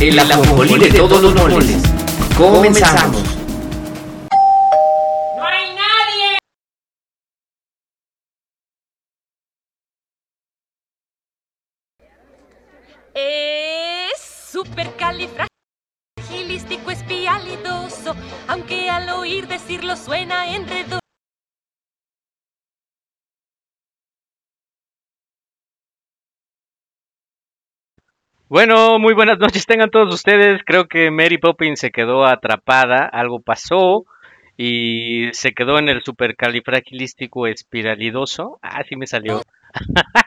el ajonjolí de todos los moles. Comenzamos. ¡No hay nadie! Es supercalifragilístico espialidoso, aunque al oír decirlo suena enredoso. Bueno, muy buenas noches tengan todos ustedes. Creo que Mary Poppins se quedó atrapada, algo pasó y se quedó en el supercalifragilístico espiralidoso. Ah, sí me salió.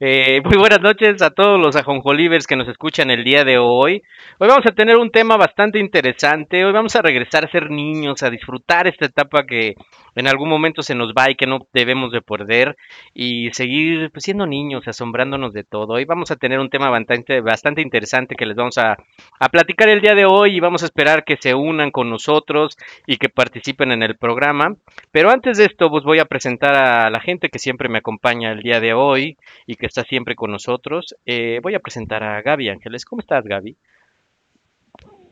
Eh, muy buenas noches a todos los ajonjolivers que nos escuchan el día de hoy. Hoy vamos a tener un tema bastante interesante. Hoy vamos a regresar a ser niños, a disfrutar esta etapa que en algún momento se nos va y que no debemos de perder y seguir pues, siendo niños, asombrándonos de todo. Hoy vamos a tener un tema bastante, bastante interesante que les vamos a, a platicar el día de hoy y vamos a esperar que se unan con nosotros y que participen en el programa. Pero antes de esto, pues voy a presentar a la gente que siempre me acompaña el día de hoy y que está siempre con nosotros. Eh, voy a presentar a Gaby Ángeles. ¿Cómo estás, Gaby?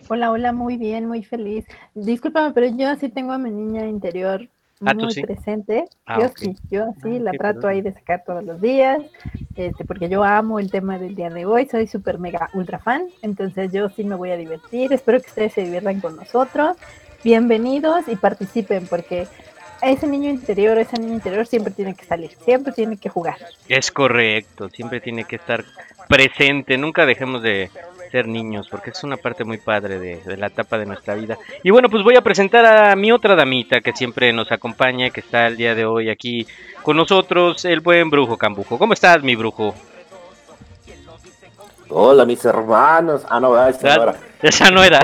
Hola, hola, muy bien, muy feliz. Discúlpame, pero yo sí tengo a mi niña interior Ah, ¿tú muy sí? presente. Ah, yo ok. sí, yo sí Ah, la trato padre. ahí de sacar todos los días, este, porque yo amo el tema del día de hoy, soy súper mega ultra fan, entonces yo sí me voy a divertir, espero que ustedes se diviertan con nosotros. Bienvenidos y participen, porque ese niño interior, esa niña interior siempre tiene que salir, siempre tiene que jugar. Es correcto, siempre tiene que estar presente, nunca dejemos de ser niños, porque es una parte muy padre de, de la etapa de nuestra vida. Y bueno, pues voy a presentar a mi otra damita que siempre nos acompaña, que está el día de hoy aquí con nosotros, el buen brujo Cambujo. ¿Cómo estás, mi brujo? Hola, mis hermanos. Ah, no. Esta no era. Esa no era.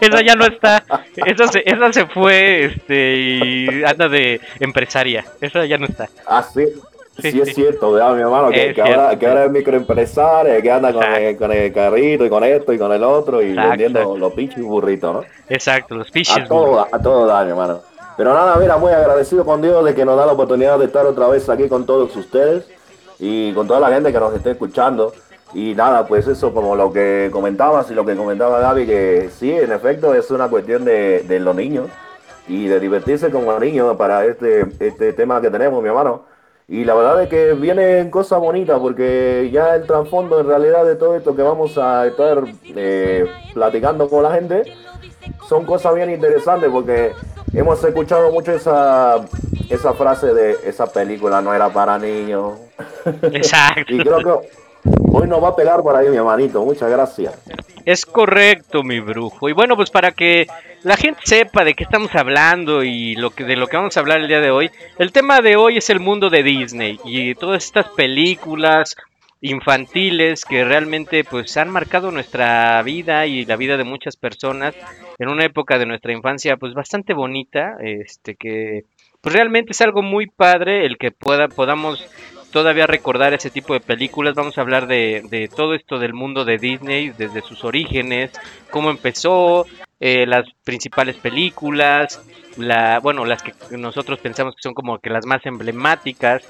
esa ya no está. Esa se, esa se fue este, y anda de empresaria. Esa ya no está. Ah, sí. Sí, Sí, sí. es cierto, ¿verdad, mi hermano? Que, Es que ahora, que ahora es microempresario, que anda con el, Exacto. con el carrito y con esto y con el otro y Exacto. vendiendo los pinches burritos, ¿no? Exacto, los A fishes. todo, a todo da, mi hermano. Pero nada, mira, muy agradecido con Dios de que nos da la oportunidad de estar otra vez aquí con todos ustedes y con toda la gente que nos esté escuchando. Y nada, pues eso como lo que comentabas y lo que comentaba Gaby, que sí, en efecto es una cuestión de, de los niños y de divertirse como niños para este, este tema que tenemos, mi hermano. Y la verdad es que vienen cosas bonitas porque ya el trasfondo en realidad de todo esto que vamos a estar eh, platicando con la gente son cosas bien interesantes porque hemos escuchado mucho esa, esa frase de esa película no era para niños. Exacto. Y creo que hoy nos va a pegar por ahí mi hermanito. Muchas gracias. Es correcto, mi brujo. Y bueno, pues para que la gente sepa de qué estamos hablando y lo que de lo que vamos a hablar el día de hoy, el tema de hoy es el mundo de Disney y todas estas películas infantiles que realmente pues han marcado nuestra vida y la vida de muchas personas en una época de nuestra infancia pues bastante bonita, este que pues realmente es algo muy padre el que pueda podamos todavía recordar ese tipo de películas. Vamos a hablar de, de todo esto del mundo de Disney, desde sus orígenes, cómo empezó, eh, las principales películas, la, bueno, las que nosotros pensamos que son como que las más emblemáticas,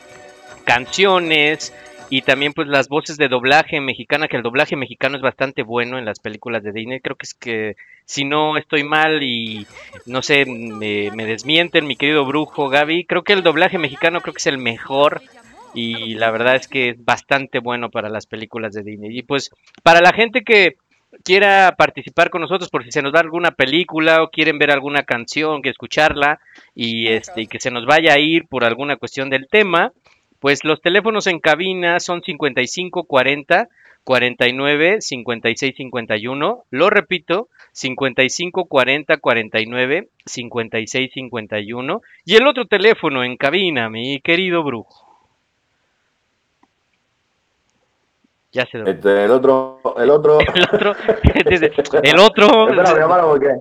canciones y también pues las voces de doblaje mexicana, que el doblaje mexicano es bastante bueno en las películas de Disney. Creo que es que si no estoy mal y no sé, me, me desmienten mi querido brujo Gaby, creo que el doblaje mexicano creo que es el mejor y la verdad es que es bastante bueno para las películas de Disney. Y pues para la gente que quiera participar con nosotros por si se nos va alguna película o quieren ver alguna canción, que escucharla y este y que se nos vaya a ir por alguna cuestión del tema, pues los teléfonos en cabina son 55 40 49 56 51. Lo repito, 55 40 49 56 51. Y el otro teléfono en cabina, mi querido brujo. Ya se durmió. Este, el otro, el otro. El otro, el otro, Espera, porque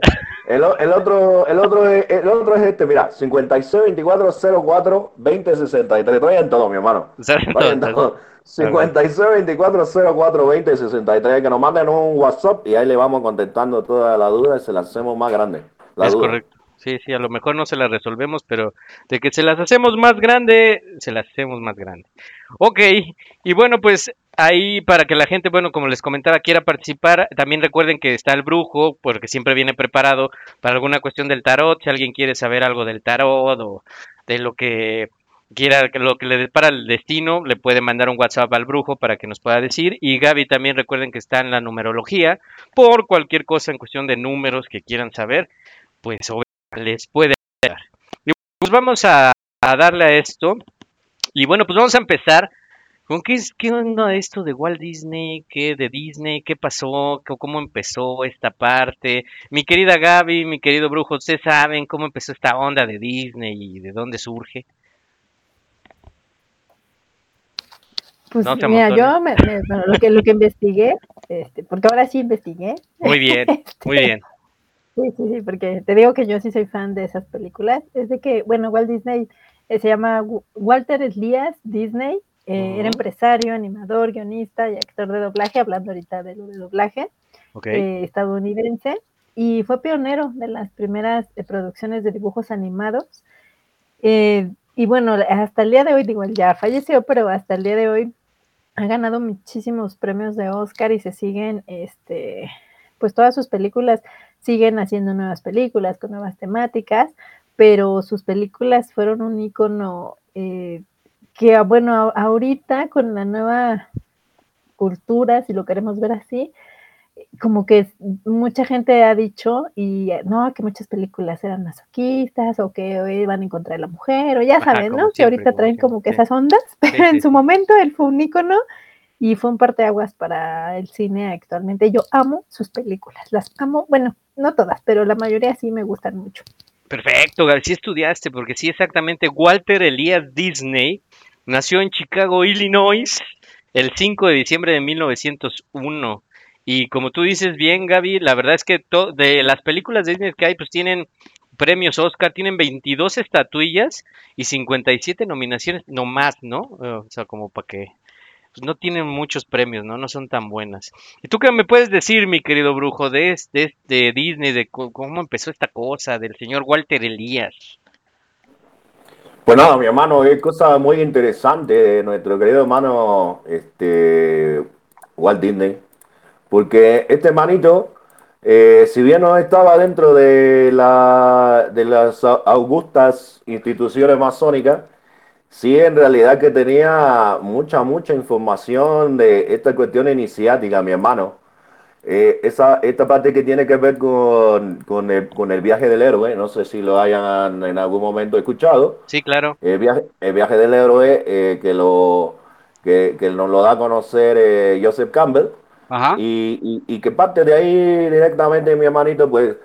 el, otro, el otro es, el otro es este, mira, 56 24 04 20 63. Estoy en todo, mi hermano. o sea, Estoy en no, todo. 56 24 04 20 63. Que nos manden un WhatsApp y ahí le vamos contestando todas las dudas y se las hacemos más grandes. La es duda. correcto. Sí, sí, a lo mejor no se las resolvemos, pero de que se las hacemos más grande, se las hacemos más grande. Ok, y bueno, pues ahí para que la gente, bueno, como les comentaba, quiera participar, también recuerden que está el brujo, porque siempre viene preparado para alguna cuestión del tarot, si alguien quiere saber algo del tarot o de lo que quiera, lo que le depara el destino, le puede mandar un WhatsApp al brujo para que nos pueda decir. Y Gaby también recuerden que está en la numerología, por cualquier cosa en cuestión de números que quieran saber, pues les puede ayudar. Y pues vamos a, a darle a esto. Y bueno, pues vamos a empezar. ¿Con qué, es- qué onda esto de Walt Disney? ¿Qué de Disney? ¿Qué pasó? ¿Cómo- ¿Cómo empezó esta parte? Mi querida Gaby, mi querido Brujo, ¿ustedes saben cómo empezó esta onda de Disney y de dónde surge? Pues No mira, yo me- me- bueno, lo, que, lo que investigué, este, porque ahora sí investigué. Muy bien, muy bien. Sí, sí, sí, porque te digo que yo sí soy fan de esas películas. Es de que, bueno, Walt Disney eh, se llama Wa- Walter Elias Disney. Eh, Era empresario, animador, guionista y actor de doblaje, hablando ahorita de lo de doblaje, eh, estadounidense. Y fue pionero de las primeras eh, producciones de dibujos animados. Y bueno, hasta el día de hoy, digo, él ya falleció, pero hasta el día de hoy ha ganado muchísimos premios de Oscar y se siguen, este, pues todas sus películas siguen haciendo nuevas películas con nuevas temáticas, pero sus películas fueron un icono eh, que, ah, bueno, ahorita con la nueva cultura, si lo queremos ver así, como que mucha gente ha dicho y eh, no, que muchas películas eran masoquistas o que iban en contra de la mujer o ya saben, ¿no? Que siempre, ahorita como traen como que esas ondas, pero Sí, en sí, su sí. momento él fue un ícono y fue un parteaguas para el cine actualmente. Yo amo sus películas, las amo, bueno, no todas, pero la mayoría sí me gustan mucho. Perfecto, Gaby, sí estudiaste, porque sí, exactamente, Walter Elias Disney nació en Chicago, Illinois, el 5 de diciembre de 1901. Y como tú dices bien, Gaby, la verdad es que de las películas de Disney que hay, pues tienen premios Oscar, tienen 22 estatuillas y 57 nominaciones, no más, ¿no? O sea, como para que pues, no tienen muchos premios, ¿no? No son tan buenas. ¿Y tú qué me puedes decir, mi querido brujo, de, es- de, Disney, de cómo empezó esta cosa, del señor Walter Elías? Pues nada, mi hermano, es cosa muy interesante de nuestro querido hermano este, Walt Disney, porque este hermanito, eh, si bien no estaba dentro de, de las au- augustas instituciones masónicas, sí en realidad que tenía mucha, mucha información de esta cuestión iniciática, mi hermano. Eh, esa, esta parte que tiene que ver con, con el, con el viaje del héroe, no sé si lo hayan en algún momento escuchado. Sí, claro. El viaje, el viaje del héroe eh, que, lo, que, que nos lo da a conocer eh, Joseph Campbell Ajá. y, y- y que parte de ahí directamente, mi hermanito, pues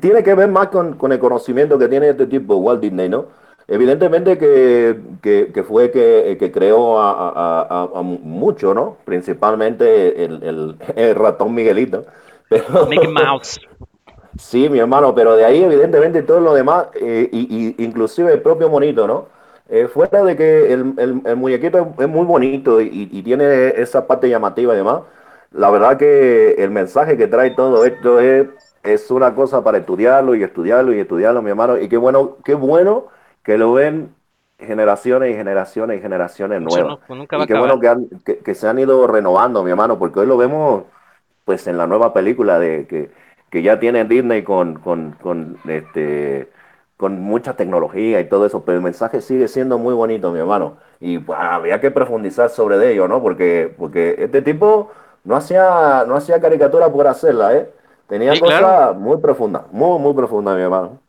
tiene que ver más con, con el conocimiento que tiene este tipo, Walt Disney, ¿no? Evidentemente que, que, que fue que, que creó a, a- a- a mucho, ¿no? Principalmente el, el- el ratón Miguelito. Pero, Mickey Mouse. Sí, mi hermano, pero de ahí evidentemente todo lo demás, eh, y, y inclusive el propio monito, ¿no? Eh, fuera de que el, el- el muñequito es, muy bonito y, y tiene esa parte llamativa y demás, la verdad que el mensaje que trae todo esto es, es una cosa para estudiarlo y estudiarlo y estudiarlo, mi hermano, y qué bueno, qué bueno que lo ven generaciones y generaciones y generaciones nuevas. no- nunca va a Y qué bueno que, han- que- que se han ido renovando, mi hermano, porque hoy lo vemos pues en la nueva película de que, que ya tiene Disney con, con, con, este, con mucha tecnología y todo eso, pero el mensaje sigue siendo muy bonito, mi hermano. Y pues, había que profundizar sobre ello, ¿no? Porque, porque este tipo no hacía, no hacía caricatura por hacerla, ¿eh? Tenía Sí, cosas claro. muy profundas, muy, muy profundas, mi hermano.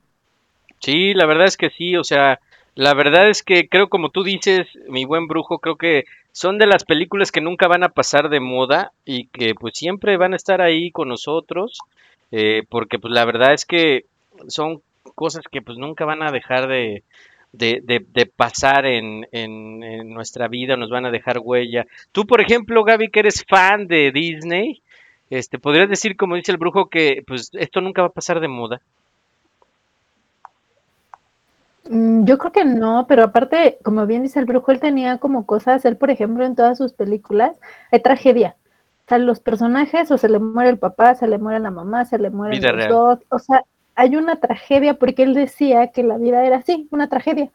Sí, la verdad es que sí, o sea, la verdad es que creo como tú dices, mi buen brujo, creo que son de las películas que nunca van a pasar de moda y que pues siempre van a estar ahí con nosotros, eh, porque pues la verdad es que son cosas que pues nunca van a dejar de, de, de, pasar en, en, en nuestra vida, nos van a dejar huella. Tú, por ejemplo, Gaby, que eres fan de Disney, este, podrías decir, como dice el brujo, que pues esto nunca va a pasar de moda. Mm, Yo creo que no, pero aparte, como bien dice el brujo, él tenía como cosas, él por ejemplo en todas sus películas hay tragedia. O sea, los personajes o se le muere el papá, se le muere la mamá, se le mueren Vida los real. dos. O sea, hay una tragedia porque él decía que la vida era así, una tragedia.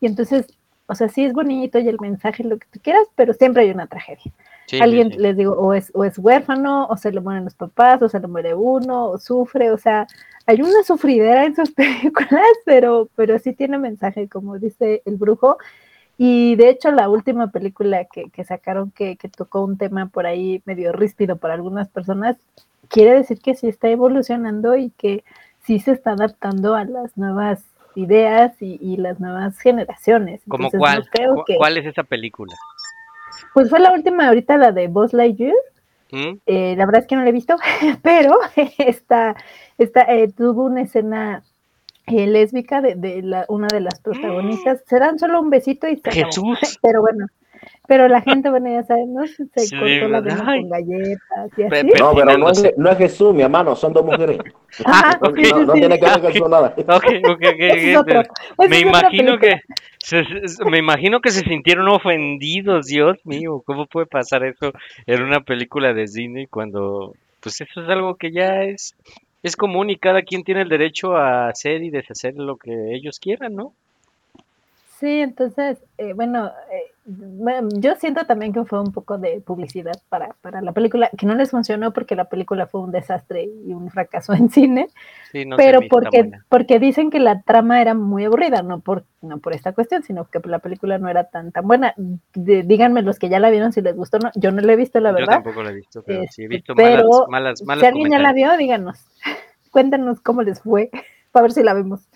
Y entonces, o sea, sí es bonito y el mensaje, lo que tú quieras, pero siempre hay una tragedia. Sí, sí, Alguien, sí. les digo, o es, o es huérfano, o se le mueren los papás, o se le muere uno, o sufre, o sea, hay una sufridera en sus películas, pero, pero sí tiene mensaje, como dice el brujo. Y de hecho, la última película que, que sacaron que, que tocó un tema por ahí medio ríspido para algunas personas, quiere decir que sí está evolucionando y que sí se está adaptando a las nuevas ideas y, y las nuevas generaciones. ¿Como Entonces, cuál? no creo ¿Cu- que- ¿Cuál es esa película? Pues fue la última ahorita, la de Buzz Lightyear. ¿Mm? Eh, la verdad es que no la he visto, pero esta, esta eh, tuvo una escena eh, lésbica de, de la, una de las protagonistas. Se dan solo un besito y se acabó. Jesús. Pero bueno, pero la gente, bueno, ya saben, ¿no? Se Sí, cortó la vena con galletas y así. No, pero no es, no es Jesús, mi hermano, son dos mujeres. Ajá, No, sí, sí, no- no sí. tiene que ver Ah, con nada. Ok, ok, ok, Ese es otro. Me imagino que se, se- me imagino que se sintieron ofendidos, Dios mío, ¿cómo puede pasar eso en una película de Disney cuando pues eso es algo que ya es es común y cada quien tiene el derecho a hacer y deshacer lo que ellos quieran, ¿no? Sí, entonces, eh, bueno, eh, bueno, yo siento también que fue un poco de publicidad para, para la película, que no les funcionó porque la película fue un desastre y un fracaso en cine, Sí, no se pero porque, porque dicen que la trama era muy aburrida, no por, no por esta cuestión, sino que la película no era tan tan buena. De- díganme los que ya la vieron si les gustó o no. Yo no la he visto, la Yo verdad. tampoco la he visto, pero sí he Este, visto pero malas malas malas si alguien ya la vio, díganos. Cuéntanos cómo les fue, para ver si la vemos.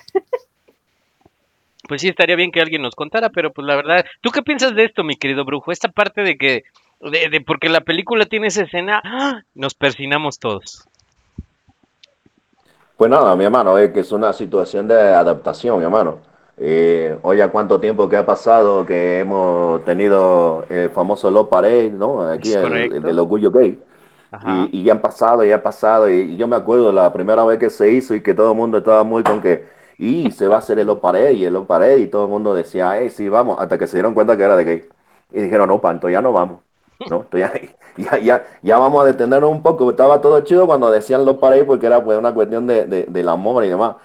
Pues sí, estaría bien que alguien nos contara, pero pues la verdad, ¿tú qué piensas de esto, mi querido brujo? Esta parte de que, de, de- porque la película tiene esa escena, ¡ah! nos persinamos todos. Pues nada, mi hermano, es que es una situación de adaptación, mi hermano. Eh, oye, cuánto tiempo que ha pasado que hemos tenido el famoso Love Parade, ¿no? Aquí el, el del orgullo gay. Y, y ya han pasado, ya ha pasado. Y, y yo me acuerdo la primera vez que se hizo y que todo el mundo estaba muy con que, y se va a hacer el Love Parade y el Love Parade. Y todo el mundo decía, hey, sí, vamos, hasta que se dieron cuenta que era de gay. Y dijeron, no, panto, ya no vamos. No, ya, ya, ya, ya vamos a detenernos un poco. Estaba todo chido cuando decían Love Parade porque era pues una cuestión de, de- del amor y demás.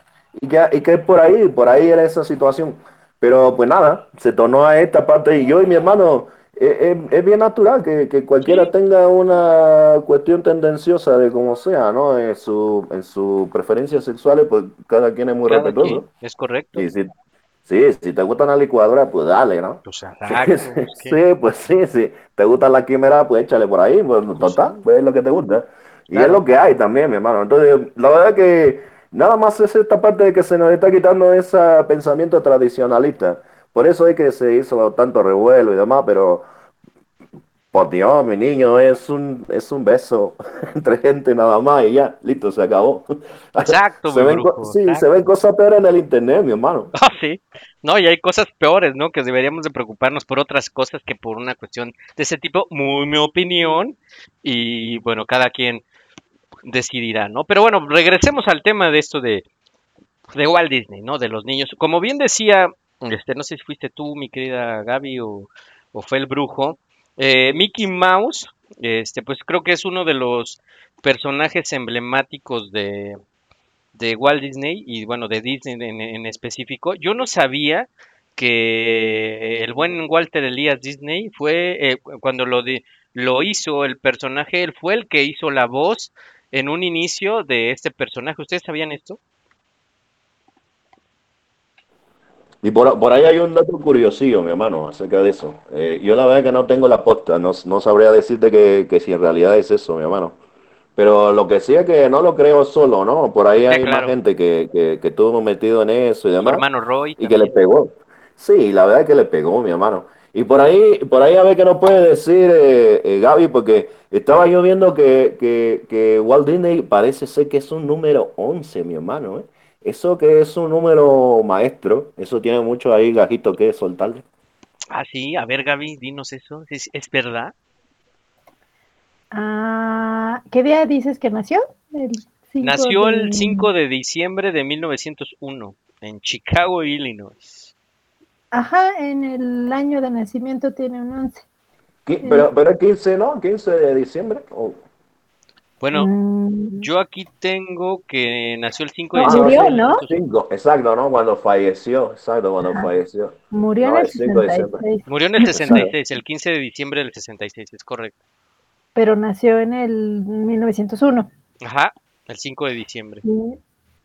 Y que, y que por ahí, por ahí era esa situación. Pero pues nada, se tornó a esta parte y yo y mi hermano, es bien natural que, que cualquiera tenga una cuestión tendenciosa de como sea, ¿no? En su, en sus preferencias sexuales, pues cada quien es muy Cada respetuoso. quien, es correcto. Y si, sí, si te gusta una licuadora, pues dale, ¿no? Pues Sí, sí, sí, pues sí, sí. ¿Te gusta la quimera? Pues échale por ahí, pues total, pues es lo que te gusta. Y Claro. es lo que hay también, mi hermano. Entonces, la verdad que nada más es esta parte de que se nos está quitando ese pensamiento tradicionalista. Por eso es que se hizo tanto revuelo y demás, pero por Dios, mi niño, es un, es un beso entre gente nada más y ya, listo, se acabó. Exacto, se ven, brujo, sí, se ven cosas peores en el internet, mi hermano. Ah, sí. No, y hay cosas peores, ¿no? Que deberíamos de preocuparnos por otras cosas que por una cuestión de ese tipo, muy mi opinión. Y bueno, cada quien decidirá, ¿no? Pero bueno, regresemos al tema de esto de, de Walt Disney, ¿no? De los niños. Como bien decía, este, no sé si fuiste tú, mi querida Gaby, o, o fue el brujo, eh, Mickey Mouse, este, pues creo que es uno de los personajes emblemáticos de, de Walt Disney y bueno, de Disney en, específico. Yo no sabía que el buen Walter Elias Disney fue eh, cuando lo, lo hizo el personaje, él fue el que hizo la voz en un inicio de este personaje. ¿Ustedes sabían esto? Y por, por ahí hay un dato curiosillo, mi hermano, acerca de eso. Eh, yo la verdad que no tengo la posta, no, no sabría decirte que, que si en realidad es eso, mi hermano. Pero lo que sí es que no lo creo solo, ¿no? Por ahí Sí, hay claro. más gente que, que, que estuvo metido en eso y demás. hermano Roy. Y que le pegó. Sí, la verdad es que le pegó, mi hermano. Y por ahí, por ahí a ver qué nos puede decir eh, eh, Gaby, porque estaba yo viendo que, que, que Walt Disney parece ser que es un número 11, mi hermano, ¿eh? Eso que es un número maestro, eso tiene mucho ahí gajito que soltarle. Ah, sí, a ver, Gaby, dinos eso. ¿Es, es verdad? Ah, ¿Qué día dices que nació? El 5 Nació el de- 5 de diciembre de 1901 en Chicago, Illinois. Ajá, en el año de nacimiento tiene un 11. Qui- Pero, pero es 15, ¿no? 15 de diciembre. o- Bueno, Mm, yo aquí tengo que nació el 5 de No, diciembre. murió, ¿no? 1901. Cinco, exacto, ¿no? Cuando falleció, exacto, cuando Ajá. falleció. murió no, en el el 5 de diciembre. 66, Murió en el 66, el 15 de diciembre del 66, es correcto. pero nació en el 1901. Ajá, el 5 de diciembre. Sí.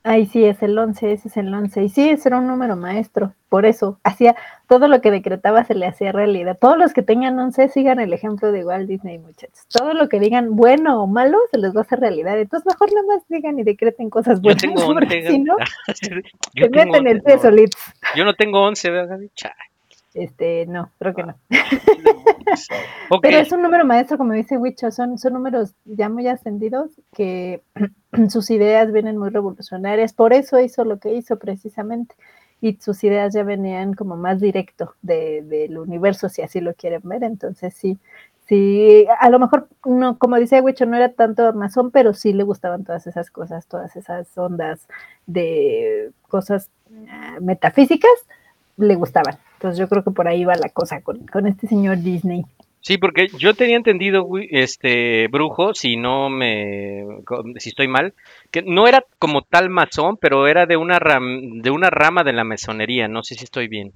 Ahí sí es el 11, ese es el 11. Y sí, ese era un número maestro. Por eso, hacía todo lo que decretaba se le hacía realidad. Todos los que tengan 11 sigan el ejemplo de Walt Disney, muchachos. Todo lo que digan bueno o malo se les va a hacer realidad. Entonces, mejor nada más digan y decreten cosas Yo buenas. tengo porque 11. si no, yo, se tengo meten el 11, pie no. solitos. Yo no tengo 11, ¿verdad? Chale. Este, no, creo que no. Ok, Pero es un número maestro, como dice Wicho, son, son números ya muy ascendidos que sus ideas vienen muy revolucionarias. Por eso hizo lo que hizo precisamente. Y sus ideas ya venían como más directo de- del universo, si así lo quieren ver. Entonces sí, sí, a lo mejor no, como dice Wicho, no era tanto masón, pero sí le gustaban todas esas cosas, todas esas ondas de cosas ah, metafísicas, le gustaban. Entonces yo creo que por ahí va la cosa con, con este señor Disney. Sí, porque yo tenía entendido, este, brujo, si no me, si estoy mal, que no era como tal masón, pero era de una ram- de una rama de la masonería, no sé si estoy bien.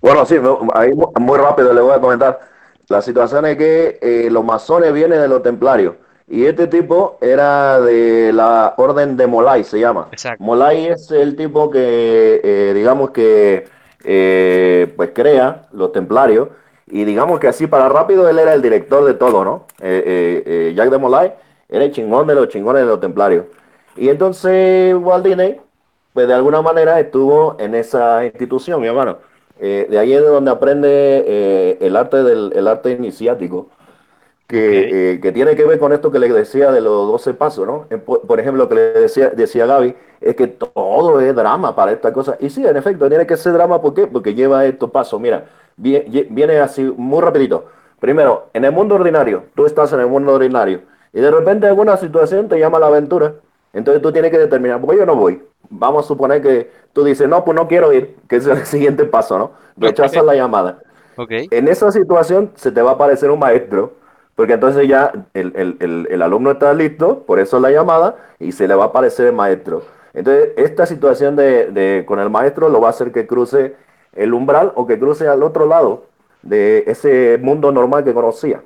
Bueno, sí, ahí mu- muy rápido le voy a comentar. La situación es que eh, los masones vienen de los templarios y este tipo era de la orden de Molay, se llama. Exacto. Molay es el tipo que, eh, digamos que, eh, pues crea los templarios y digamos que así para rápido él era el director de todo, ¿no? Eh, eh, Jack de Molay era el chingón de los chingones de los templarios. Y entonces Walt Disney, pues de alguna manera estuvo en esa institución, mi hermano. De ahí es de donde aprende el arte del el arte iniciático, que, eh, que tiene que ver con esto que le decía de los 12 pasos, ¿no? Por, ejemplo, lo que le decía, decía Gaby, es que todo es drama para esta cosa. Y sí, en efecto, tiene que ser drama, ¿por qué? Porque lleva estos pasos. Mira, vie- vie- viene así muy rapidito. Primero, en el mundo ordinario, tú estás en el mundo ordinario, y de repente alguna situación te llama a la aventura. Entonces tú tienes que determinar, ¿voy o no voy? Vamos a suponer que tú dices, no, pues no quiero ir, que es el siguiente paso, ¿no? Rechazas la llamada. Ok. En esa situación se te va a aparecer un maestro, porque entonces ya el, el- el- el alumno está listo, por eso la llamada, y se le va a aparecer el maestro. Entonces, esta situación de, de- con el maestro lo va a hacer que cruce el umbral o que cruce al otro lado de ese mundo normal que conocía.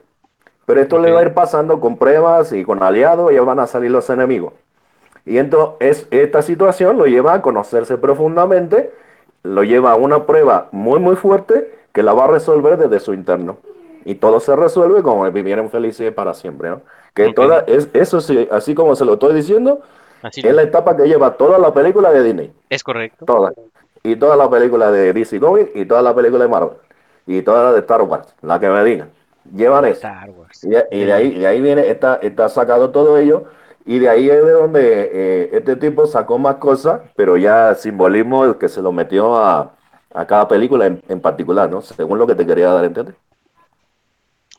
Pero esto le va a ir pasando con pruebas y con aliados y ya van a salir los enemigos. Y entonces esta situación lo lleva a conocerse profundamente, lo lleva a una prueba muy muy fuerte que la va a resolver desde su interno. Y todo se resuelve como vivieron felices para siempre, ¿no? Que toda, es, eso sí, así como se lo estoy diciendo, Así es la etapa que lleva toda la película de Disney. es correcto. Toda. Y toda la película de DC Comics y toda la película de Marvel. Y toda la de Star Wars, la que me digan. Llevan eso. Star Wars. Y de, y de ahí, de ahí viene, está, está sacado todo ello, y de ahí es de donde eh, este tipo sacó más cosas, pero ya simbolismo el que se lo metió a, a cada película en, en particular, ¿no? Según lo que te quería dar a entender.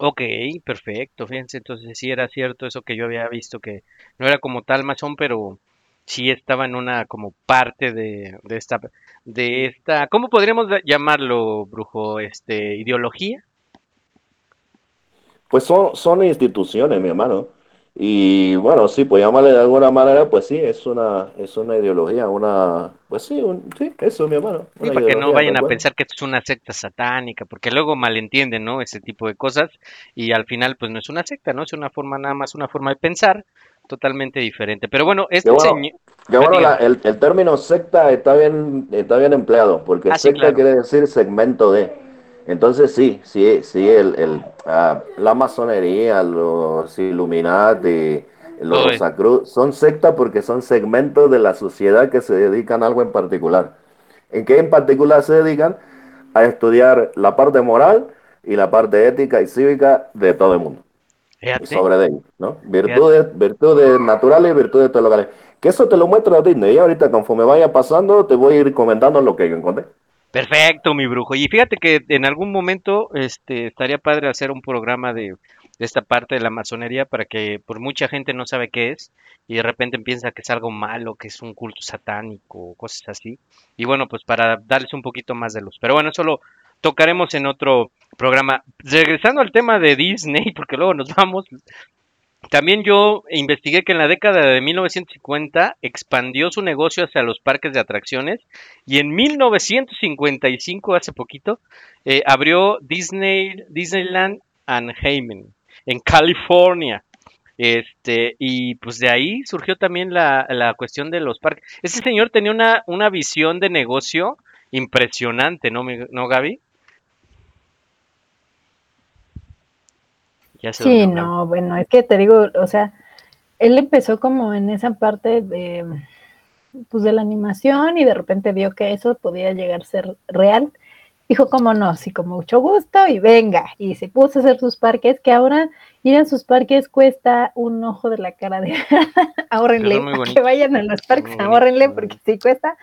Ok, perfecto. Fíjense, entonces sí era cierto eso que yo había visto, que no era como tal masón, pero sí estaba en una como parte de, de esta, de esta, ¿cómo podríamos llamarlo, brujo? Este, ideología. Pues son, son instituciones, mi hermano. Y bueno, sí, pues llamarle de alguna manera, pues sí, es una, es una ideología, una, pues sí, un- sí, eso, mi hermano. Sí, para que no vayan a pensar que esto es una secta satánica, porque luego malentienden, ¿no? Ese tipo de cosas y al final pues no es una secta, ¿no? Es una forma nada más, una forma de pensar totalmente diferente. Pero bueno, este bueno, señor... Bueno, la- el, el término secta está bien, está bien empleado, porque Ah, sí, secta claro. quiere decir segmento de. Entonces sí, sí, sí, el, el, ah, la masonería, los Illuminati, los Rosacruz, son sectas porque son segmentos de la sociedad que se dedican a algo en particular. ¿En qué en particular se dedican? A estudiar la parte moral y la parte ética y cívica de todo el mundo. Fíjate. sobre de ellos, ¿no? Virtudes, virtudes naturales y virtudes teologales. Que eso te lo muestra Disney y ahorita conforme vaya pasando te voy a ir comentando lo que yo encontré. Perfecto, mi brujo. Y fíjate que en algún momento este, estaría padre hacer un programa de, esta parte de la masonería para que por mucha gente no sabe qué es y de repente piensa que es algo malo, que es un culto satánico, cosas así. Y bueno, pues para darles un poquito más de luz. Pero bueno, eso lo tocaremos en otro programa. Regresando al tema de Disney, porque luego nos vamos. También yo investigué que en la década de 1950 expandió su negocio hacia los parques de atracciones y en 1955, hace poquito, eh, abrió Disney, Disneyland Anaheim en California. Este, y pues de ahí surgió también la, la cuestión de los parques. Este señor tenía una, una visión de negocio impresionante, ¿no, ¿no Gaby? Ya se Sí, no, bueno, es que te digo, o sea, él empezó como en esa parte de, pues, de la animación y de repente vio que eso podía llegar a ser real. Dijo, como no, sí, con mucho gusto y venga. Y se puso a hacer sus parques, que ahora ir a sus parques cuesta un ojo de la cara de ahorrenle, muy a bonitos. que vayan a los parques, muy porque sí cuesta.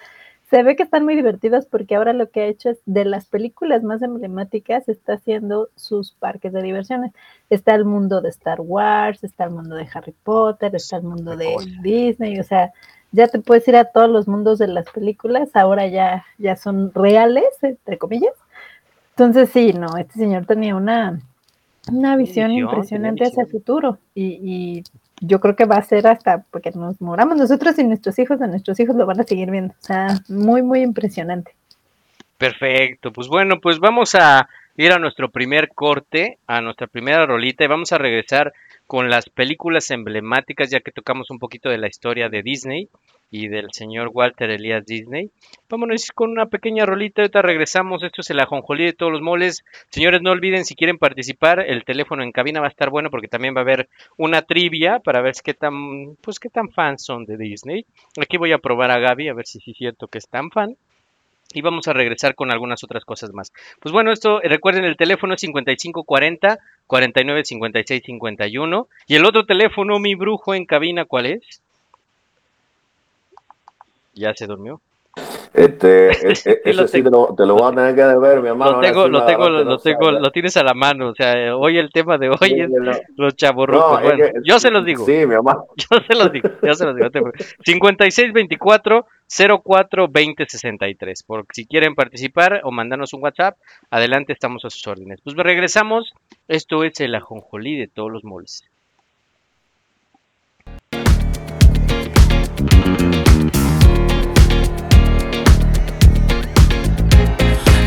Se ve que están muy divertidos porque ahora lo que ha hecho es de las películas más emblemáticas está haciendo sus parques de diversiones. Está el mundo de Star Wars, está el mundo de Harry Potter, está el mundo de Disney, o sea, ya te puedes ir a todos los mundos de las películas, ahora ya, ya son reales, entre comillas. Entonces sí, no, este señor tenía una, una visión visión, impresionante hacia el futuro y, y yo creo que va a ser hasta porque nos moramos nosotros y nuestros hijos, de nuestros hijos lo van a seguir viendo. O sea, muy, muy impresionante. Perfecto, pues bueno, pues vamos a ir a nuestro primer corte, a nuestra primera rolita y vamos a regresar con las películas emblemáticas, ya que tocamos un poquito de la historia de Disney y del señor Walter Elias Disney. Vámonos con una pequeña rolita, ahorita regresamos, esto es el ajonjolí de todos los moles. Señores, no olviden si quieren participar, el teléfono en cabina va a estar bueno porque también va a haber una trivia para ver qué tan, pues qué tan fans son de Disney. Aquí voy a probar a Gaby a ver si es cierto que es tan fan y vamos a regresar con algunas otras cosas más. Pues bueno, esto, eh, recuerden, el teléfono es 5540 49 56 51 y el otro teléfono, mi brujo en cabina, ¿cuál es? Ya se durmió. Este, e- e- Sí, ese sí te lo, te lo voy a tener que deber, mi hermano. Lo tengo, lo tengo, lo no tengo, sabes. lo tienes a la mano. O sea, hoy el tema de hoy Sí, es no. los chavorrucos. No, es Bueno, que- yo se los digo. Sí, mi hermano. Yo se los digo, yo se los digo. no te preocupes. 5624 04 20 63. Por si quieren participar o mandarnos un WhatsApp, adelante estamos a sus órdenes. Pues regresamos. Esto es el ajonjolí de todos los moles.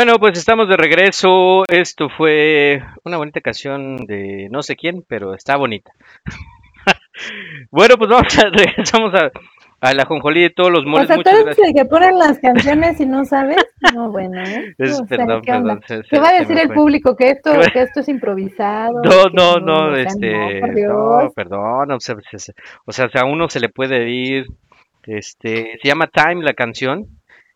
Bueno, pues estamos de regreso. Esto fue una bonita canción de no sé quién, pero está bonita. bueno, pues vamos a regresamos a, a la jonjolí de todos los O moles. sea, tú Muchas eres gracias. el que ponen las canciones y no sabes. No, bueno, ¿eh? Es- O sea, perdón, ¿qué perdón, se- ¿Qué se- va a decir el fue. público? ¿Que esto, ¿Qué va- que esto es improvisado? No, no, no, o sea, este, no, no, perdón, o sea, se- se- o sea, a uno se le puede ir, este, se llama Time la canción,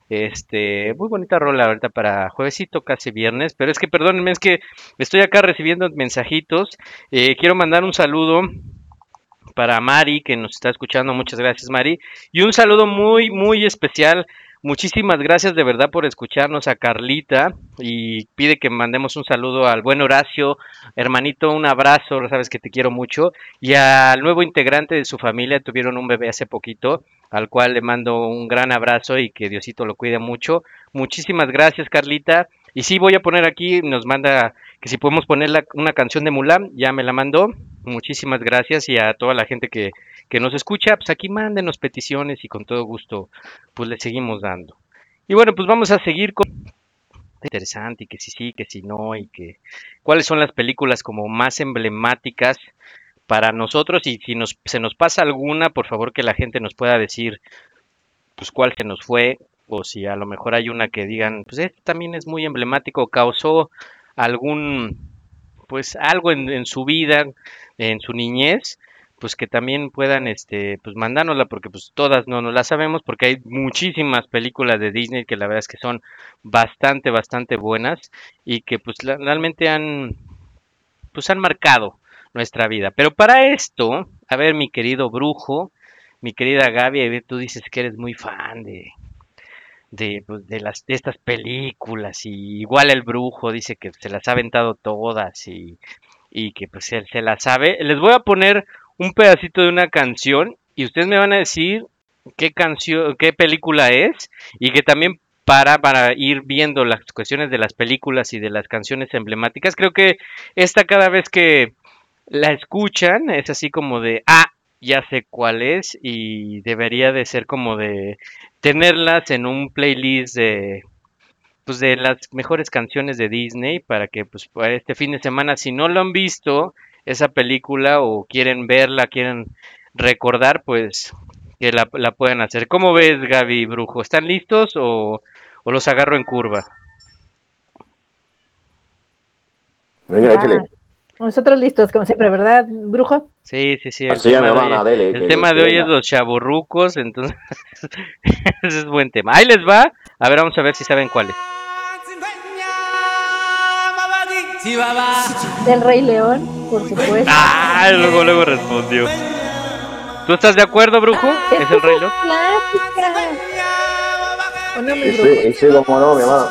este, muy bonita rola ahorita para juevesito, casi viernes, pero es que perdónenme, es que estoy acá recibiendo mensajitos, eh, quiero mandar un saludo para Mari, que nos está escuchando, muchas gracias Mari, y un saludo muy, muy especial, muchísimas gracias de verdad por escucharnos a Carlita, y pide que mandemos un saludo al buen Horacio, hermanito, un abrazo, sabes que te quiero mucho, y al nuevo integrante de su familia, tuvieron un bebé hace poquito, al cual le mando un gran abrazo y que Diosito lo cuide mucho. Muchísimas gracias, Carlita. Y sí, voy a poner aquí, nos manda que si podemos poner la- una canción de Mulan, ya me la mandó. Muchísimas gracias y a toda la gente que, que nos escucha, pues aquí mándenos peticiones y con todo gusto, pues le seguimos dando. Y bueno, pues vamos a seguir con interesante y que si sí, que si no y que cuáles son las películas como más emblemáticas para nosotros y si nos, se nos pasa alguna, por favor que la gente nos pueda decir pues cuál se nos fue o si a lo mejor hay una que digan, pues este también es muy emblemático, causó algún pues algo en, su vida, en su niñez, pues que también puedan este pues mandárnosla porque pues todas no nos la sabemos porque hay muchísimas películas de Disney que la verdad es que son bastante bastante buenas y que pues realmente han pues han marcado nuestra vida. Pero para esto, a ver, mi querido brujo, mi querida Gaby, tú dices que eres muy fan de, de, pues, de las, de estas películas, y igual el brujo dice que se las ha aventado todas y, y que pues él se las sabe. Les voy a poner un pedacito de una canción y ustedes me van a decir qué canción, qué película es y que también para, para ir viendo las cuestiones de las películas y de las canciones emblemáticas. Creo que esta cada vez que la escuchan es así como de, ah, ya sé cuál es y debería de ser como de tenerlas en un playlist de pues de las mejores canciones de Disney para que pues para este fin de semana si no lo han visto esa película o quieren verla, quieren recordar, pues que la, la puedan hacer. ¿Cómo ves, Gaby Brujo? ¿Están listos o, o los agarro en curva? Venga, Ah, échale. Nosotros listos, como siempre, ¿verdad, brujo? Sí, sí, sí. El Así ya tema me de van a dele. el tema de hoy es los chaburrucos, entonces ese es buen tema. Ahí les va. A ver, vamos a ver si saben cuál es. El Rey León, por supuesto. Ah, luego, luego respondió. ¿Tú estás de acuerdo, brujo? ¿Es el Rey León? clásica. ¿O no? Ese, ese como no, mi hermano.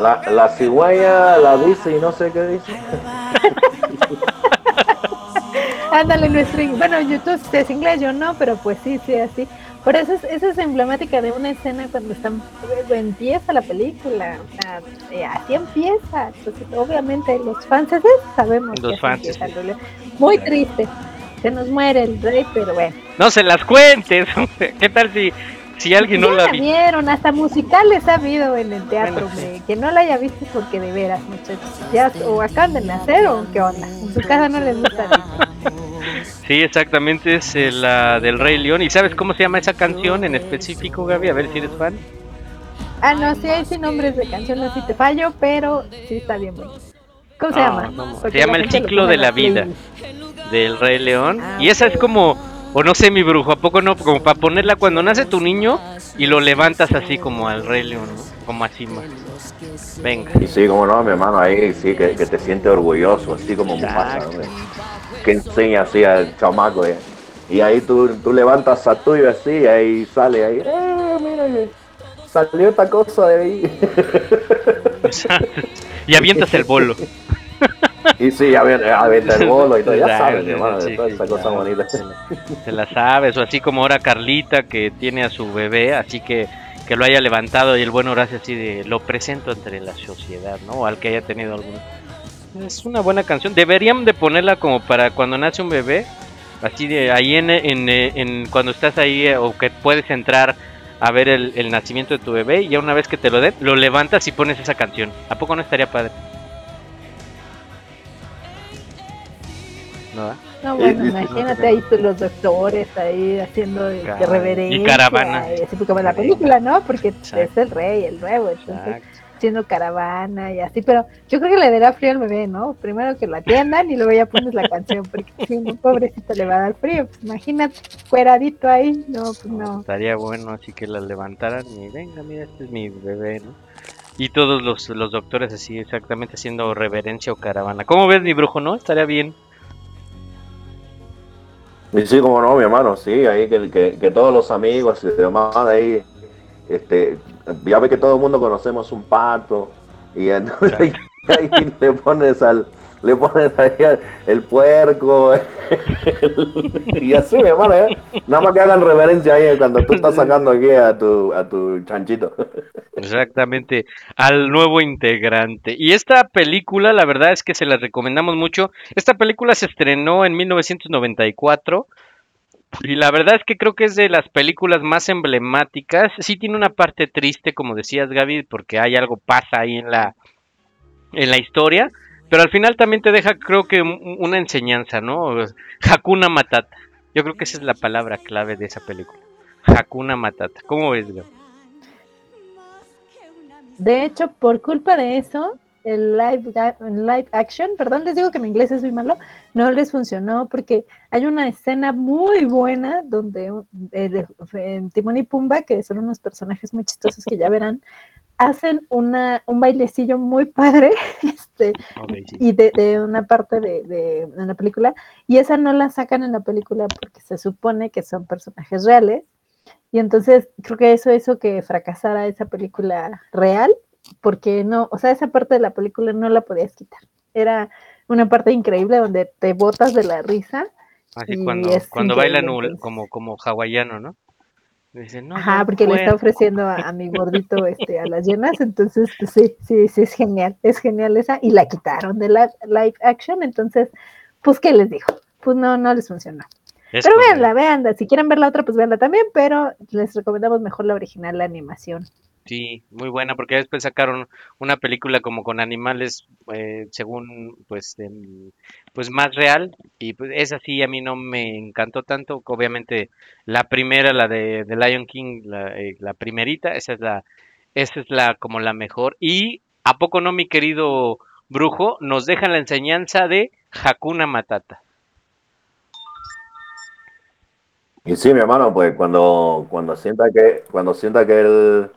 La, la cigüeña la dice y no sé qué dice. Ándale, nuestro. Bueno, YouTube es inglés, yo no, pero pues sí, sí, así. Por eso es, eso es emblemática de una escena cuando están, empieza la película. O sea, eh, así empieza. Entonces, obviamente, los franceses sabemos Los que empieza León. Muy triste. Se nos muere el rey, pero bueno. No se las cuentes. ¿Qué tal si, si alguien no ya la la vio? vieron, hasta musicales ha habido en el teatro, Bueno, sí. hombre. Que no la haya visto porque de veras, muchachos. Ya, o acaban de nacer o qué onda. En su casa no les gusta. Sí, exactamente, es eh, la del Rey León. ¿Y sabes cómo se llama esa canción en específico, Gaby? A ver si eres fan. Ah, no, sí hay sin nombres de canciones, sí te fallo, pero sí está bien bueno. ¿Cómo se No, llama? no, se llama la El ciclo de la vida. Del Rey León. Ah, Y esa es como, o no sé, mi brujo, ¿a poco no? Como para ponerla cuando nace tu niño y lo levantas así como al Rey León, ¿no? Como así más. Venga. Y sí, como no, mi hermano, ahí sí, que, que te sientes orgulloso, así como Mufasa, hombre. Que enseña así al chamaco, eh. Y ahí tú, tú levantas a tuyo así, y ahí sale ahí, eh, mira, que salió esta cosa de ahí. y avientas el bolo. y sí, ya viene, ya viene el bolo y todo, ya sabes, hermano, sí, toda esa cosa bonita. Te la sabes, o así como ahora Carlita que tiene a su bebé, así que que lo haya levantado y el buen Horacio así de lo presento entre la sociedad, ¿no? O al que haya tenido algún es una buena canción. Deberían de ponerla como para cuando nace un bebé, así de ahí en, en, en cuando estás ahí eh, o que puedes entrar a ver el, el nacimiento de tu bebé y ya una vez que te lo den, lo levantas y pones esa canción. ¿A poco no estaría padre? ¿No? No, bueno, imagínate ahí los doctores ahí haciendo Caray. reverencia. Y caravana. así como en la película, ¿no? Porque Exacto. es el rey, el nuevo, entonces Exacto. haciendo caravana y así, pero yo creo que le dará frío al bebé, ¿no? Primero que lo atiendan y luego ya pones la canción, porque si un pobrecito le va a dar frío, pues imagínate, cueradito ahí, no, pues no. Estaría bueno así que la levantaran y venga, mira, este es mi bebé, ¿no? Y todos los, los doctores así exactamente haciendo reverencia o caravana. ¿Cómo ves mi brujo, no? Estaría bien. Y sí, como no, mi hermano, sí, ahí que, que, que todos los amigos y demás ahí, este, ya ve que todo el mundo conocemos un pato, y entonces ahí, ahí le pones al, le pones ahí el puerco, y así, mi hermano, ¿eh? nada más que hagan reverencia ahí cuando tú estás sacando aquí a tu, a tu chanchito. Exactamente, al nuevo integrante. Y esta película, la verdad es que se la recomendamos mucho. Esta película se estrenó en 1994 y la verdad es que creo que es de las películas más emblemáticas. Sí tiene una parte triste, como decías Gaby, porque hay algo pasa ahí en la en la historia, pero al final también te deja creo que un- una enseñanza, ¿no? Hakuna Matata. Yo creo que esa es la palabra clave de esa película. Hakuna Matata. ¿Cómo ves, Gaby? De hecho, por culpa de eso, el live, live action, perdón, les digo que mi inglés es muy malo, no les funcionó porque hay una escena muy buena donde eh, de- Timón y Pumba, que son unos personajes muy chistosos que ya verán, hacen una, un bailecillo muy padre este, sí. y de, de una parte de, de, de la película, y esa no la sacan en la película porque se supone que son personajes reales, y entonces creo que eso hizo que fracasara esa película real, porque no, o sea, esa parte de la película no la podías quitar. Era una parte increíble donde te botas de la risa. Así cuando, cuando increíble, bailan como, como hawaiano, ¿no? Dicen, no, Ajá, porque le está puedo". ofreciendo a, a mi gordito este, a las llenas, entonces pues, sí, sí, sí, es genial, es genial esa, y la quitaron de la live action, entonces, pues, ¿qué les digo? Pues no, no les funcionó. Es Pero correcto. véanla, véanla, si quieren ver la otra, pues véanla también, pero les recomendamos mejor la original, la animación. Sí, muy buena, porque después sacaron una película como con animales, eh, según, pues, pues más real, y pues esa sí a mí no me encantó tanto, obviamente la primera, la de, de Lion King, la, eh, la primerita, esa es la, esa es la como la mejor, y ¿a poco no, mi querido brujo? Nos dejan la enseñanza de Hakuna Matata. Y sí, mi hermano, pues cuando, cuando sienta que, cuando sienta que el,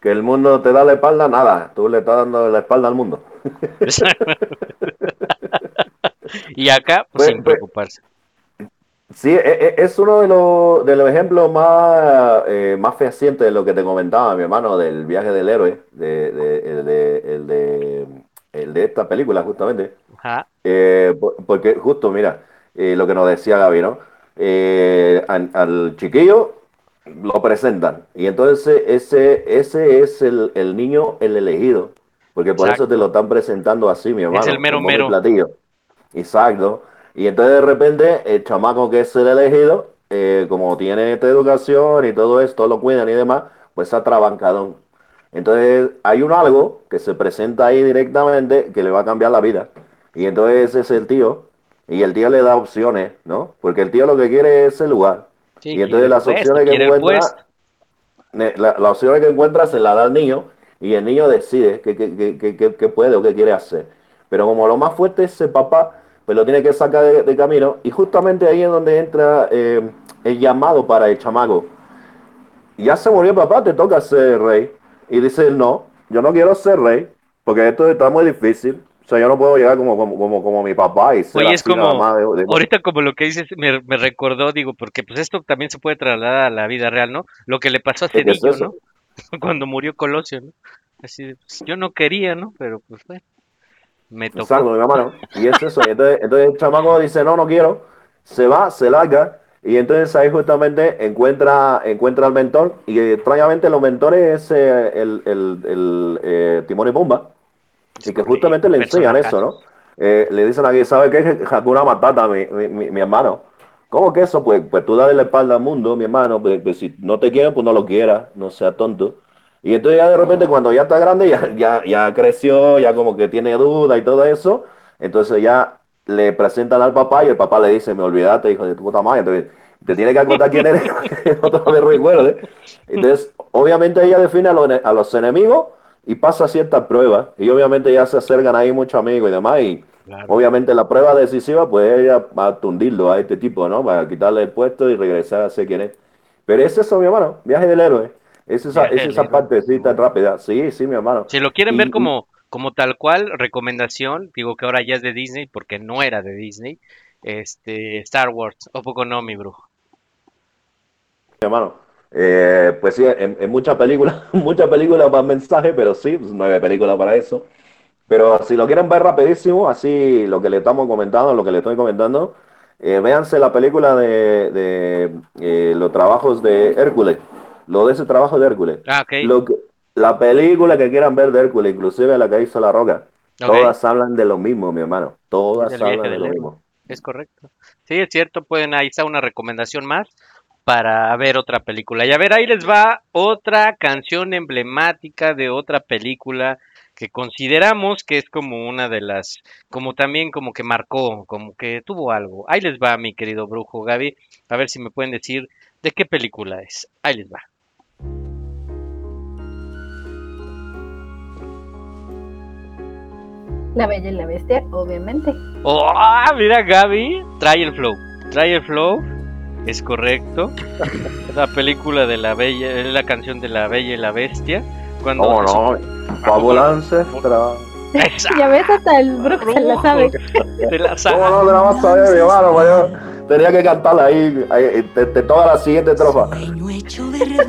que el mundo te da la espalda, nada, tú le estás dando la espalda al mundo. y acá, pues, Pues, sin pues, preocuparse. Sí, e- e- es uno de los, de los ejemplos más, eh, más fehacientes de lo que te comentaba, mi hermano, del viaje del héroe, de, de- el, de, el, de, el de esta película, justamente. Ajá. Eh, po- porque justo, mira, eh, lo que nos decía Gaby, ¿no? Eh, al, al chiquillo lo presentan y entonces ese, ese es el, el niño, el elegido, porque por Exacto. eso te lo están presentando así, mi hermano. el mero mero. platillo. Exacto. Y entonces de repente el chamaco que es el elegido, eh, como tiene esta educación y todo esto, lo cuidan y demás, pues está trabancadón. Entonces hay un algo que se presenta ahí directamente que le va a cambiar la vida. Y entonces ese es el tío. Y el tío le da opciones, ¿no? Porque el tío lo que quiere es el lugar. Sí, y entonces las puesto, opciones que encuentra, ne- la- las opciones que encuentra se las da al niño y el niño decide qué, qué- qué- qué- qué- qué puede o qué quiere hacer. Pero como lo más fuerte es ese papá, pues lo tiene que sacar de, de camino y justamente ahí es donde entra eh, el llamado para el chamaco. Ya se murió el papá, te toca ser rey. Y dice no, yo no quiero ser rey porque esto está muy difícil. O sea, yo no puedo llegar como, como, como, como mi papá y ser Oye, es como, más de- de- ahorita como lo que dices me, me recordó, digo, porque pues esto también se puede trasladar a la vida real, ¿no? Lo que le pasó a ¿Qué es Cedillo, eso? ¿no? Cuando murió Colosio, ¿no? Así pues, yo no quería, ¿no? Pero pues bueno, me tocó. Exacto, mi hermano. Y es eso. Y entonces, entonces el chamaco dice, no, no quiero. Se va, se larga. Y entonces ahí justamente encuentra, encuentra al mentor. Y extrañamente los mentores es eh, el, el, el, eh, Timón y Pumba. Y que justamente le enseñan eso, ¿no? Eh, le dicen aquí, ¿sabe qué? Hakuna Matata, mi, mi, mi, mi hermano. ¿Cómo que eso? Pues, pues tú dale la espalda al mundo, mi hermano. Pues, pues si no te quieren, pues no lo quieras, no seas tonto. Y entonces ya de repente cuando ya está grande, ya, ya, ya creció, ya como que tiene duda y todo eso, entonces ya le presentan al papá y el papá le dice, me olvidaste, hijo de tu puta madre. Entonces, te tiene que acordar quién eres, otra vez recuerdo. Entonces, obviamente ella define a los, a los enemigos y pasa ciertas pruebas. Y obviamente ya se acercan ahí muchos amigos y demás. Y obviamente la prueba decisiva, pues ella va a tundirlo a este tipo, ¿no? Para quitarle el puesto y regresar a ser quien es. Pero es eso, mi hermano, viaje del héroe. Es esa, es esa partecita rápida. Sí, sí, mi hermano. Si lo quieren Y- ver como, como tal cual, recomendación, digo que ahora ya es de Disney, porque no era de Disney, este, Star Wars, ¿o poco no, mi brujo? Mi hermano. Eh, pues sí, en, en muchas películas, muchas películas más mensaje, pero sí, pues nueve películas para eso. Pero si lo quieren ver rapidísimo, así lo que le estamos comentando, lo que le estoy comentando, eh, véanse la película de, de, eh, los trabajos de Hércules, lo de ese trabajo de Hércules. Ah. Lo que- la película que quieran ver de Hércules, inclusive la que hizo La Roca, todas hablan de lo mismo, mi hermano. Todas hablan de lo mismo. Es correcto. Sí, es cierto, pueden, ahí está una recomendación más para ver otra película. Y a ver, ahí les va otra canción emblemática de otra película que consideramos que es como una de las, como también como que marcó, como que tuvo algo. Ahí les va, mi querido brujo Gaby, a ver si me pueden decir de qué película es. Ahí les va. La Bella y la Bestia, obviamente. ¡Oh! ah, Mira, Gaby, trae el flow. Trae el flow, es correcto. La película de la Bella, es la canción de la Bella y la Bestia. Cuando ¿Cómo no? Fábula ancestral. Ya ves, hasta el Brooke se la sabe. de la ¿Cómo saga. no te la vas a ver, mi hermano? Pues tenía que cantarla ahí, ahí, de, de toda la siguiente estrofa. Sueño hecho verdad,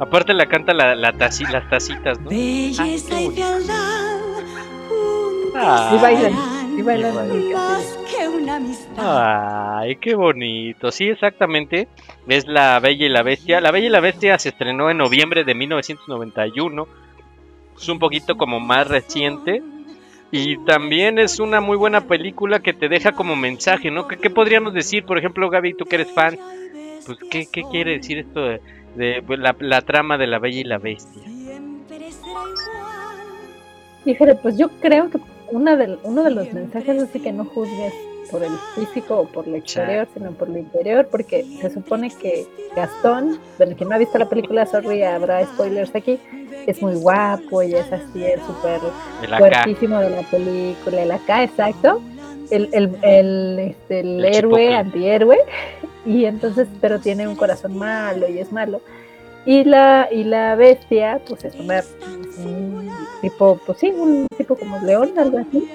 Aparte la canta la, la taci- las tacitas, ¿no? belleza y fealdad. Ah. Y bailan, y bailan el más que una amistad. Ay, qué bonito. Sí, exactamente. Es La Bella y la Bestia. La Bella y la Bestia se estrenó en noviembre de 1991. Es un poquito como más reciente. Y también es una muy buena película que te deja como mensaje, ¿no? ¿Qué, qué podríamos decir? Por ejemplo, Gaby, tú que eres fan, pues, ¿qué, qué quiere decir esto de, de, pues, la, la trama de La Bella y la Bestia? Siempre será igual. Fíjate, pues yo creo que una del, uno de los mensajes es de que no juzgues por el físico o por lo exterior, sino por lo interior, porque se supone que Gastón, bueno, quien no ha visto la película, sorry, habrá spoilers aquí, es muy guapo y es así, es súper fuertísimo de la película, el acá, exacto. El, el, el, este, el El héroe, chipotle. antihéroe, y entonces, pero tiene un corazón malo y es malo. Y la, y la bestia, pues es un tipo, pues sí, un tipo como león, algo así.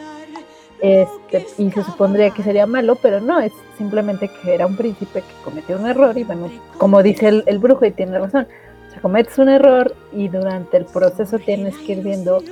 Este, y se supondría que sería malo, pero no, es simplemente que era un príncipe que cometió un error y bueno, como dice el, el brujo y tiene razón, o sea, cometes un error y durante el proceso tienes que ir viendo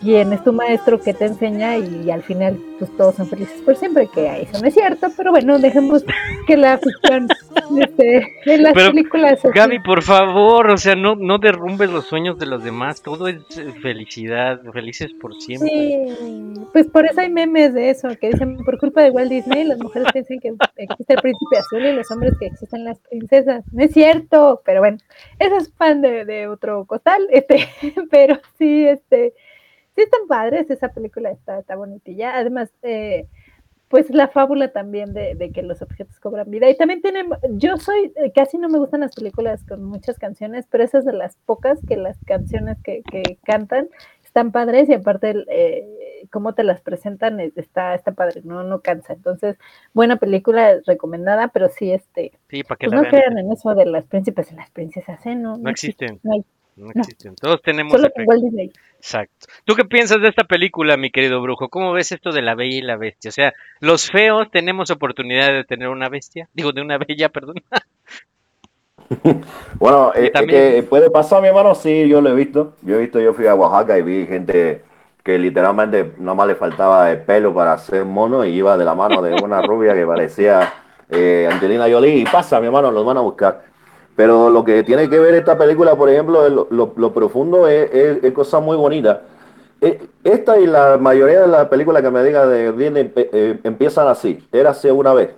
quién es tu maestro, qué te enseña y, al final pues todos son felices por siempre, que eso no es cierto, pero bueno, dejemos que la ficción este, en las Pero, películas así. Gaby, por favor, o sea, no, no derrumbes los sueños de los demás. Todo es eh, felicidad, felices por siempre. Sí, pues por eso hay memes de eso, que dicen, por culpa de Walt Disney, las mujeres piensan que existe el príncipe azul y los hombres que existen las princesas. No es cierto, pero bueno, eso es fan de, de otro costal, este, pero sí, este, sí están padres, esa película está, está bonitilla. Además, eh, pues la fábula también de, de que los objetos cobran vida. Y también tienen, yo soy, eh, casi no me gustan las películas con muchas canciones, pero esas de las pocas que las canciones que, que cantan están padres y aparte eh, cómo te las presentan eh, está, está padre, no, no cansa. Entonces, buena película, recomendada, pero sí, este, Sí, para que pues la no vean. crean en eso de las príncipes y las princesas, ¿eh? No, No existen. No hay, No no. existen. Todos tenemos solo. Walt. Exacto. ¿Tú qué piensas de esta película, mi querido brujo? ¿Cómo ves esto de la bella y la bestia? O sea, los feos tenemos oportunidad de tener una bestia. Digo, de una bella, perdón. Bueno, eh, también- que puede pasar, mi hermano, sí, yo lo he visto. Yo he visto, yo fui a Oaxaca y vi gente que literalmente nomás le faltaba el pelo para ser mono y iba de la mano de una rubia que parecía eh, Angelina Jolie. Y pasa, mi hermano, los van a buscar. Pero lo que tiene que ver esta película, por ejemplo, lo, profundo es, cosa muy bonita. Eh, Esta y la mayoría de las películas que me digan de eh, empiezan así. Érase una vez.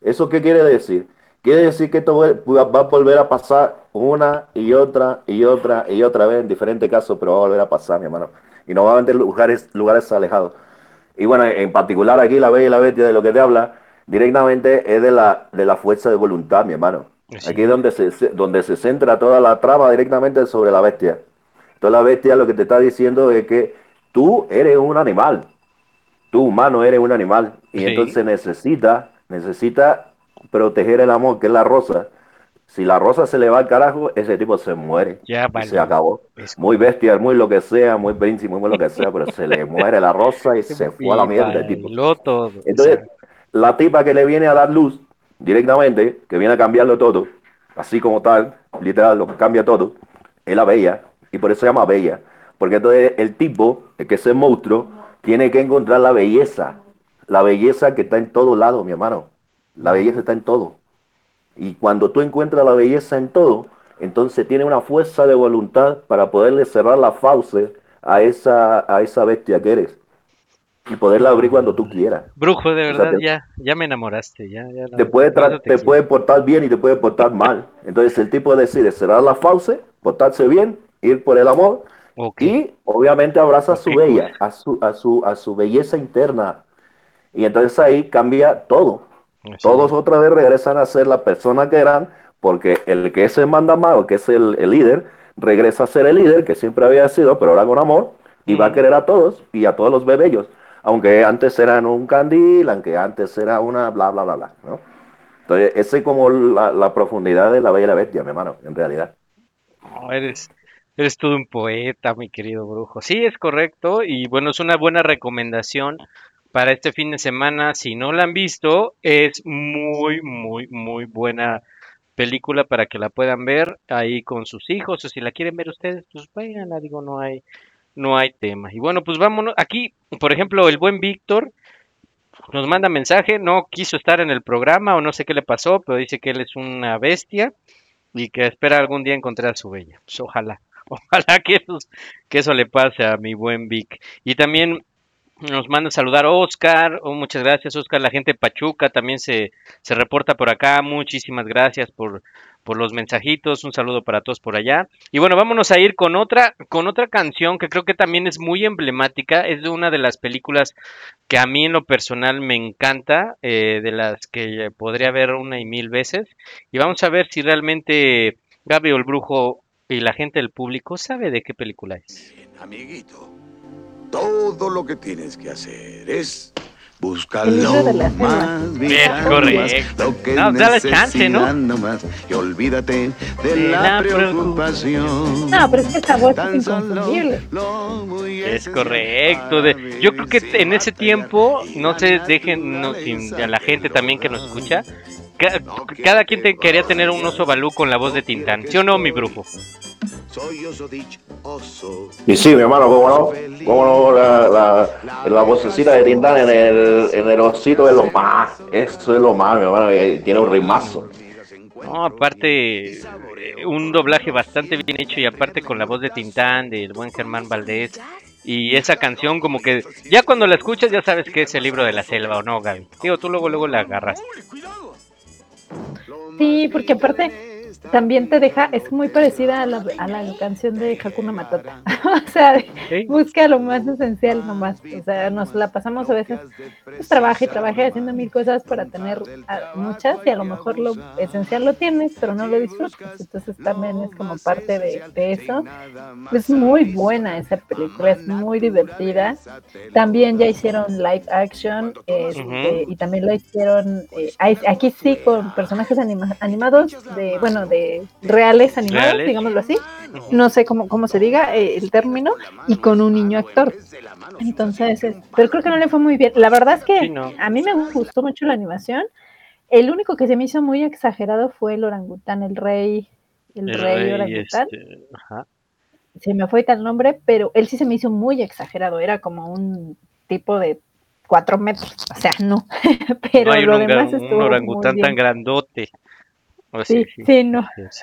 ¿Eso qué quiere decir? Quiere decir que esto va a volver a pasar una y otra y otra y otra vez en diferentes casos, pero va a volver a pasar, mi hermano. Y no va a haber lugares, lugares alejados. Y bueno, en particular aquí la Bella y la Bestia de lo que te habla directamente es de la, de la fuerza de voluntad, mi hermano. Sí. Aquí es donde se, donde se centra toda la trama directamente sobre la bestia. Toda la bestia lo que te está diciendo es que tú eres un animal. Tú, humano, eres un animal. Y Sí. entonces necesita, necesita proteger el amor, que es la rosa. Si la rosa se le va al carajo, ese tipo se muere. Ya Y se acabó. Muy bestia, muy lo que sea, muy príncipe, muy lo que sea, pero se le muere la rosa y se fue a la mierda el tipo. Entonces, la tipa que le viene a dar luz directamente, que viene a cambiarlo todo, así como tal, literal, lo cambia todo, es la bella. Y por eso se llama bella. Porque entonces el tipo, el que es el monstruo, tiene que encontrar la belleza. La belleza que está en todo lado, mi hermano. La belleza está en todo. Y cuando tú encuentras la belleza en todo, entonces tiene una fuerza de voluntad para poderle cerrar la fauce a esa, a esa bestia que eres. Y poderla abrir cuando tú quieras. brujo, de O sea, verdad, te- ya, ya me enamoraste. Ya, ya te puede, te te puede portar bien y te puede portar mal. Entonces el tipo decide cerrar la fauce, portarse bien, ir por el amor Ok. y obviamente abraza a su bella, a su, a su, a su belleza interna. Y entonces ahí cambia todo. Así Todos otra vez regresan a ser la persona que eran, porque el que es el mandamado, que es el, el líder, regresa a ser el líder que siempre había sido, pero ahora con amor, y va a querer a todos y a todos los bebellos, aunque antes eran un candil, aunque antes era una bla, bla, bla, bla, ¿no? Entonces, esa es como la, profundidad de la Bella y la Bestia, mi hermano, en realidad. No, eres, eres todo un poeta, mi querido brujo. Sí, es correcto. Y bueno, es una buena recomendación para este fin de semana. Si no la han visto, es muy, muy, muy buena película para que la puedan ver ahí con sus hijos. O si la quieren ver ustedes, pues váyanla, digo, no hay, no hay tema. Y bueno, pues vámonos. Aquí, por ejemplo, el buen Víctor nos manda mensaje, no quiso estar en el programa o no sé qué le pasó, pero dice que él es una bestia y que espera algún día encontrar a su bella. Pues ojalá, ojalá que eso, que eso le pase a mi buen Vic. Y también nos manda a saludar Oscar, oh, muchas gracias Oscar, la gente de Pachuca también se, se reporta por acá, muchísimas gracias por, por los mensajitos, un saludo para todos por allá. Y bueno, vámonos a ir con otra, con otra canción que creo que también es muy emblemática, es de una de las películas que a mí en lo personal me encanta, eh, de las que podría ver una y mil veces. Y vamos a ver si realmente Gaby el Brujo y la gente del público sabe de qué película es. Amiguito, todo lo que tienes que hacer es buscar El libro lo de la selva. más vital, Es correcto. lo que No, dale chance, ¿no? y olvídate de, De la, la preocupación. No, pero es que esa voz es inconfundible. Es correcto. de- yo creo que en ese tiempo, no sé, dejen no, a la gente también que nos escucha, ca- cada quien te quería tener un oso balú con la voz de Tintán. ¿Sí o no, mi brujo? Soy oso dich, oso. Y sí, mi hermano, cómo no, cómo no, la, la, la vocecita de Tintán en el, en el osito es lo más, eso es lo más, mi hermano, tiene un rimazo. No, aparte, un doblaje bastante bien hecho y aparte con la voz de Tintán, del buen Germán Valdés. Y esa canción como que ya cuando la escuchas ya sabes que es el libro de la selva o no, Gaby. Digo, tú luego luego la agarras. Sí, porque aparte también te deja, es muy parecida a la, a la canción de Hakuna Matata. o sea, Sí. busca lo más esencial nomás. O sea, nos la pasamos a veces, pues trabaja y trabaja haciendo mil cosas para tener ah, muchas y a lo mejor lo esencial lo tienes, pero no lo disfrutas. Entonces también es como parte de, de eso. Es muy buena esa película, es muy divertida. También ya hicieron live action este, y también la hicieron eh, aquí sí con personajes anima- animados de bueno de reales animados Reales. digámoslo así no sé cómo, cómo se diga eh, el término y con un niño actor entonces es- pero creo que no le fue muy bien la verdad es que Sí, no. a mí me gustó mucho la animación el único que se me hizo muy exagerado fue el orangután el rey el, El rey, rey, orangután este, ajá. se me fue tal nombre, pero él sí se me hizo muy exagerado, era como un tipo de cuatro metros, o sea, no, pero no hay lo un, demás un estuvo muy orangután bien. tan grandote. Sí, sí, no, es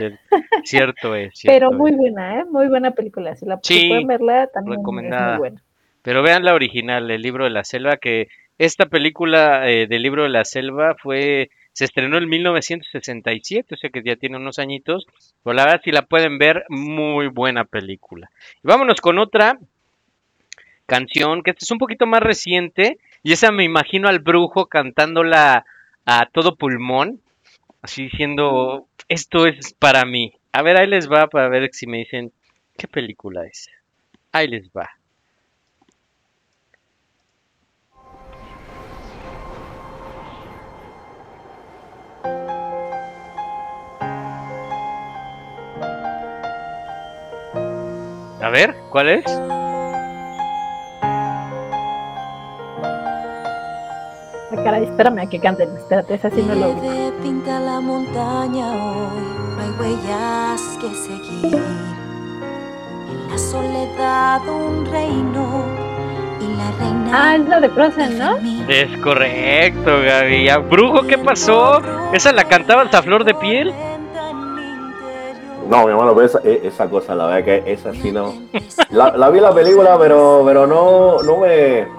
cierto es. pero cierto muy es. buena, ¿eh? muy buena película, si, la, Sí, pueden verla también es muy buena. Pero vean la original, el libro de la selva, que esta película eh, del libro de la selva fue Se estrenó en 1967, o sea que ya tiene unos añitos. Pero la verdad, si la pueden ver, muy buena película. Y vámonos con otra canción, que esta es un poquito más reciente. Y esa me imagino al brujo cantándola a todo pulmón. Así diciendo, esto es para mí. A ver, ahí les va para ver si me dicen qué película es. Ahí les va. A ver, ¿cuál es? Ah, caray, espérame a que canten. Espérate, esa sí no lo ubico. Verde pinta la montaña hoy, no hay huellas que seguir. En la soledad un reino y la reina. Ah, es la de Frozen, ¿no? Es correcto, Gaby. Brujo, ¿qué pasó? ¿Esa la cantabas a flor de piel? No, mi hermano, pero esa, e- esa cosa, la verdad que esa sí no. La, la vi la película, pero, pero no, no me.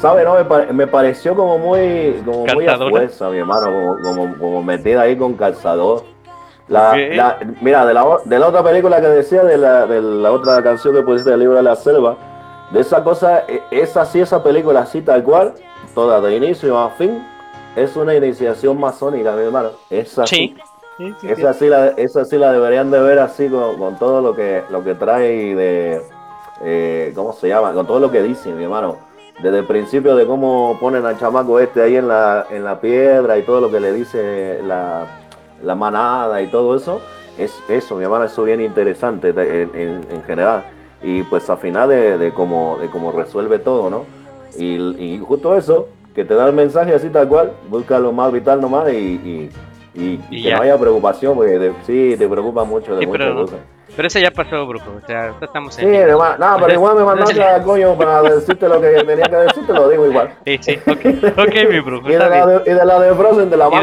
¿Sabe? No, me, pare- me pareció como muy, como muy a fuerza, mi hermano, como, como, como metida ahí con calzador. La, la- mira, de la, de la otra película que decía, de la, de la otra canción que pusiste del libro de la selva, de esa cosa, e- esa sí, esa película así tal cual, toda de inicio a fin, es una iniciación masónica, mi hermano. Es así. Sí. Esa sí, la, esa sí la deberían de ver así con, con todo lo que, lo que trae de, eh, ¿cómo se llama? Con todo lo que dice, mi hermano. Desde el principio de cómo ponen al chamaco este ahí en la, en la piedra y todo lo que le dice la, la manada y todo eso, es eso, mi hermano, eso bien interesante en, en- en general. Y pues al final de, de cómo, de cómo resuelve todo, ¿no? Y, y justo eso, que te da el mensaje así tal cual, busca lo más vital nomás y, y, y- y Y que ya. no haya preocupación, porque de- sí, te preocupa mucho de Sí, muchas pero, cosas. Pero ese ya pasó, Brujo. O sea, estamos Sí, en. vivo. hermano, no, pero igual me mandaste a coño para decirte lo que tenía que decir, te lo digo igual. Sí, sí, ok, ok, mi Brujo. Y de, la de, y de la de Frozen, de la ¿Y de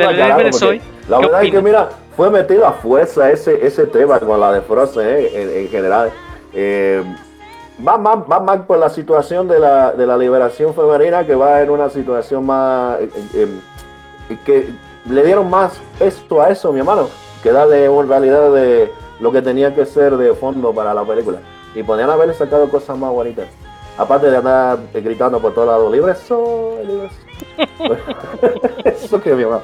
la verdad es que, mira, fue metido a fuerza ese, ese tema con la de Frozen eh, en, en general. Eh, va, más, va más por la situación de la, de la liberación femenina que va en una situación más... eh, eh, eh, que le dieron más esto a eso, mi hermano, que darle en realidad de lo que tenía que ser de fondo para la película. Y podían haberle sacado cosas más bonitas. Aparte de andar gritando por todos lados, libre soy, libre soy. Eso que mi hermano.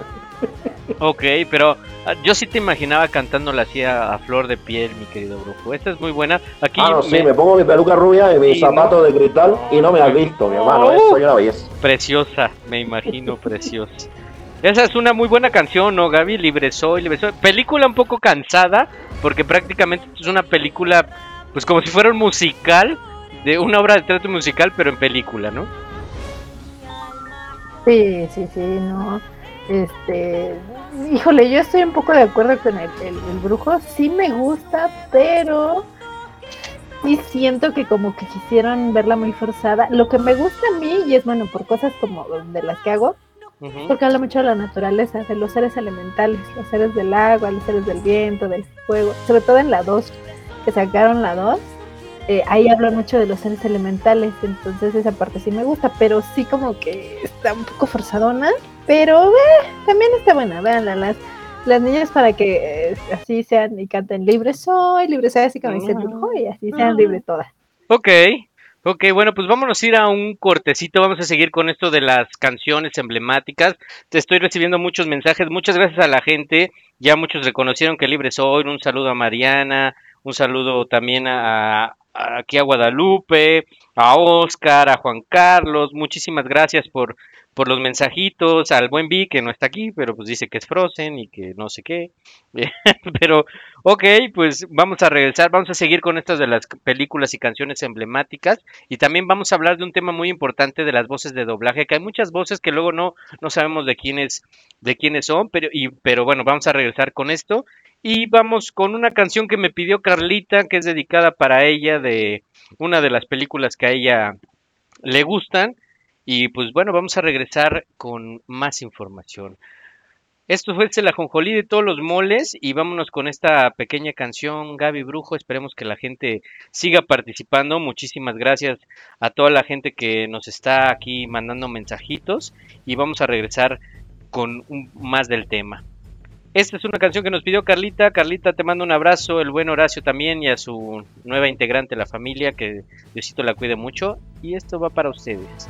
Ok, pero ah, yo sí te imaginaba cantándola así a, a flor de piel, mi querido Brujo. Esta es muy buena. Aquí Ah, no, sí, me- me pongo mi peluca rubia y mis zapatos de cristal y no me has visto, mi hermano. Eso es una belleza. Preciosa, me imagino preciosa. Esa es una muy buena canción, ¿no, Gaby? Libre soy, libre soy. Película un poco cansada, porque prácticamente es una película, pues como si fuera un musical, de una obra de teatro musical, pero en película, ¿no? Sí, sí, sí, no. Este, híjole, yo estoy un poco de acuerdo con el, el, el brujo. Sí me gusta, pero sí siento que como que quisieron verla muy forzada. Lo que me gusta a mí, y es bueno por cosas como de las que hago, Porque habla mucho de la naturaleza, de los seres elementales, los seres del agua, los seres del viento, del fuego, sobre todo en la 2, que sacaron la 2, eh, ahí hablan mucho de los seres elementales, entonces esa parte sí me gusta, pero sí como que está un poco forzadona, pero eh, también está buena, véanla, las, las niñas para que eh, así sean y canten libre soy, libre soy, así como dice el brujo, y así sean libres todas. Ok, ok, bueno, pues vámonos a ir a un cortecito, vamos a seguir con esto de las canciones emblemáticas. Te estoy recibiendo muchos mensajes, muchas gracias a la gente, ya muchos reconocieron que libre soy, un saludo a Mariana, un saludo también a, a- aquí a Guadalupe, a Oscar, a Juan Carlos, muchísimas gracias por, por los mensajitos, al buen Vi que no está aquí, pero pues dice que es Frozen y que no sé qué. pero Ok, pues vamos a regresar, vamos a seguir con estas de las películas y canciones emblemáticas y también vamos a hablar de un tema muy importante de las voces de doblaje, que hay muchas voces que luego no, no sabemos de quiénes, de quiénes son, pero, y, pero bueno, vamos a regresar con esto y vamos con una canción que me pidió Carlita, que es dedicada para ella de una de las películas que a ella le gustan y pues bueno, vamos a regresar con más información. Esto fue el ajonjolí de todos los moles y vámonos con esta pequeña canción, Gaby Brujo. Esperemos que la gente siga participando. Muchísimas gracias a toda la gente que nos está aquí mandando mensajitos y vamos a regresar con un- más del tema. Esta es una canción que nos pidió Carlita. Carlita, te mando un abrazo. El buen Horacio también y a su nueva integrante la familia. Que Diosito la cuide mucho. Y esto va para ustedes.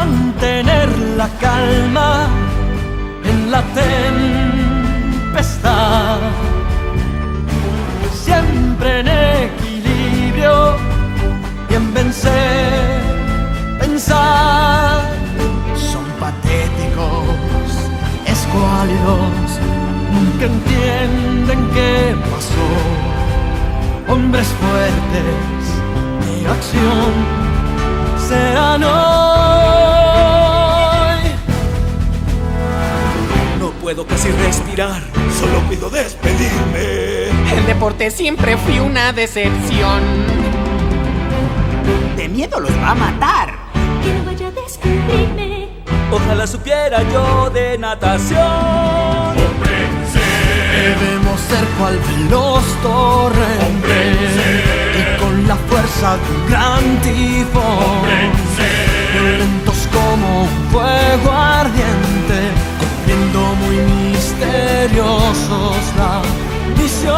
Mantener la calma en la tempestad. Siempre en equilibrio y en vencer, pensar. Son patéticos, escuálidos, nunca entienden qué pasó. Hombres fuertes de acción serán hoy. No puedo casi respirar, solo pido despedirme. El deporte siempre fui una decepción. De miedo los va a matar. Que no vaya a descubrirme. Ojalá supiera yo de natación. Debemos ser cual veloz torrente y con la fuerza de un gran tifón, violentos como un fuego ardiente, corriendo muy misteriosos la misión.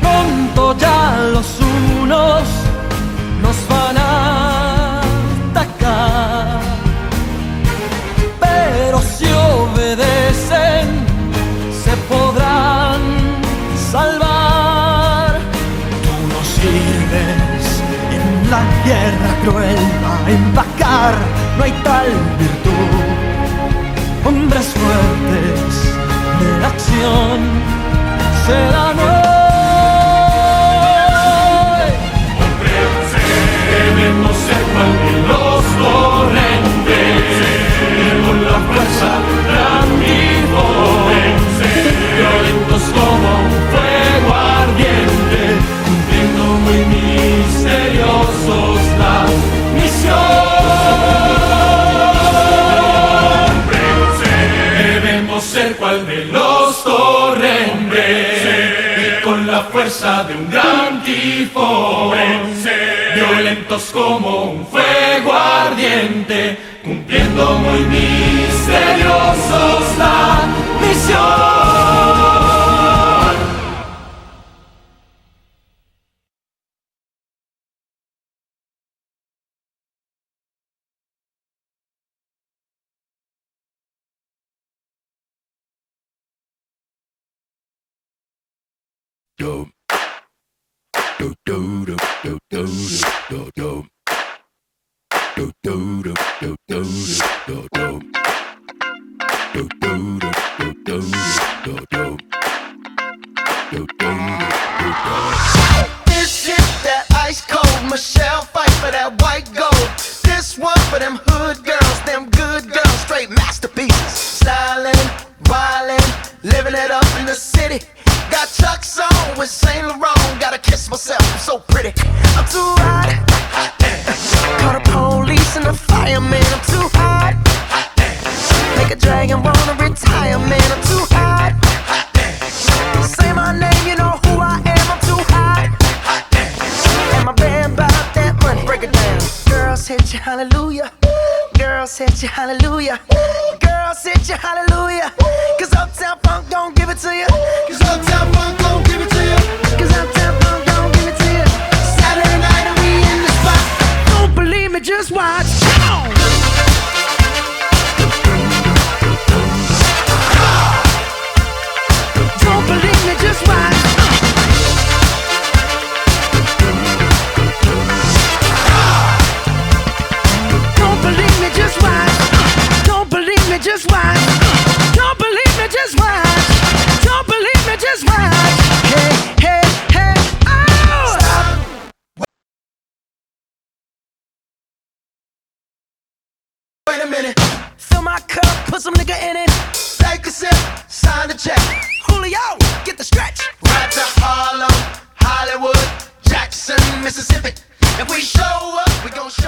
Pronto ya los unos la guerra cruel a empacar, no hay tal virtud. Hombres fuertes de acción serán hoy. Debemos ser los torrentes con la fuerza de un gran tifón, violentos como un fuego ardiente, cumpliendo muy misteriosos la fuerza de un gran tifón, violentos como un fuego ardiente, cumpliendo muy misteriosos la misión. This hit that ice cold Michelle fight for that white gold. This one for them hood girls, them good girls, straight masterpieces. Styling, wildin', living it up in the city. Got Chuck's on with Saint Laurent. Gotta kiss myself, I'm so pretty. I'm too hot. Call the police and the fireman. I'm too hot. Make a dragon wanna retire, man. I'm too hot. Say my name, you know who I am. I'm too hot. And my band bought that money. Break it down. Girls hit you, hallelujah. Girls hit you, hallelujah. Girls hit you, hallelujah. Cause Uptown Funk don't give it to you.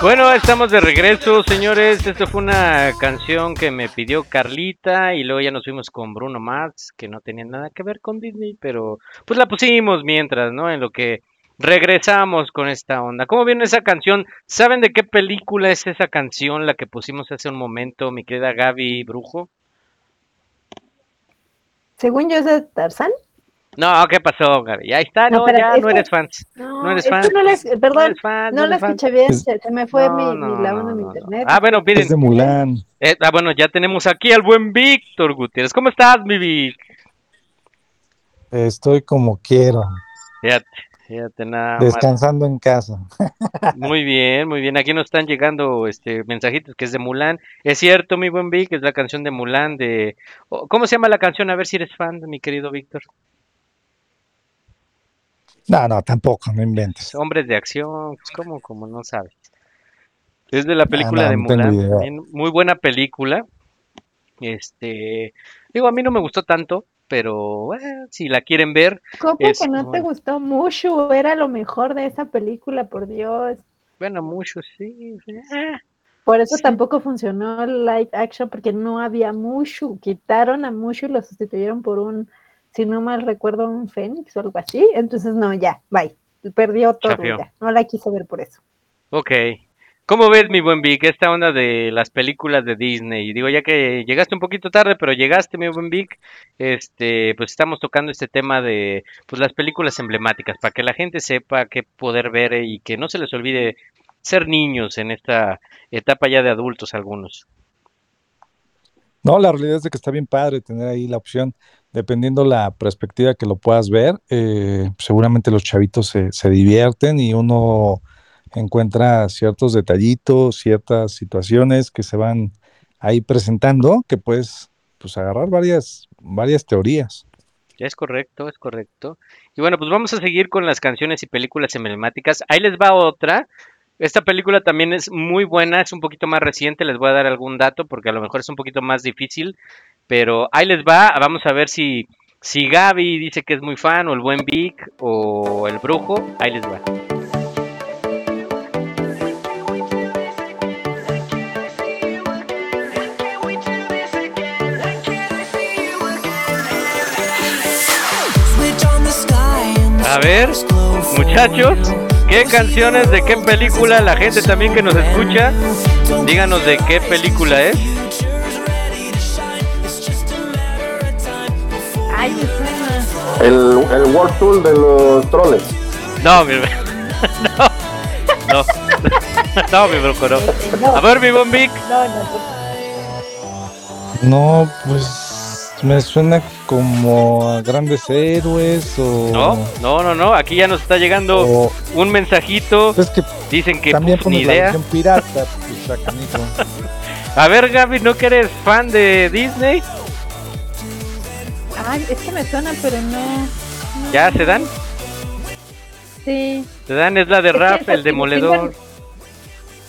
Bueno, estamos de regreso, señores. Esta fue una canción que me pidió Carlita y luego ya nos fuimos con Bruno Mars, que no tenía nada que ver con Disney, pero pues la pusimos mientras, ¿no? En lo que regresamos con esta onda. ¿Cómo viene esa canción? ¿Saben de qué película es esa canción, la que pusimos hace un momento, mi querida Gaby Brujo? Según yo es de Tarzán. No, ¿qué pasó, Gaby? Ahí está, No, ya no eres fan. No, No eres fan. no la, perdón, fan, no no la escuché bien, Es- se, me fue No, mi, no, mi- la no, onda de mi no, no. internet. Ah, bueno, miren. Es de Mulan. Eh, ah, bueno, ya tenemos aquí al buen Víctor Gutiérrez. ¿Cómo estás, mi Vic? Estoy como quiero, Fíjate, fíjate nada más. descansando en casa. Muy bien, muy bien. Aquí nos están llegando este mensajitos que es de Mulan. Es cierto, mi buen Vic, es la canción de Mulan de... oh, ¿Cómo se llama la canción? A ver si eres fan, mi querido Víctor. No, no, tampoco, no inventes. Hombres de acción, pues, ¿cómo, cómo no sabes? Es de la película no, de no Mulan, también muy buena película. Este, digo, a mí no me gustó tanto, pero eh, si la quieren ver, ¿Cómo es que no te gustó mucho? Era lo mejor de esa película, por Dios. Bueno, mucho, sí. ah. Por eso tampoco funcionó el live action, porque no había Mushu. Quitaron a Mushu y lo sustituyeron por un, si no mal recuerdo, un Fénix o algo así. Entonces, no, ya, bye. Perdió todo, ya. No la quise ver por eso. Ok. ¿Cómo ves, mi buen Vic, esta onda de las películas de Disney? Digo, ya que llegaste un poquito tarde, pero llegaste, mi buen Vic, este, pues estamos tocando este tema de pues las películas emblemáticas, para que la gente sepa qué poder ver y que no se les olvide ser niños en esta etapa ya de adultos algunos. No, la realidad es de que está bien padre tener ahí la opción, dependiendo la perspectiva que lo puedas ver, eh, seguramente los chavitos se, se divierten y uno encuentra ciertos detallitos, ciertas situaciones que se van ahí presentando, que puedes pues agarrar varias, varias teorías. Es correcto, es correcto. Y bueno, pues vamos a seguir con las canciones y películas emblemáticas. Ahí les va otra. Esta película también es muy buena, es un poquito más reciente, les voy a dar algún dato porque a lo mejor es un poquito más difícil, pero ahí les va, vamos a ver si, si Gaby dice que es muy fan o el buen Vic o el brujo, ahí les va. A ver, muchachos, ¿qué canciones de qué película? La gente también que nos escucha, díganos de qué película es. Ay, me suena. El, el World Tour de los troles. No, mi no, no, no, mi brujo, no. A ver, mi Vic. No, no, No, pues me suena como a grandes héroes o... No, no, no, no, aquí ya nos está llegando O- un mensajito. Es que Dicen que también pues, ni la idea. pirata, pues, canijo. A ver, Gaby, ¿no que eres fan de Disney? Ay, es que me suena, pero no. ¿Ya se dan? Sí. Se dan, es la de Rap, el demoledor.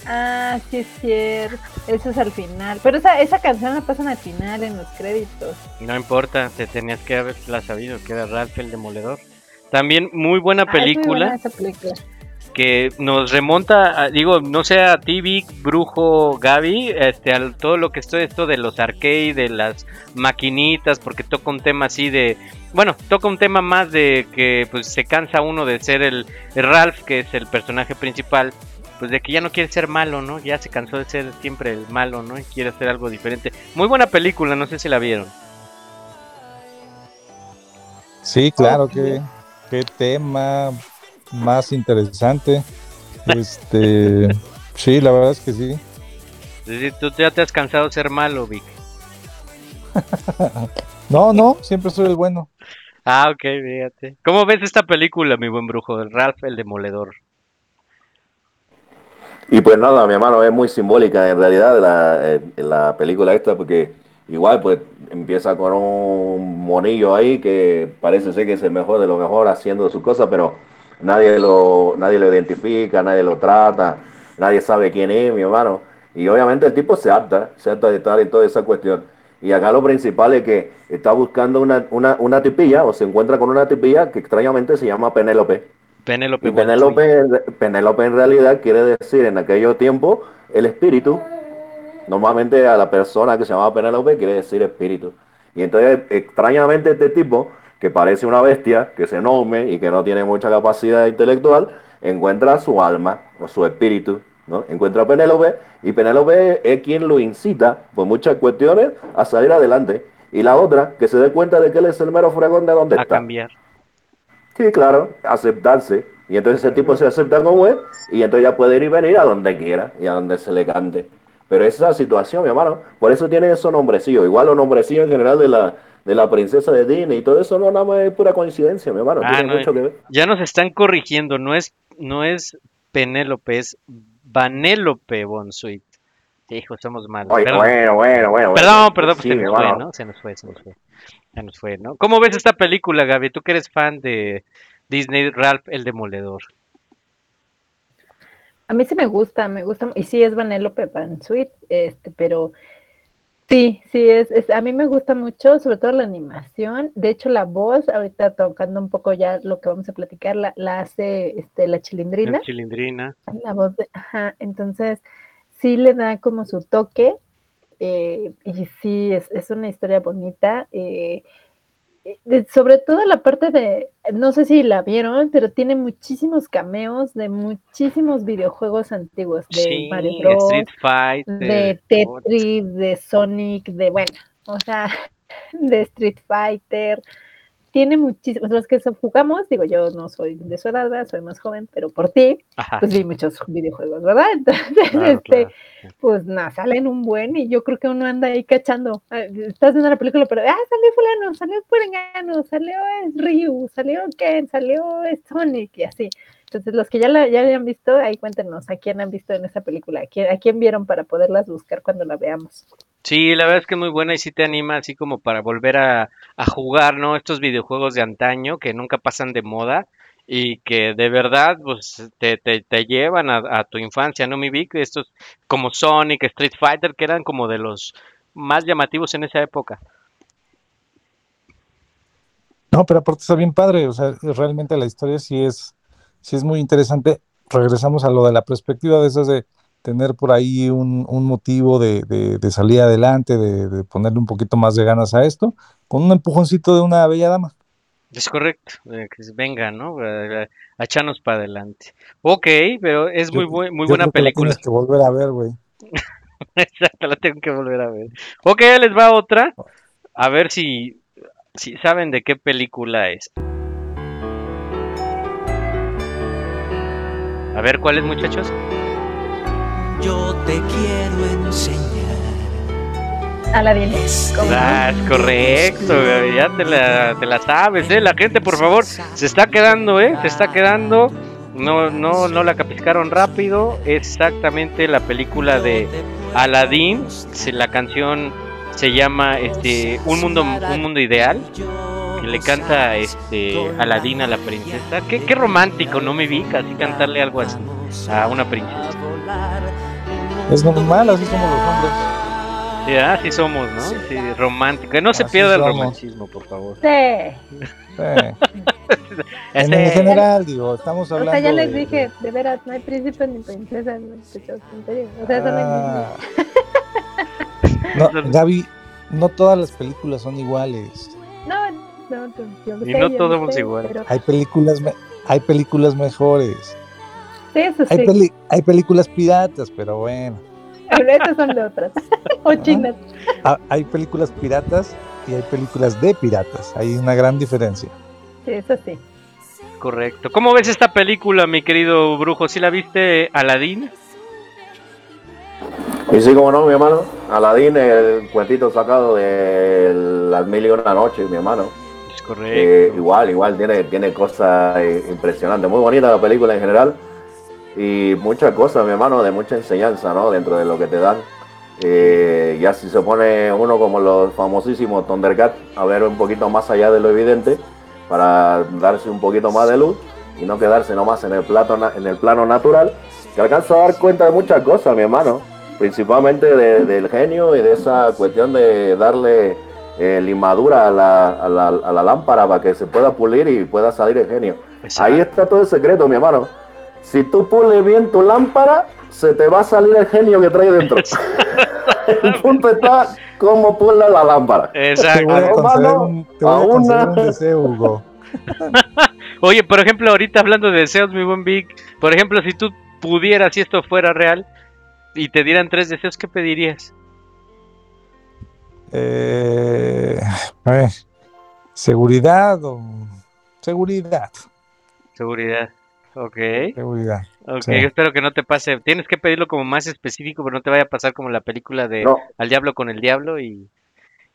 Ah, sí es cierto. Eso es al final. Pero esa, esa canción la pasan al final en los créditos. No importa, te tenías que haberla sabido, que era Ralph el Demoledor. También muy buena Ah, es muy película buena esa película. Que nos remonta, a- digo, no sé a ti, Vic, Brujo, Gaby, este, a todo lo que esto, esto de los arcade, de las maquinitas, porque toca un tema así de, bueno, toca un tema más de que pues se cansa uno de ser el, el Ralph, que es el personaje principal, pues de que ya no quiere ser malo, ¿no? Ya se cansó de ser siempre el malo, ¿no? Y quiere hacer algo diferente. Muy buena película, no sé si la vieron. Sí, claro, qué, qué tema más interesante. Este, sí, la verdad es que sí. Tú ya te has cansado de ser malo, Vic. No, no, siempre soy el bueno. Ah, ok, fíjate. ¿Cómo ves esta película, mi buen brujo? El Ralph el Demoledor. Y pues nada, mi hermano, es muy simbólica en realidad la, eh, la película esta, porque igual pues empieza con un monillo ahí que parece ser que es el mejor de lo mejor haciendo sus cosas, pero nadie lo, nadie lo identifica, nadie lo trata, nadie sabe quién es, mi hermano. Y obviamente el tipo se harta, se harta de estar en toda esa cuestión. Y acá lo principal es que está buscando una, una, una tipilla o se encuentra con una tipilla que extrañamente se llama Penélope. Penélope. Penélope, Penélope en realidad quiere decir en aquello tiempo el espíritu. Normalmente a la persona que se llama Penélope quiere decir espíritu. Y entonces extrañamente este tipo, que parece una bestia, que es enorme y que no tiene mucha capacidad intelectual, encuentra su alma o su espíritu. ¿no? Encuentra a Penélope y Penélope es quien lo incita por muchas cuestiones a salir adelante. Y la otra, que se dé cuenta de que él es el mero fregón de donde A está. cambiar. Sí, claro, aceptarse. Y entonces ese tipo se acepta como es y entonces ya puede ir y venir a donde quiera y a donde se le cante. Pero esa situación, mi hermano, por eso tiene esos nombrecillos. Igual los nombrecillos en general de la, de la princesa de Disney y todo eso no nada más es pura coincidencia, mi hermano. Ah, tiene no, mucho que ver. ya nos están corrigiendo, no es, no es Penélope, es Vanélope Bonsuit. Hijo, estamos mal. Oye, Perdón. bueno, bueno, bueno. Perdón, bueno. perdón, pues Sí, se nos fue. ¿no? Se nos fue, se nos fue. Se nos fue, ¿no? ¿Cómo ves esta película, Gaby? Tú que eres fan de Disney, Ralph el Demoledor. A mí sí me gusta, me gusta, y sí es Vanellope Van Sweet, este, pero sí, sí es, es, a mí me gusta mucho, sobre todo la animación. De hecho, la voz, ahorita tocando un poco ya lo que vamos a platicar, la, la hace este, la chilindrina. La Chilindrina. La voz de, ajá, entonces sí le da como su toque, eh, y sí, es, es una historia bonita. eh, sobre todo la parte de, no sé si la vieron, pero tiene muchísimos cameos de muchísimos videojuegos antiguos, de Sí, Mario Bros, Street Fighter. de Tetris, de Sonic, de, bueno, o sea, de Street Fighter. Tiene muchísimos, los que jugamos, digo, yo no soy de su edad, ¿verdad? soy más joven, pero por ti, Ajá. pues vi muchos videojuegos, ¿verdad? Entonces, Claro, este, pues nada, salen un buen y yo creo que uno anda ahí cachando. Ah, Estás viendo la película, pero, ah, salió fulano, salió Purengano, salió es Ryu, salió Ken, salió Sonic y así. Entonces, los que ya la, ya la hayan visto, ahí cuéntenos a quién han visto en esa película, a quién, a quién vieron para poderlas buscar cuando la veamos. Sí, la verdad es que es muy buena y sí te anima así como para volver a, a jugar, ¿no? Estos videojuegos de antaño que nunca pasan de moda y que de verdad pues te, te, te llevan a, a tu infancia, ¿no, mi Vic? Estos como Sonic, Street Fighter, que eran como de los más llamativos en esa época. No, pero aparte está bien padre, o sea, realmente la historia sí es, sí es muy interesante. Regresamos a lo de la perspectiva de esas de tener por ahí un, un motivo de, de- de salir adelante, de, de ponerle un poquito más de ganas a esto, con un empujoncito de una bella dama. Es correcto, eh, que venga, ¿no? A, echarnos para adelante. Ok, pero es muy, Yo- muy yo buena creo que la película. tienes que volver a ver, güey. Exacto, la tengo que volver a ver. Ok, les va otra. A ver si, si saben de qué película es. A ver, ¿cuál es, muchachos? Yo te quiero enseñar. Aladdin. Ah, es correcto, ya te la, te la sabes, ¿eh? La gente, por favor, se está quedando, ¿eh? Se está quedando. No, no, no la capiscaron rápido. Exactamente la película de Aladdin. La canción se llama este Un mundo, un mundo ideal. Que le canta este Aladdin a la princesa. Qué, qué romántico, ¿no me vi? Así cantarle algo así a una princesa. Es normal, así somos los hombres. Sí, así somos, ¿no? Sí, romántico. Que no se Así pierda el somos. romanticismo, por favor. Sí. Sí. En, en general, digo, estamos O hablando sea, ya les de- dije, de veras, no hay príncipes ni princesas, no. O sea, eso no Ah. No, Gaby, no todas las películas son iguales. No, no, yo lo Y sé, no yo todos lo somos sé, iguales. pero- Hay películas, me- hay películas mejores. Sí, eso Hay, sí. peli- hay películas piratas, pero bueno. Pero esas son de otras. o chinas. Ah, Hay películas piratas y hay películas de piratas. Hay una gran diferencia. Sí, eso sí. Correcto. ¿Cómo ves esta película, mi querido brujo? ¿Sí la viste, Aladdin? Y sí, como no, mi hermano. Aladín, el cuentito sacado de las mil y una noches, mi hermano. Es correcto. Eh, igual, igual, tiene, tiene cosas impresionantes. Muy bonita la película en general. Y muchas cosas, mi hermano, de mucha enseñanza, ¿no? Dentro de lo que te dan. Eh, ya si se pone uno como los famosísimos Thundercats a ver un poquito más allá de lo evidente para darse un poquito más de luz y no quedarse nomás en el, plato, en el plano natural, que alcanza a dar cuenta de muchas cosas, mi hermano. Principalmente de- del genio y de esa cuestión de darle eh, limadura a la, a, la, a la lámpara para que se pueda pulir y pueda salir el genio. Ahí está todo el secreto, mi hermano. Si tú pules bien tu lámpara, se te va a salir el genio que trae dentro. el punto está cómo pule la lámpara. Te Exacto. voy a conceder Hermano, un, te voy a a conceder una- un deseo, Hugo. Oye, por ejemplo, ahorita hablando de deseos, mi buen Vic, por ejemplo, si tú pudieras, si esto fuera real, y te dieran tres deseos, ¿qué pedirías? Eh, a ver, seguridad o seguridad, Seguridad. Ok. seguridad. Ok, Sí. yo espero que no te pase. Tienes que pedirlo como más específico, pero no te vaya a pasar como la película de No. Al Diablo con el Diablo y...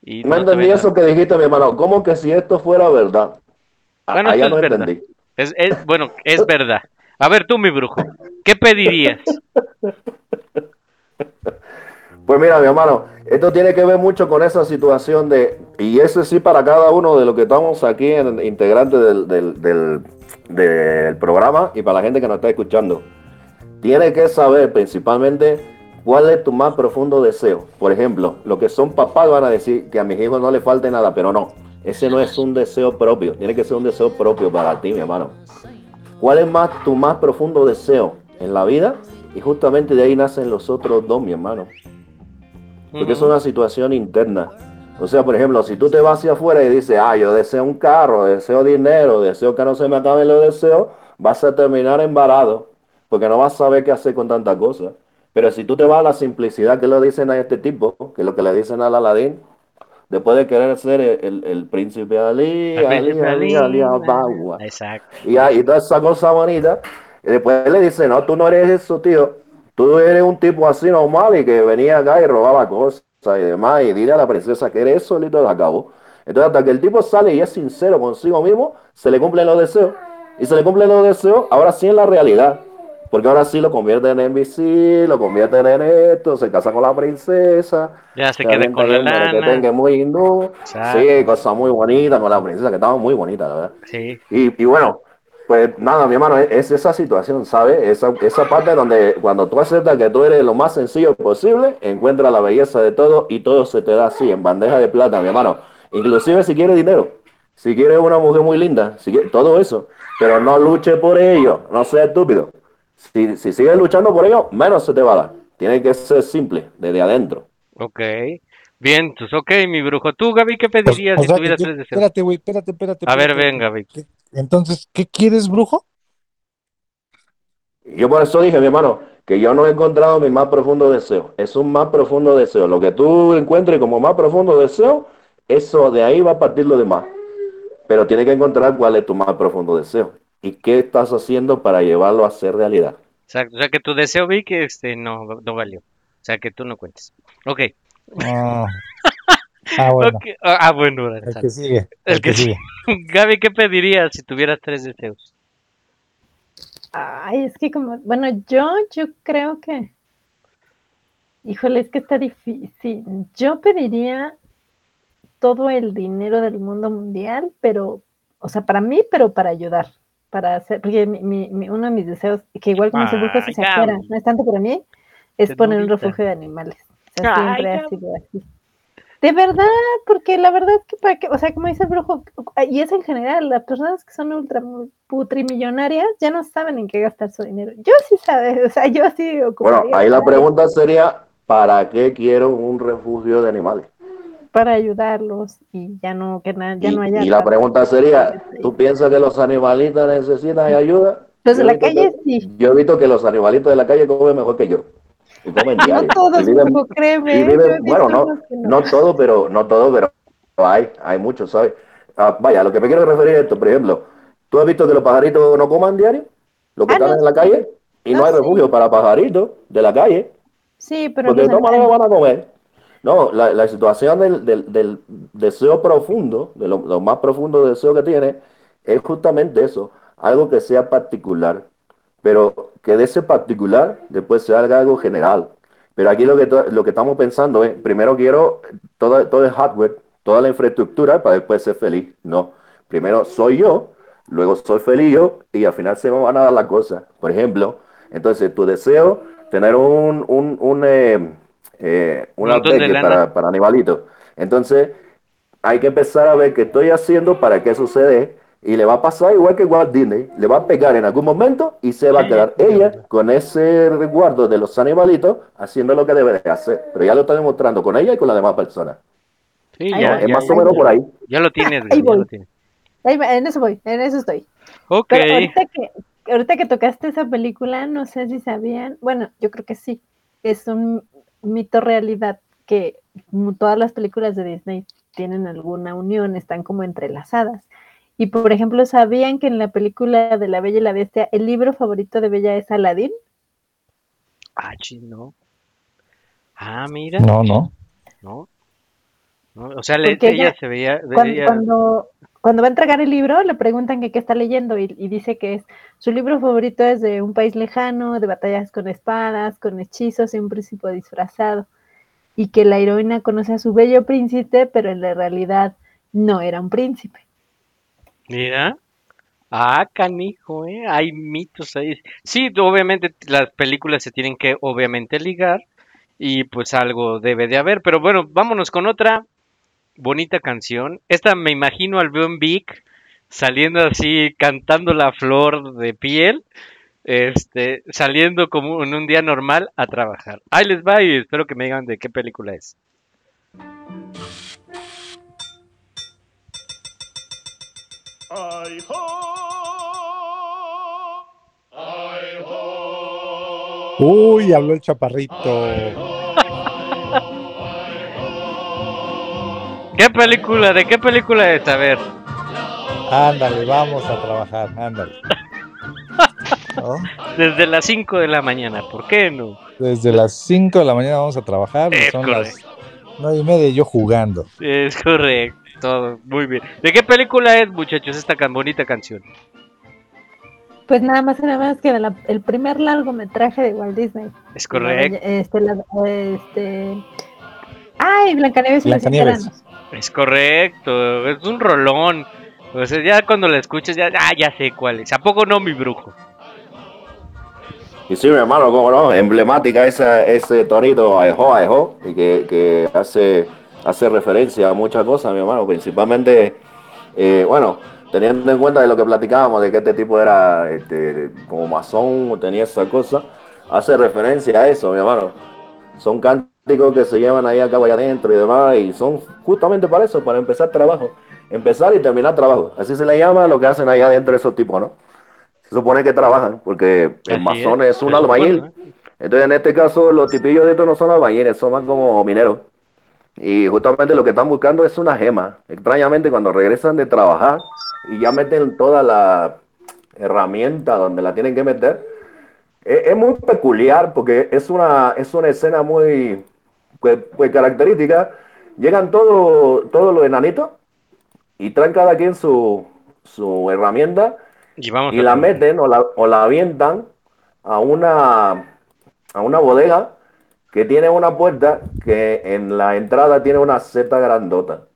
y No te entendí eso que dijiste, mi hermano. ¿Cómo que si esto fuera verdad? Ah, Bueno, allá no es verdad. entendí. Es, es- bueno, es verdad. A ver tú, mi brujo, ¿qué pedirías? Pues mira, mi hermano, esto tiene que ver mucho con esa situación de, y eso sí para cada uno de los que estamos aquí en integrantes del, del, del- programa y para la gente que nos está escuchando. Tiene que saber principalmente cuál es tu más profundo deseo. Por ejemplo, los que son papás van a decir que a mis hijos no les falte nada, pero no, ese no es un deseo propio, tiene que ser un deseo propio para ti, mi hermano. ¿Cuál es más tu más profundo deseo en la vida? Y justamente de ahí nacen los otros dos, mi hermano. Porque es una situación interna. O sea, por ejemplo, si tú te vas hacia afuera y dices, ah, yo deseo un carro, deseo dinero, deseo que no se me acaben los deseos, vas a terminar embarado, porque no vas a saber qué hacer con tanta cosa. Pero si tú te vas a la simplicidad que le dicen a este tipo, que es lo que le dicen al Aladín, después de querer ser el, el- el príncipe Ali, El Ali, príncipe Ali, Ali, Ali, Abagua. Exacto. Y, ahí toda esa cosa bonita. Y después le dice, no, tú no eres eso, tío. Tú eres un tipo así normal y que venía acá y robaba cosas y demás. Y dile a la princesa que eres solito y lo acabó. Entonces, hasta que el tipo sale y es sincero consigo mismo, se le cumplen los deseos. Y se le cumplen los deseos, ahora sí en la realidad. Porque ahora sí lo convierten en NBC, lo convierten en esto, se casa con la princesa. Ya se queda con la lana. merequetengue muy hindú. Sí, cosas muy bonitas con la princesa, que estaba muy bonita, la verdad. Sí. Y, y bueno, pues nada, mi hermano, es, es esa situación, ¿sabes? Esa, esa parte donde cuando tú aceptas que tú eres lo más sencillo posible, encuentras la belleza de todo y todo se te da así, en bandeja de plata, mi hermano. Inclusive si quieres dinero, si quieres una mujer muy linda, si quieres, todo eso. Pero no luche por ello, no seas estúpido. Si, si sigues luchando por ello, menos se te va a dar. Tiene que ser simple, desde adentro. Ok. Bien, pues ok, mi brujo. ¿Tú, Gaby, qué pedirías O si sea, tuvieras tres deseos? espérate, güey, espérate, espérate. A ver, espérate. venga, Gaby. Entonces, ¿qué quieres, brujo? Yo por eso dije, mi hermano, que yo no he encontrado mi más profundo deseo. Es un más profundo deseo. Lo que tú encuentres como más profundo deseo, eso de ahí va a partir lo demás. Pero tienes que encontrar cuál es tu más profundo deseo y qué estás haciendo para llevarlo a ser realidad. Exacto. O sea, que tu deseo, Vic, este, no, no valió. O sea, que tú no cuentes. Ok. Ah, Ah, bueno. Ah, ah, bueno. El que sigue. El que sigue. Gaby, ¿qué pedirías si tuvieras tres deseos? Ay, es que como, bueno, yo, yo creo que, híjole, es que está difícil. Yo pediría todo el dinero del mundo mundial, pero, o sea, para mí, pero para ayudar, para hacer, porque mi, mi- mi- uno de mis deseos, que igual como se busca si se Ay, afuera, Gaby. no es tanto para mí, es Qué poner un refugio de animales. O sea, Ay, siempre ha sido así. De verdad, porque la verdad es que para qué, o sea, como dice el brujo, y es en general, las personas que son ultra putrimillonarias ya no saben en qué gastar su dinero. Yo sí sabe, o sea, yo sí Bueno, ahí la pregunta sería, ¿para qué quiero un refugio de animales? para ayudarlos y ya no que na- ya y, no haya y la pregunta sería, ¿tú piensas que los animalitos necesitan ayuda? Los de la visto calle que- sí. Yo he visto que los animalitos de la calle comen mejor que yo. No diario. todos, Y viven- brujo, créeme. y yo viven- he visto bueno, no, unos que no. no todo, pero no todo, pero hay, hay muchos, ¿sabes? Ah, vaya, lo que me quiero referir es esto, por ejemplo, ¿tú has visto que los pajaritos no coman diario? Los que Ah, están no, en la calle y no, No, hay sí. refugio para pajaritos de la calle, Sí, pero porque de todas maneras van a comer. No, la, la situación del, del- del deseo profundo, de lo, lo más profundo deseo que tiene, es justamente eso, algo que sea particular, pero que de ese particular después se haga algo general. Pero aquí lo que, lo que estamos pensando es, primero quiero todo, todo el hardware, toda la infraestructura para después ser feliz. No, primero soy yo, luego soy feliz yo y al final se me van a dar las cosas. Por ejemplo, entonces tu deseo, tener un, un, un, eh, eh, un para, para animalitos. Entonces, hay que empezar a ver qué estoy haciendo para que sucede y le va a pasar igual que Walt Disney, le va a pegar en algún momento y se va a quedar ella con ese resguardo de los animalitos haciendo lo que debe de hacer, pero ya lo está demostrando con ella y con las demás personas. Sí, ya, es ya, más ya, o menos ya. por ahí. Ya lo tienes, Ahí voy. lo tienes. Ahí en eso voy, en eso estoy. Ok. Pero ahorita que, ahorita que tocaste esa película, no sé si sabían, bueno, yo creo que sí, es un mito realidad que todas las películas de Disney tienen alguna unión, están como entrelazadas. Y por ejemplo, ¿sabían que en la película de La Bella y la Bestia el libro favorito de Bella es Aladdin? Ah, chino. Ah, mira. No, no. No. No, O sea, le- ella, ella- se veía. Cuando, ella- cuando, cuando va a entregar el libro, le preguntan que qué está leyendo y, y dice que es su libro favorito es de un país lejano, de batallas con espadas, con hechizos y un príncipe disfrazado. Y que la heroína conoce a su bello príncipe, pero en la realidad no era un príncipe. Mira. Ah, canijo, ¿eh? Hay mitos ahí. Sí, obviamente las películas se tienen que, obviamente, ligar. Y pues algo debe de haber. Pero bueno, vámonos con otra bonita canción. Esta me imagino al buen Vic saliendo así, cantando la flor de piel. Este, saliendo como en un día normal a trabajar. Ahí les va y espero que me digan de qué película es. Ay, ho, ay, ho. Uy, habló el chaparrito. ¿Qué película? ¿De qué película es? A ver. Ándale, vamos a trabajar, ándale. ¿No? Desde las 5 de la mañana, ¿por qué no? Desde las 5 de la mañana vamos a trabajar Es son correcto. las 9 y media y yo jugando. Es correcto, muy bien. ¿De qué película es, muchachos, esta tan bonita canción? Pues nada más y nada más que la- el primer largometraje de Walt Disney. Es correcto, Este, la- este... Ay, Blancanieves y los Blancanieves. es correcto, es un rolón. O sea, ya cuando la escuches, ya, ah, ya sé cuál es. ¿A poco no, mi brujo? Y sí, mi hermano, cómo no, emblemática esa, ese tonito aejo, aejo, y que, que hace, hace referencia a muchas cosas, mi hermano, principalmente, eh, bueno, teniendo en cuenta de lo que platicábamos, de que este tipo era este, como masón, o tenía esa cosa, hace referencia a eso, mi hermano. Son cánticos que se llevan ahí a cabo allá adentro y demás, y son justamente para eso, para empezar trabajo, empezar y terminar trabajo. Así se le llama lo que hacen allá adentro esos tipos, ¿no? Se supone que trabajan, porque el masón es, es, un albañil. supone, Entonces, en este caso, los tipillos de estos no son albañiles, son más como mineros. Y justamente lo que están buscando es una gema. Extrañamente, cuando regresan de trabajar y ya meten toda la herramienta donde la tienen que meter, es, es muy peculiar porque es una, es una escena muy pues, pues, característica. Llegan todos todos los enanitos y traen cada quien su, su herramienta Y vamos y la meten o la, o la avientan a una, a una bodega que tiene una puerta que en la entrada tiene una seta grandota.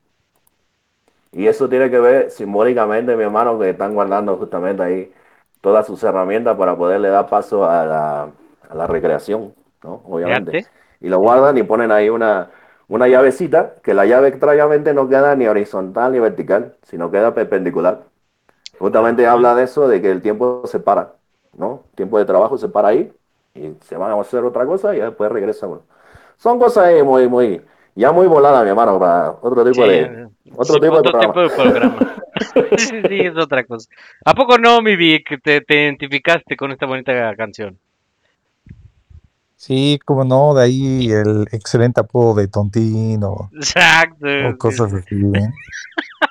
Y eso tiene que ver simbólicamente, mi hermano, que están guardando justamente ahí todas sus herramientas para poderle dar paso a la, a la recreación, ¿no? Obviamente. Y lo guardan y ponen ahí una, una llavecita, que la llave extrañamente no queda ni horizontal ni vertical, sino queda perpendicular. Justamente habla de eso, de que el tiempo se para, ¿no? tiempo de trabajo se para ahí y se van a hacer otra cosa y después regresa uno. Son cosas ahí muy, muy, ya muy voladas, mi hermano, para otro tipo Sí, de, otro sí, tipo de otro programa. tipo de programa. sí, sí, sí, es otra cosa. ¿A poco no, mi Vic, te, te identificaste con esta bonita canción? Sí, como no, de ahí el excelente apodo de Tontín o, Exacto. o cosas así. ¿eh?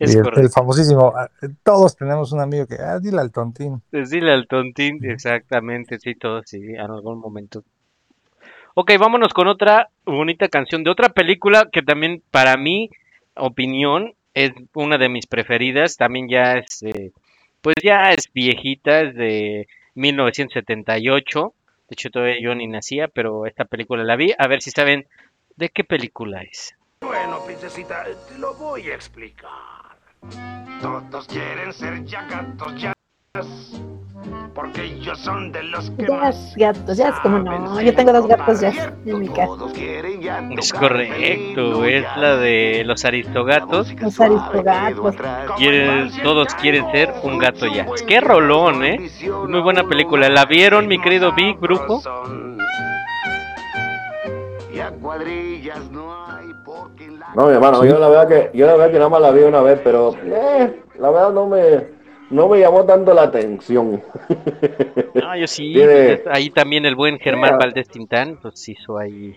Es Y el, correcto. el famosísimo, ah, todos tenemos un amigo que, ah, dile al Tontín. Decirle al tontín, exactamente, sí, todo, sí, en algún momento. Ok, vámonos con otra bonita canción de otra película que también, para mi opinión, es una de mis preferidas. También ya es, eh, pues ya es viejita, es de 1978. De hecho, todavía yo ni nacía, pero esta película la vi. A ver si saben de qué película es. Bueno, princesita, te lo voy a explicar. Todos quieren ser ya gatos, ya. Porque ellos son de los que Jazz, gatos, jazz, como no. Yo tengo dos gatos jazz en mi casa. Es correcto, es la de los aristogatos. Los aristogatos. Quieren, todos quieren ser un gato ya. Qué rolón, ¿eh? Muy buena película. ¿La vieron, mi querido Big Brujo? No, mi hermano, yo la verdad que, yo la verdad que nada más la vi una vez, pero eh, la verdad no me, no me llamó tanto la atención. No, yo sí. Tiene- pues, ahí también el buen Germán Yeah. Valdés Tintán, pues hizo ahí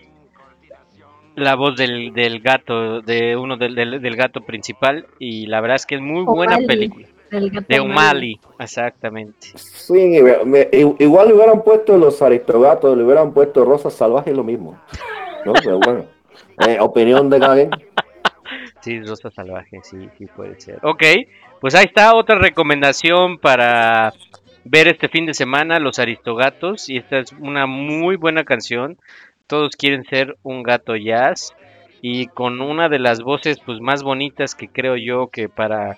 la voz del, del gato, de uno del, del, del gato principal, y la verdad es que es muy buena O'Malley, película. el gato De O'Malley. Exactamente. Sí, me- me- igual le hubieran puesto los aristogatos, le hubieran puesto Rosa Salvaje lo mismo. ¿No? Pero bueno, eh, opinión de cada quien. Sí, Rosa Salvaje, sí, sí puede ser. Ok, pues ahí está otra recomendación para ver este fin de semana, Los Aristogatos, y esta es una muy buena canción. Todos quieren ser un gato jazz y con una de las voces pues más bonitas que creo yo que para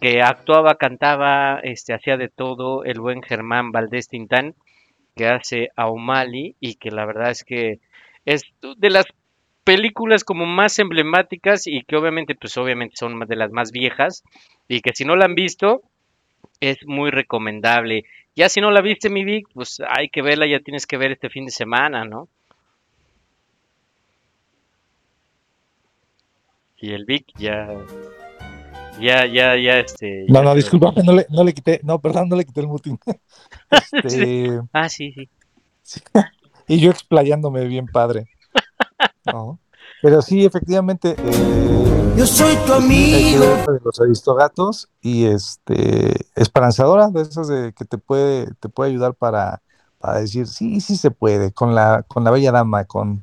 que actuaba, cantaba, este hacía de todo el buen Germán Valdés Tintán que hace a O'Malley y que la verdad es que es de las películas como más emblemáticas y que obviamente pues obviamente son de las más viejas y que si no la han visto es muy recomendable. Ya si no la viste mi Vic, pues hay que verla, ya tienes que ver este fin de semana, ¿no? Y el Vic ya ya ya ya este No, ya no, disculpa, no le, no le quité, no, perdón, no le quité el muting. Este, Ah, sí, sí. sí, Y yo explayándome bien padre. No, Pero sí, efectivamente. eh, Yo soy tu amigo. de los aristogatos y este esperanzadora de esas de que te puede te puede ayudar para, para decir sí sí se puede con la con la bella dama con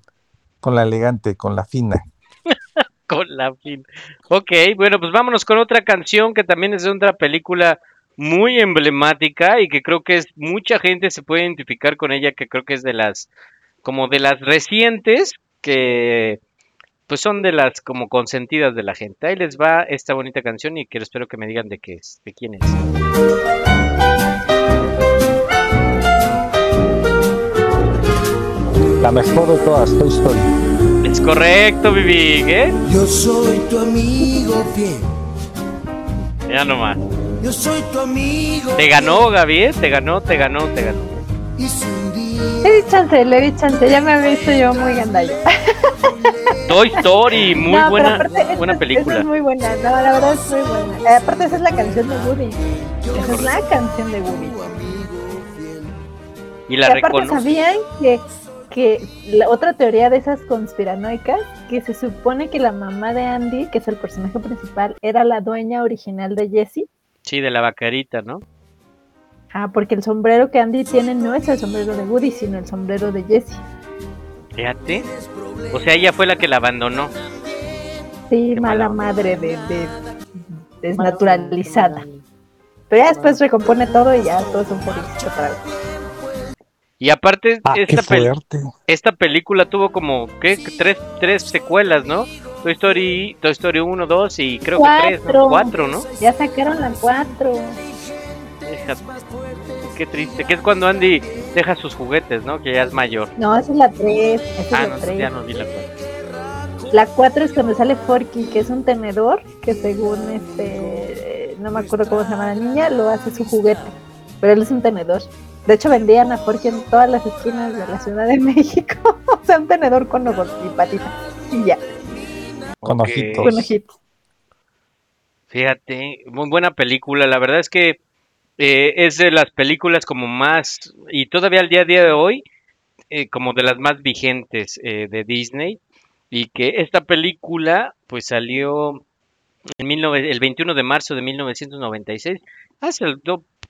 con la elegante con la fina con la fin. Ok, bueno, pues vámonos con otra canción que también es de otra película muy emblemática y que creo que es mucha gente se puede identificar con ella, que creo que es de las como de las recientes que pues son de las como consentidas de la gente. Ahí les va esta bonita canción y que espero que me digan de qué es, de quién es. la mejor de todas Toy Story Es correcto, Vivi, ¿eh? Yo soy tu amigo fiel. Ya nomás. Yo soy tu amigo. Te ganó, Gaby, ¿eh? Te ganó, te ganó, te ganó. Le di chance, le di chance. Ya me había visto yo muy gandalla. Toy Story, muy No, buena, aparte, buena película. es muy buena, no, la verdad es muy buena. Eh, aparte, esa es la canción de Woody. Esa es la canción de Woody. Y la y aparte, reconoce. ¿sabían que, que la otra teoría de esas conspiranoicas? Que se supone que la mamá de Andy, que es el personaje principal, era la dueña original de Jessie. Sí, de la vacarita, ¿no? Ah, porque el sombrero que Andy tiene no es el sombrero de Woody, sino el sombrero de Jessie. Fíjate. O sea, ella fue la que la abandonó. Sí, mala madre de, de desnaturalizada. Pero ya después recompone todo y ya todos son felices otra vez. Y aparte, Ah, esta, pel- esta película tuvo como, ¿qué? Tres, tres secuelas, ¿no? Toy Story, Toy Story 1, 2 y creo que tres, ¿no? Cuatro. Cuatro, ¿no? Ya sacaron la 4. Fíjate. Qué triste. Que es cuando Andy deja sus juguetes, ¿no? Que ya es mayor. No, esa es la 3. Esa Ah, es no, 3. ya no vi la cuatro. La 4 es cuando sale Forky, que es un tenedor que según este, no me acuerdo cómo se llama la niña, lo hace su juguete. Pero él es un tenedor. De hecho vendían a Forky en todas las esquinas de la Ciudad de México. o sea, un tenedor con ojos y patitas. Y ya, con ojitos con ojitos. Fíjate, muy buena película. La verdad es que eh, es de las películas como más, y todavía al día a día de hoy, eh, como de las más vigentes eh, de Disney. Y que esta película, pues salió en 19 el 21 de marzo de 1996, hace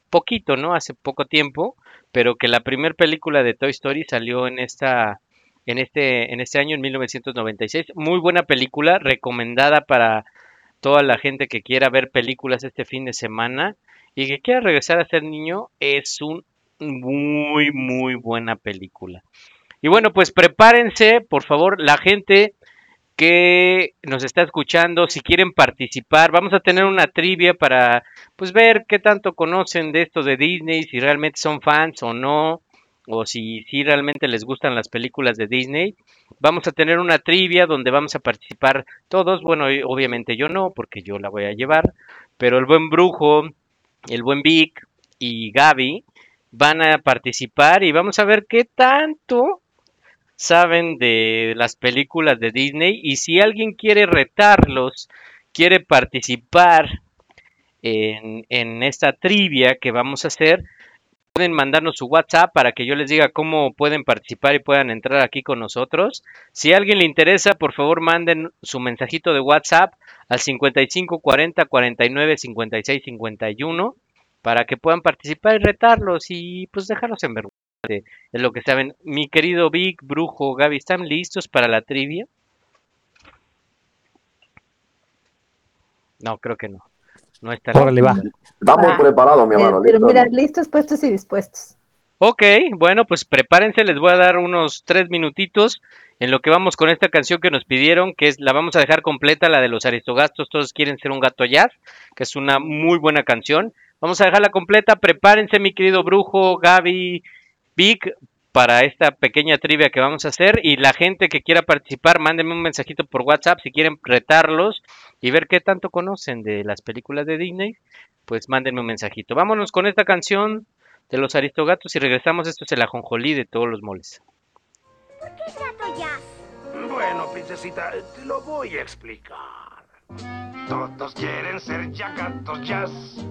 poquito, ¿no? Hace poco tiempo, pero que la primera película de Toy Story salió en esta en este en este año en 1996. Muy buena película, recomendada para toda la gente que quiera ver películas este fin de semana y que quiera regresar a ser niño, es un muy muy buena película. Y bueno, pues prepárense, por favor, la gente que nos está escuchando, si quieren participar, vamos a tener una trivia para pues ver qué tanto conocen de esto de Disney, si realmente son fans o no, o si, si realmente les gustan las películas de Disney. Vamos a tener una trivia donde vamos a participar todos, bueno, obviamente yo no, porque yo la voy a llevar, pero el buen brujo, el buen Vic y Gaby van a participar y vamos a ver qué tanto saben de las películas de Disney y si alguien quiere retarlos, quiere participar en, en esta trivia que vamos a hacer, pueden mandarnos su WhatsApp para que yo les diga cómo pueden participar y puedan entrar aquí con nosotros. Si a alguien le interesa, por favor manden su mensajito de WhatsApp al 55 40 49 56 51 para que puedan participar y retarlos y pues dejarlos en vergüenza de lo que saben. Mi querido Vic, Brujo, Gaby, ¿están listos para la trivia? No, creo que no. No están. Órale, va. Estamos Ah, preparados, mi hermano. pero mira, listos, puestos y dispuestos. Ok, bueno, pues prepárense, les voy a dar unos tres minutitos en lo que vamos con esta canción que nos pidieron, que es la vamos a dejar completa, la de los Aristogastos, todos quieren ser un gato jazz, que es una muy buena canción. Vamos a dejarla completa, prepárense mi querido brujo, Gaby, Vic, para esta pequeña trivia que vamos a hacer y la gente que quiera participar, mándenme un mensajito por WhatsApp si quieren retarlos y ver qué tanto conocen de las películas de Disney, pues mándenme un mensajito. Vámonos con esta canción de los Aristogatos y regresamos. Esto es el ajonjolí de todos los moles. Bueno, princesita, te lo voy a explicar. Todos quieren ser ya gatos jazz,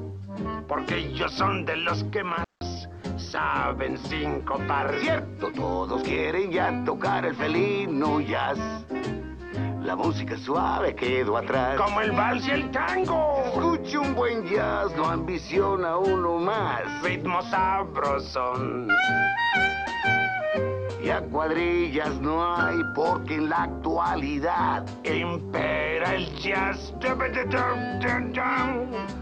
porque ellos son de los que más saben sincopar. Cierto, todos quieren ya tocar el felino jazz. La música suave quedó atrás. Como el vals y el tango. Escuche un buen jazz, no ambiciona uno más. Ritmo sabrosón. Y a cuadrillas no hay porque en la actualidad Impera el jazz.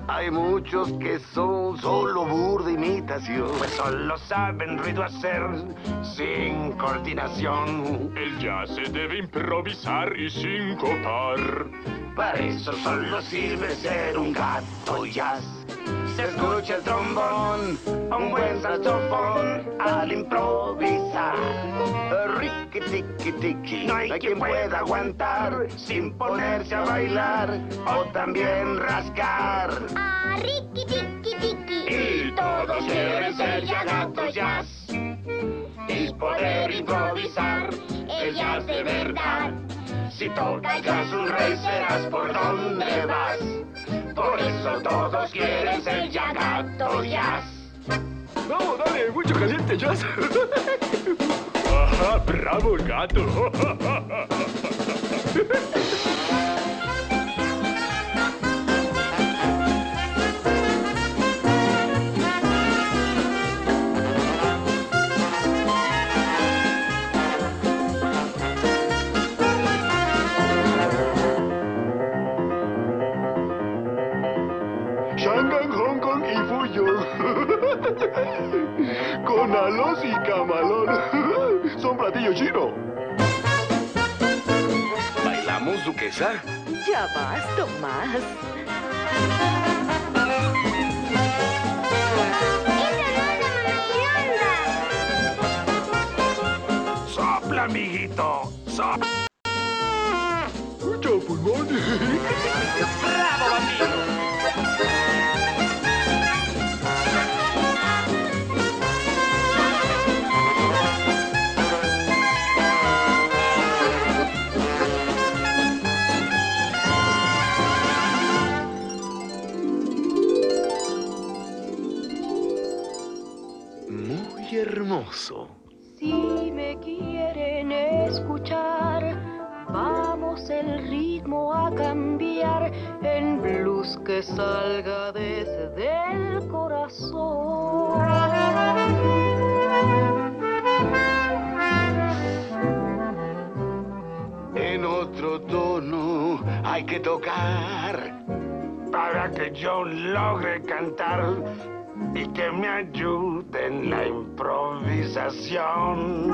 hay muchos que son solo burda imitación. Pues solo saben ruido hacer sin coordinación. El jazz se debe improvisar y sincopar. Para eso solo sirve ser un gato jazz. Se escucha el trombón, un buen saxofón al improvisar. Ricky tiki tiki, No hay quien pueda aguantar sin ponerse a bailar o también rascar. Y todos quieren ser ya gatos jazz y poder improvisar el jazz de verdad. Si tocas un rey serás por donde vas. Por eso todos quieren ser ya gatos jazz. Vamos, dale, mucho caliente jazz. Ajá, bravo gato. Con alos y camalón. Son platillos chinos. ¿Bailamos, duquesa? Ya vas, Tomás. Sopla, amiguito. Sopla. Mucho pulmón. ¡Bravo, bambino! Hermoso. Si me quieren escuchar, vamos el ritmo a cambiar en blues que salga desde el corazón. En otro tono hay que tocar. Para que yo logre cantar y que me ayude en la improvisación.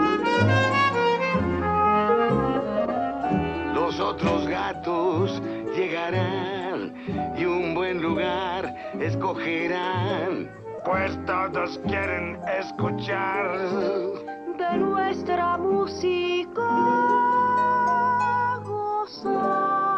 Los otros gatos llegarán y un buen lugar escogerán. Pues todos quieren escuchar de nuestra música gozar.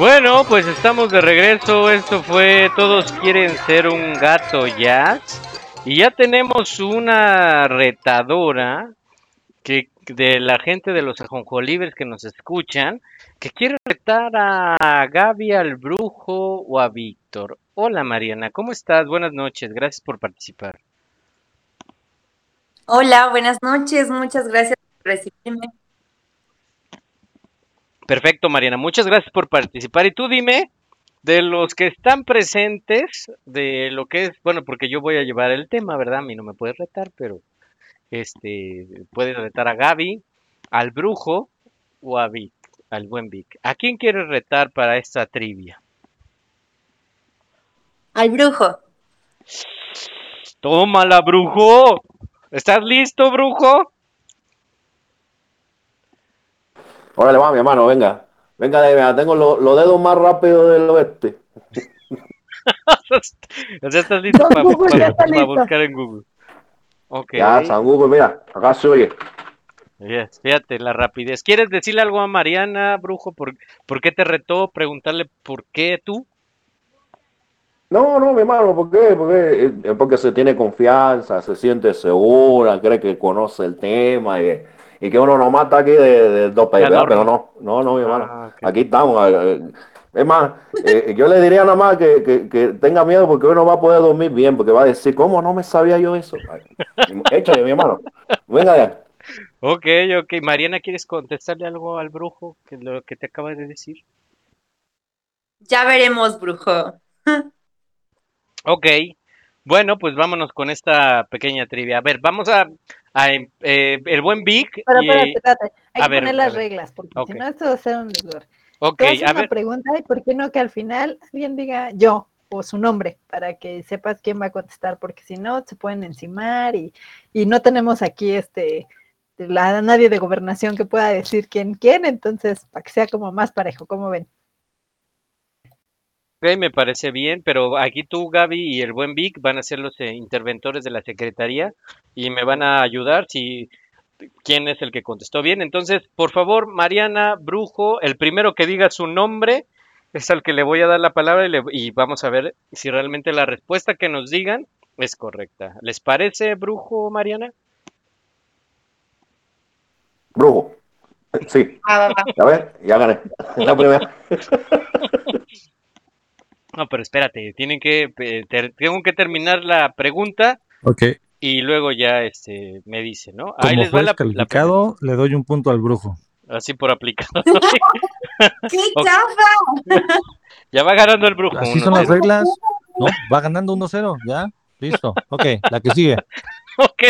Bueno, pues estamos de regreso. Esto fue Todos quieren ser un gato jazz. Y ya tenemos una retadora que de la gente de los ajonjolibres que nos escuchan, que quiere retar a Gaby, al brujo o a Víctor. Hola Mariana, ¿cómo estás? Buenas noches, gracias por participar. Hola, buenas noches, muchas gracias por recibirme. Perfecto, Mariana, muchas gracias por participar. Y tú dime, de los que están presentes, de lo que es, bueno, porque yo voy a llevar el tema, ¿verdad? A mí no me puedes retar, pero este, puedes retar a Gaby, al brujo o a Vic, al buen Vic. ¿A quién quieres retar para esta trivia? Al brujo. Tómala, brujo. ¿Estás listo, brujo? Órale, va, mi hermano, venga. Venga, tengo lo- los dedos más rápidos del oeste. O sea, estás listo para, Google, ya para- está para listo. buscar en Google. Ok. Ya, San Google, mira, acá se oye. Yes, fíjate la rapidez. ¿Quieres decirle algo a Mariana, brujo? ¿Por, por qué te retó? Preguntarle por qué tú. No, no, mi hermano, ¿por qué? Porque, porque se tiene confianza, se siente segura, cree que conoce el tema y, y que uno no mata aquí de, de dos adorno. pero no, no, no, mi hermano. Ah, Aquí estamos. eh, eh, Es más, eh, yo le diría nada más que, que- que tenga miedo porque uno va a poder dormir bien, porque va a decir, ¿cómo no me sabía yo eso? Échale, mi hermano. Venga ya. Ok, ok. Mariana, ¿quieres contestarle algo al brujo? Que lo que te acaba de decir. Ya veremos, brujo. Ok. Bueno, pues vámonos con esta pequeña trivia. A ver, vamos a, a, eh, el buen Vic. Pero y- espérate, espérate. Hay que ver, poner las reglas, porque si no esto va a ser un desorden. Ok, a una ver. pregunta y por qué no que al final alguien diga yo o su nombre para que sepas quién va a contestar, porque si no se pueden encimar y, y no tenemos aquí este la, nadie de gobernación que pueda decir quién quién, entonces para que sea como más parejo, como ven. Ok, me parece bien, pero aquí tú, Gaby, y el buen Vic van a ser los eh, interventores de la secretaría y me van a ayudar si quién es el que contestó bien. Entonces, por favor, Mariana, Brujo, el primero que diga su nombre es al que le voy a dar la palabra y, le- y vamos a ver si realmente la respuesta que nos digan es correcta. ¿Les parece, Brujo, Mariana? Brujo. Sí. Ya ves, ya gané. La primera. No, pero espérate, tienen que eh, ter- tengo que terminar la pregunta Ok. y luego ya este me dice, ¿no? Ahí Como les va fue la, la descalificado, le doy un punto al brujo. Así por aplicado. ¡Qué chafa! ya va ganando el brujo. Así son las reglas. No, va ganando 1-0, ya. Listo. Ok, la que sigue. Ok,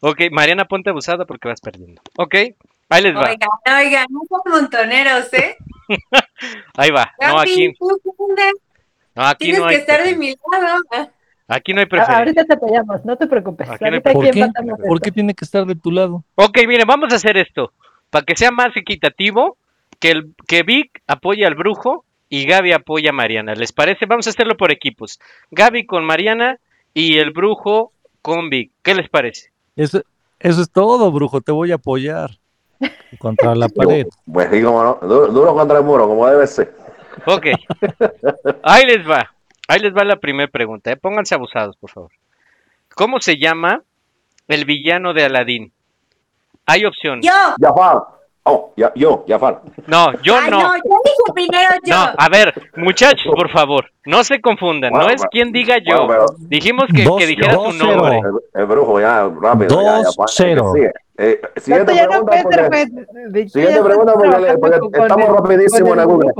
ok, Mariana, ponte abusada porque vas perdiendo. Ok, ahí les va. Oigan, oigan, no son montoneros, ¿eh? Ahí va. No, aquí. No, aquí Tienes no que estar de mi lado. aquí no hay A- preferencia. ahorita te apoyamos, no te preocupes. Aquí no hay ¿Por qué? ¿Por qué tiene que estar de tu lado? Ok, miren, vamos a hacer esto. Para que sea más equitativo, que, el, que Vic apoye al brujo y Gaby apoya a Mariana. ¿Les parece? Vamos a hacerlo por equipos. Gaby con Mariana y el brujo con Vic. ¿Qué les parece? Eso, eso es todo, brujo. Te voy a apoyar. Contra la pared. Pues sí, como no. Duro, duro contra el muro, como debe ser. Ok. Ahí les va. Ahí les va la primera pregunta. ¿eh? Pónganse abusados, por favor. ¿Cómo se llama el villano de Aladín? Hay opciones. Yo. Jafar. Oh, ya, yo, Jafar. No, yo Ay, no. no, yo dije primero yo. No, a ver, muchachos, por favor, no se confundan. No es pero- quien diga yo. bueno, pero- Dijimos que, Dos- que dijera su dos nombre. cero. El, el brujo, ya, rápido. ya, ya, Dos, pa- cero. sigue. Eh, Esto siguiente no pregunta. porque- Siguiente pregunta porque, estamos rapidísimo en el Google.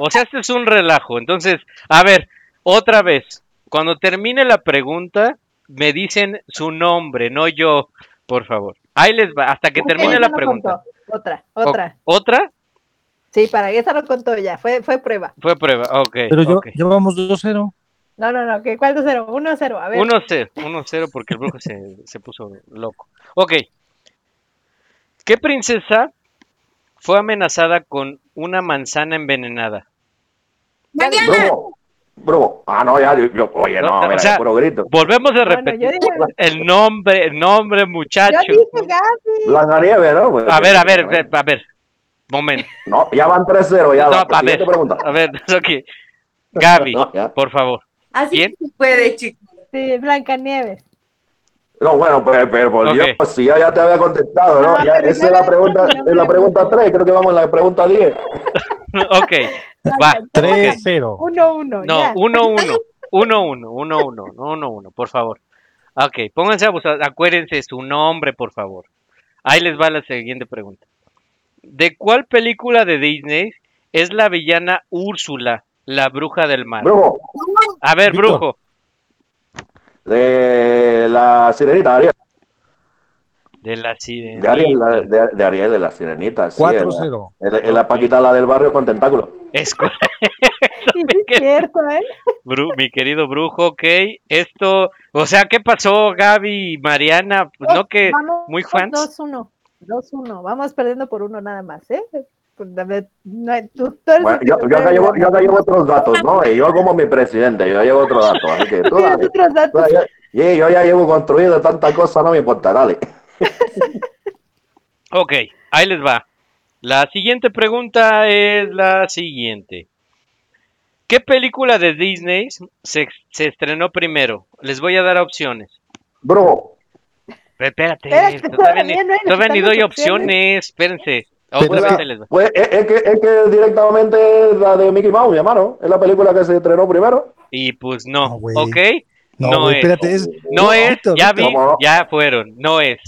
O sea, este es un relajo. Entonces, a ver, otra vez. Cuando termine la pregunta, me dicen su nombre, no yo, por favor. Ahí les va, hasta que termine la pregunta. contó. Otra, O- otra. ¿Otra? Sí, para esa lo contó ya, fue, fue prueba. Fue prueba, ok. Pero yo, ok. llevamos 2-0. No, no, no, ¿qué, ¿cuál de cero? Uno cero, a ver. 1-0, 1-0 porque el brujo se, se puso loco. Ok. ¿Qué princesa fue amenazada con una manzana envenenada? Mariana. Brujo. Ah, no, ya, yo, yo- oye, no, O mira, sea, es puro grito. Volvemos a Bueno, repetir. yo dije, El nombre, el nombre, yo muchacho. dije Gaby. Blancanieves, ¿no? Pues, A ver, a ver, ve- a ver. Momento. No, ya van 3-0, ya. No, la a ver, pregunta. a ver, ok. Gaby, No, por favor. Así ¿Quién? se puede, chicos. Sí, Blancanieves. No, bueno, pero, pero por Ok. Dios, si ya, ya te había contestado, ¿no? No, Ya, esa es la pregunta, es la pregunta 3, creo que vamos en la pregunta 10. Ok, va. 3-0. Uno, uno, No, ya. 1-1. 1-1, 1-1, 1-1, por favor. Ok, pónganse a buscar, acuérdense su nombre, por favor. Ahí les va la siguiente pregunta. ¿De cuál película de Disney es la villana Úrsula, la bruja del mar? Brujo, A ver, Víctor. brujo. De la sirenita, Ariel. De la De sirenita. Ariel, la- de, de Ariel, de la sirenita. sí, 4-0. Es la, la Paquita, la del barrio con tentáculos. Es co- Sí, sí, es cierto, ¿eh? Bru- mi querido brujo, ok. Esto, o sea, ¿qué pasó, Gaby y Mariana? Pues no que Vamos, muy fans. 2-1. 2-1. Vamos perdiendo por uno nada más, ¿eh? Pues, a ver, no hay- tú, tú eres Bueno, yo, yo acá llevo, yo acá llevo otros datos, ¿no? Y yo como mi presidente, yo llevo otros datos. Así que tú dale. otros Tú datos. dale, yo, yo ya llevo construido tanta cosa, no me importa, dale. Ok, ahí les va. La siguiente pregunta es la siguiente. ¿Qué película de Disney se, se estrenó primero? Les voy a dar opciones. Brujo, Espérate, Espérate, todavía, todavía ni, todavía ni doy opciones. opciones. Espérense. Pues es, es que, es que directamente es la de Mickey Mouse, mi hermano. Es la película que se estrenó primero. Y pues no, No, güey. ¿ok? No, es. espérate, es. No es, ya vi, ya fueron, no es.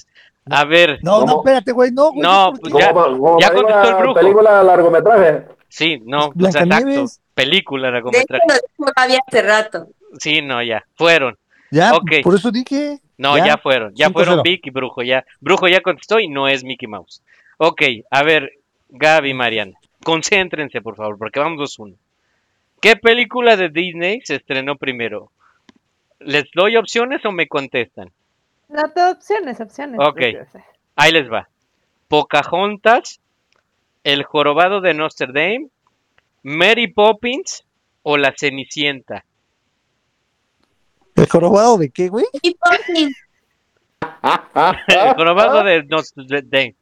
A ver, No, no, espérate, güey, no, güey. No, pues ya- Como- ya contestó el brujo. Película largometraje. sí, no, pues exacto. Película, De hecho, largometraje. lo Gaby hace rato. Sí, no, ya, fueron. Ya, Ok. por eso dije. No, ya, fueron, ya 5-0. fueron Vic y Brujo, ya. Brujo ya contestó y no es Mickey Mouse. Ok, a ver, Gaby y Mariana, concéntrense por favor, porque vamos 2-1. ¿Qué película de Disney se estrenó primero? ¿Les doy opciones o me contestan? No, te opciones, opciones. Ok. Ahí les va. Pocahontas, El jorobado de Notre Dame, Mary Poppins o La Cenicienta. ¿El jorobado de qué, güey? Y Poppins. El jorobado de Notre Dame.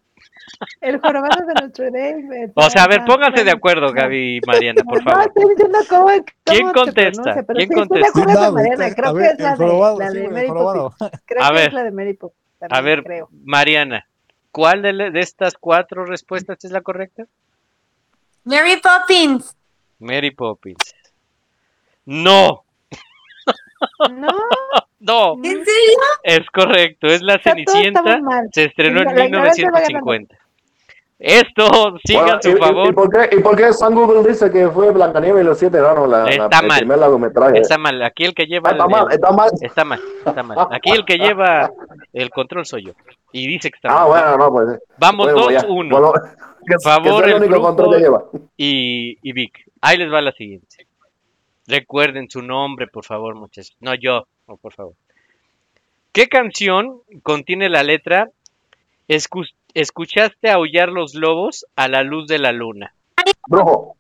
El jorobado de Notre Dame. O sea, a ver, pónganse de acuerdo, Gaby y Mariana, por No, favor. estoy diciendo cómo, cómo ¿Quién contesta? pero ¿Quién sí, estoy de contesta? acuerdo No, con Mariana, creo que es la de, Mary. Poppins. Creo A que ver. es la de Mary Poppins. A ver, creo. Mariana, ¿cuál de, de estas cuatro respuestas es la correcta? Mary Poppins. Mary Poppins. No, No, no, ¿En serio? es correcto, es La Cenicienta, se estrenó en La ignorancia va 1950. Esto, siga Bueno, su y- y- favor. ¿Y, por qué, ¿Y por qué San Google dice que fue Blancanieves y los siete enanos la, la- Está el mal. primer largometraje? Está mal, aquí el que lleva Ah, está el- mal, está mal. está mal, está mal. Aquí el que lleva el control soy yo. Y dice que está Ah, mal. bueno, no, pues. Vamos bueno, ya. 2-1. Bueno, que, Favor, que el el único control que lleva. y, y Vic. Ahí les va la siguiente. Recuerden su nombre, por favor, muchachos. No yo, no, por favor. ¿Qué canción contiene la letra "Escu- Escuchaste aullar los lobos a la luz de la luna? Brujo.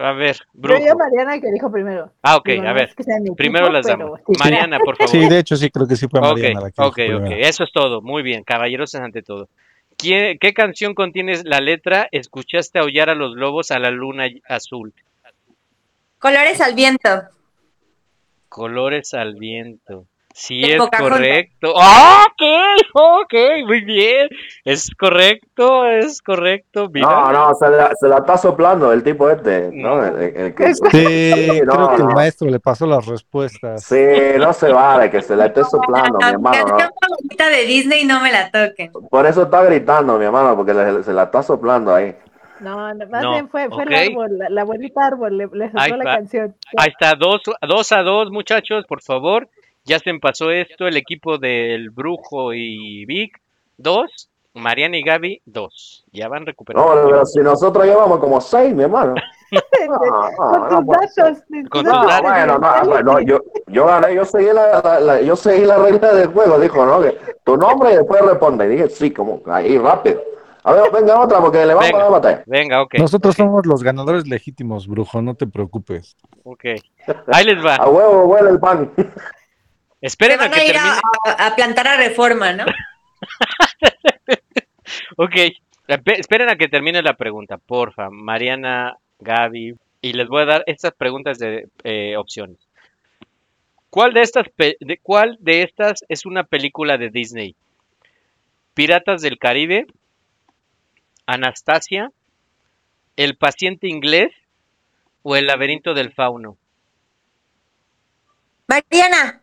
A ver, Yo brujo. Mariana que dijo primero. Ah, ok, Digo, a no ver. Primero las damos. Mariana, por favor. Sí, de hecho sí, creo que sí fue Mariana la que ok, dijo ok. primero. Eso es todo. Muy bien. Caballeros ante todo. ¿Qué, qué canción contiene la letra Escuchaste aullar a los lobos a la luna azul? Colores al viento. Colores al viento. Sí, De es Pocahontas. correcto. ¡Ah, ok! Ok, muy bien. Es correcto, es correcto. Mira. No, no, se la, se la está soplando el tipo este, ¿no? El- el- el que- Sí, no, creo que el maestro le pasó las respuestas. Sí, no se vale que se la esté soplando, mi hermano. ¿no? de Disney no me la toquen. Por eso está gritando, mi hermano, porque le- se la está soplando ahí. No, no, más No, bien fue, fue ok. el árbol, la, la abuelita árbol, le, le Ahí la canción. Ahí está, dos, dos a dos, muchachos, por favor. Ya se pasó esto. El equipo del Brujo y Vic, dos. Mariana y Gaby, dos. Ya van recuperando. No, pero si nosotros llevamos como seis, mi hermano. No, Con no, tus puede ser. datos. Con No, tus datos. bueno, no, bueno, yo, yo gané, yo seguí la, la- la- yo seguí la regla del juego, dijo, ¿no? Que tu nombre y después responde. Y dije, sí, como ahí, rápido. A ver, venga otra, porque le vamos a dar batalla. Venga, ok. Nosotros somos los ganadores legítimos, brujo, no te preocupes. Ok. Ahí les va. A huevo huele el pan. Esperen a van que a ir termine. a, a plantar a reforma, ¿no? Ok. Espe- Esperen a que termine la pregunta, porfa. Mariana, Gaby. Y les voy a dar estas preguntas de eh, opciones. ¿Cuál de estas pe- de, cuál de estas es una película de Disney? Piratas del Caribe, Anastasia, El paciente inglés o El laberinto del fauno. Mariana,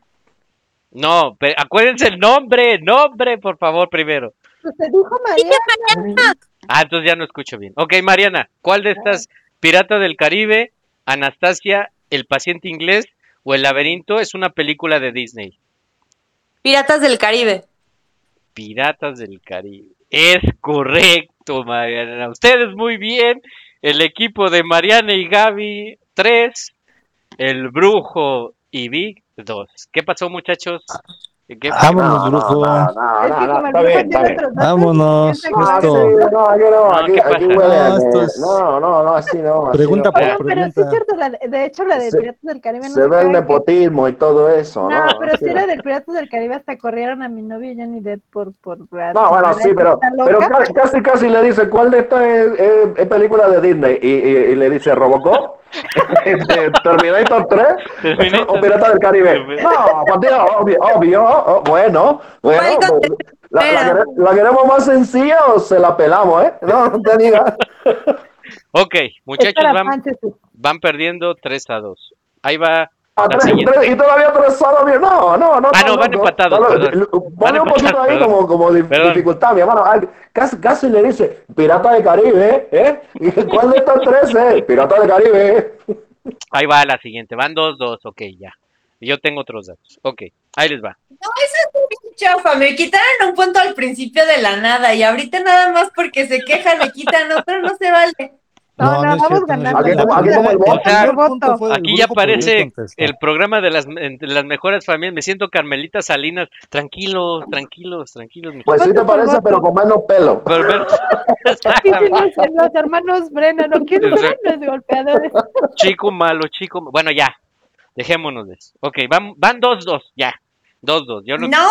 No, pe- acuérdense el nombre, nombre, por favor, primero. Usted dijo María. Ah, entonces ya no escucho bien. Ok, Mariana, ¿cuál de estas, Pirata del Caribe, Anastasia, El paciente inglés o El laberinto es una película de Disney? Piratas del Caribe. Piratas del Caribe. Es correcto, Mariana. Ustedes muy bien. El equipo de Mariana y Gaby, 3. El Brujo y Vic, 2. ¿Qué pasó, muchachos? ¿Qué- Vámonos, No, brujo. Vámonos, esto. no, aquí no, No, aquí, ¿qué aquí pasa? huele a No, que- esto es- No, no, no, así no. así Pregunta no. por Pero, pero sí pregunta. es cierto, la, de hecho la de Se- Piratas del Caribe no Se ve el que- nepotismo y todo eso, ¿no? No, pero sí no. la de Piratas del Caribe hasta corrieron a mi novio Johnny Depp por... por No, bueno, sí, pero, casi, casi, casi le dice, ¿cuál de estas es, es- es película de Disney? Y, y, y le dice, ¿Robocop? ¿Terminator 3? Terminator. ¿O Pirata del Caribe? No, pues tío, obvio, obvio, oh, bueno, bueno, ¿Cuál pues, la, la, ¿la queremos más sencilla o se la pelamos, eh? No, no te digas. Ok, muchachos, van, van perdiendo 3 a 2. Ahí va Ah, la tres- siguiente. tres- y todavía tres solo bien. No, no, no. Ah, está no, van loco. empatados, loco. Van Ponle un poquito ahí perdón. como, como Perdón. dificultad, mi hermano. Casi, casi le dice Pirata del Caribe, ¿eh? ¿Y ¿Cuál de estos tres es? Pirata del Caribe. ¿eh? Ahí va la siguiente. Van 2, 2. Ok, ya. Yo tengo otros datos. Ok, ahí les va. No, eso es bien chafa. Me quitaron un punto al principio de la nada y ahorita nada más porque se quejan me quitan otro, no se vale. No, no, vamos no es ganando. Aquí aquí ya aparece el programa de las, las mejores familias. Me siento Carmelita Salinas. Tranquilos, tranquilos, tranquilos. Pues sí te parece, pero con menos pelo. Pero, pero- los, hermanos Brennan, ¿no? ¿Quiénes son los golpeadores? chico malo, chico. Bueno, ya. Dejémonos de eso. Ok, van, van 2, 2. Ya. 2, 2. Yo no. No,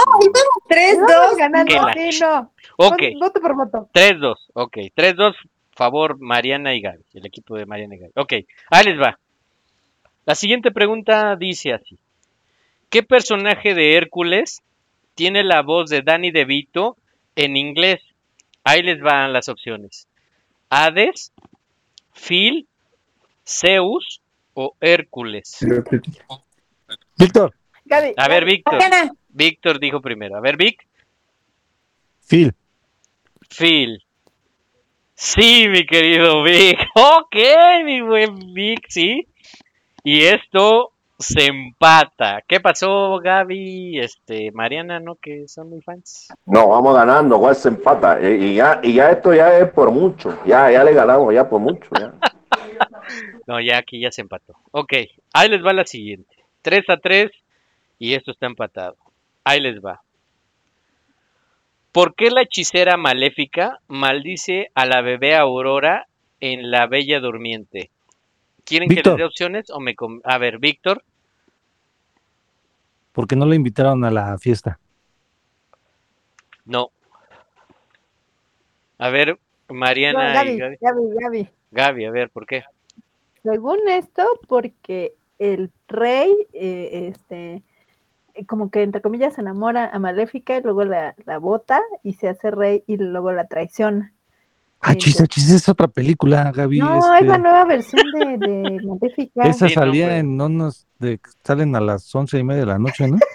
3, Vamos 2. ganando, sí, no. Ok. Voto- por voto. 3, 2. Ok, 3, 2. Favor, Mariana y Gaby. El equipo de Mariana y Gaby. Ok, ahí les va. La siguiente pregunta dice así. ¿Qué personaje de Hércules tiene la voz de Danny DeVito en inglés? Ahí les van las opciones. Hades, Phil, Zeus o Hércules. Víctor, Gaby. A ver, Víctor. Víctor dijo primero. A ver, Vic. Phil. Phil. Sí, mi querido Vic. Ok, mi buen Vic, sí. Y esto se empata. ¿Qué pasó, Gaby? Este, Mariana, ¿no? Que son muy fans. No, vamos ganando, igual se empata. Y, y ya, y ya esto ya es por mucho. Ya, ya le ganamos, ya por mucho. Ya. No, ya aquí ya se empató. Ok, ahí les va la siguiente. 3 a 3 y esto está empatado. Ahí les va. ¿Por qué la hechicera maléfica maldice a la bebé Aurora en La Bella Durmiente? ¿Quieren que les dé opciones o me... com- A ver, Víctor. ¿Por qué no lo invitaron a la fiesta? No. A ver, No, Mariana y Gaby, Gaby. Gaby, Gaby. Gaby, a ver, ¿por qué? Según esto, porque el rey, eh, este, como que entre comillas se enamora a Maléfica y luego la, la bota y se hace rey y luego la traiciona. Ah, chis, chis, es otra película, Gaby. No, este, es la nueva versión de, de Maléfica. esa Sí, no, salía pues. en unos de salen a las once y media de la noche, ¿no?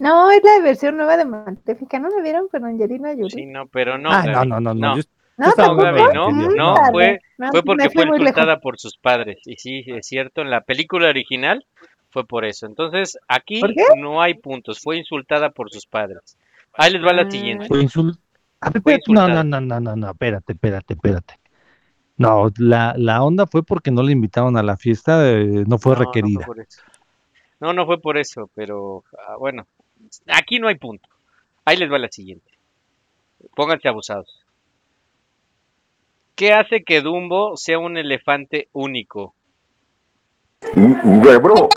No, es la versión nueva de Maléfica. ¿No la vieron con Angelina Jolie? Sí, no, pero no. ah, no, no, no, no. yo- No, No, de no, no, fue, no, fue porque fue insultada por sus padres. Y sí, es cierto, en la película original fue por eso. Entonces, aquí no hay puntos, fue insultada por sus padres. Ahí les va la Ah. siguiente. Fue insul- A ver, Fue no, no, no, no, no, no, espérate, espérate, espérate. No, la, la onda fue porque no le invitaron a la fiesta, eh, no fue No, no requerida. por eso. No, no fue por eso, pero ah, bueno, aquí no hay punto. Ahí les va la siguiente. Pónganse abusados. ¿Qué hace que Dumbo sea un elefante único? Bro.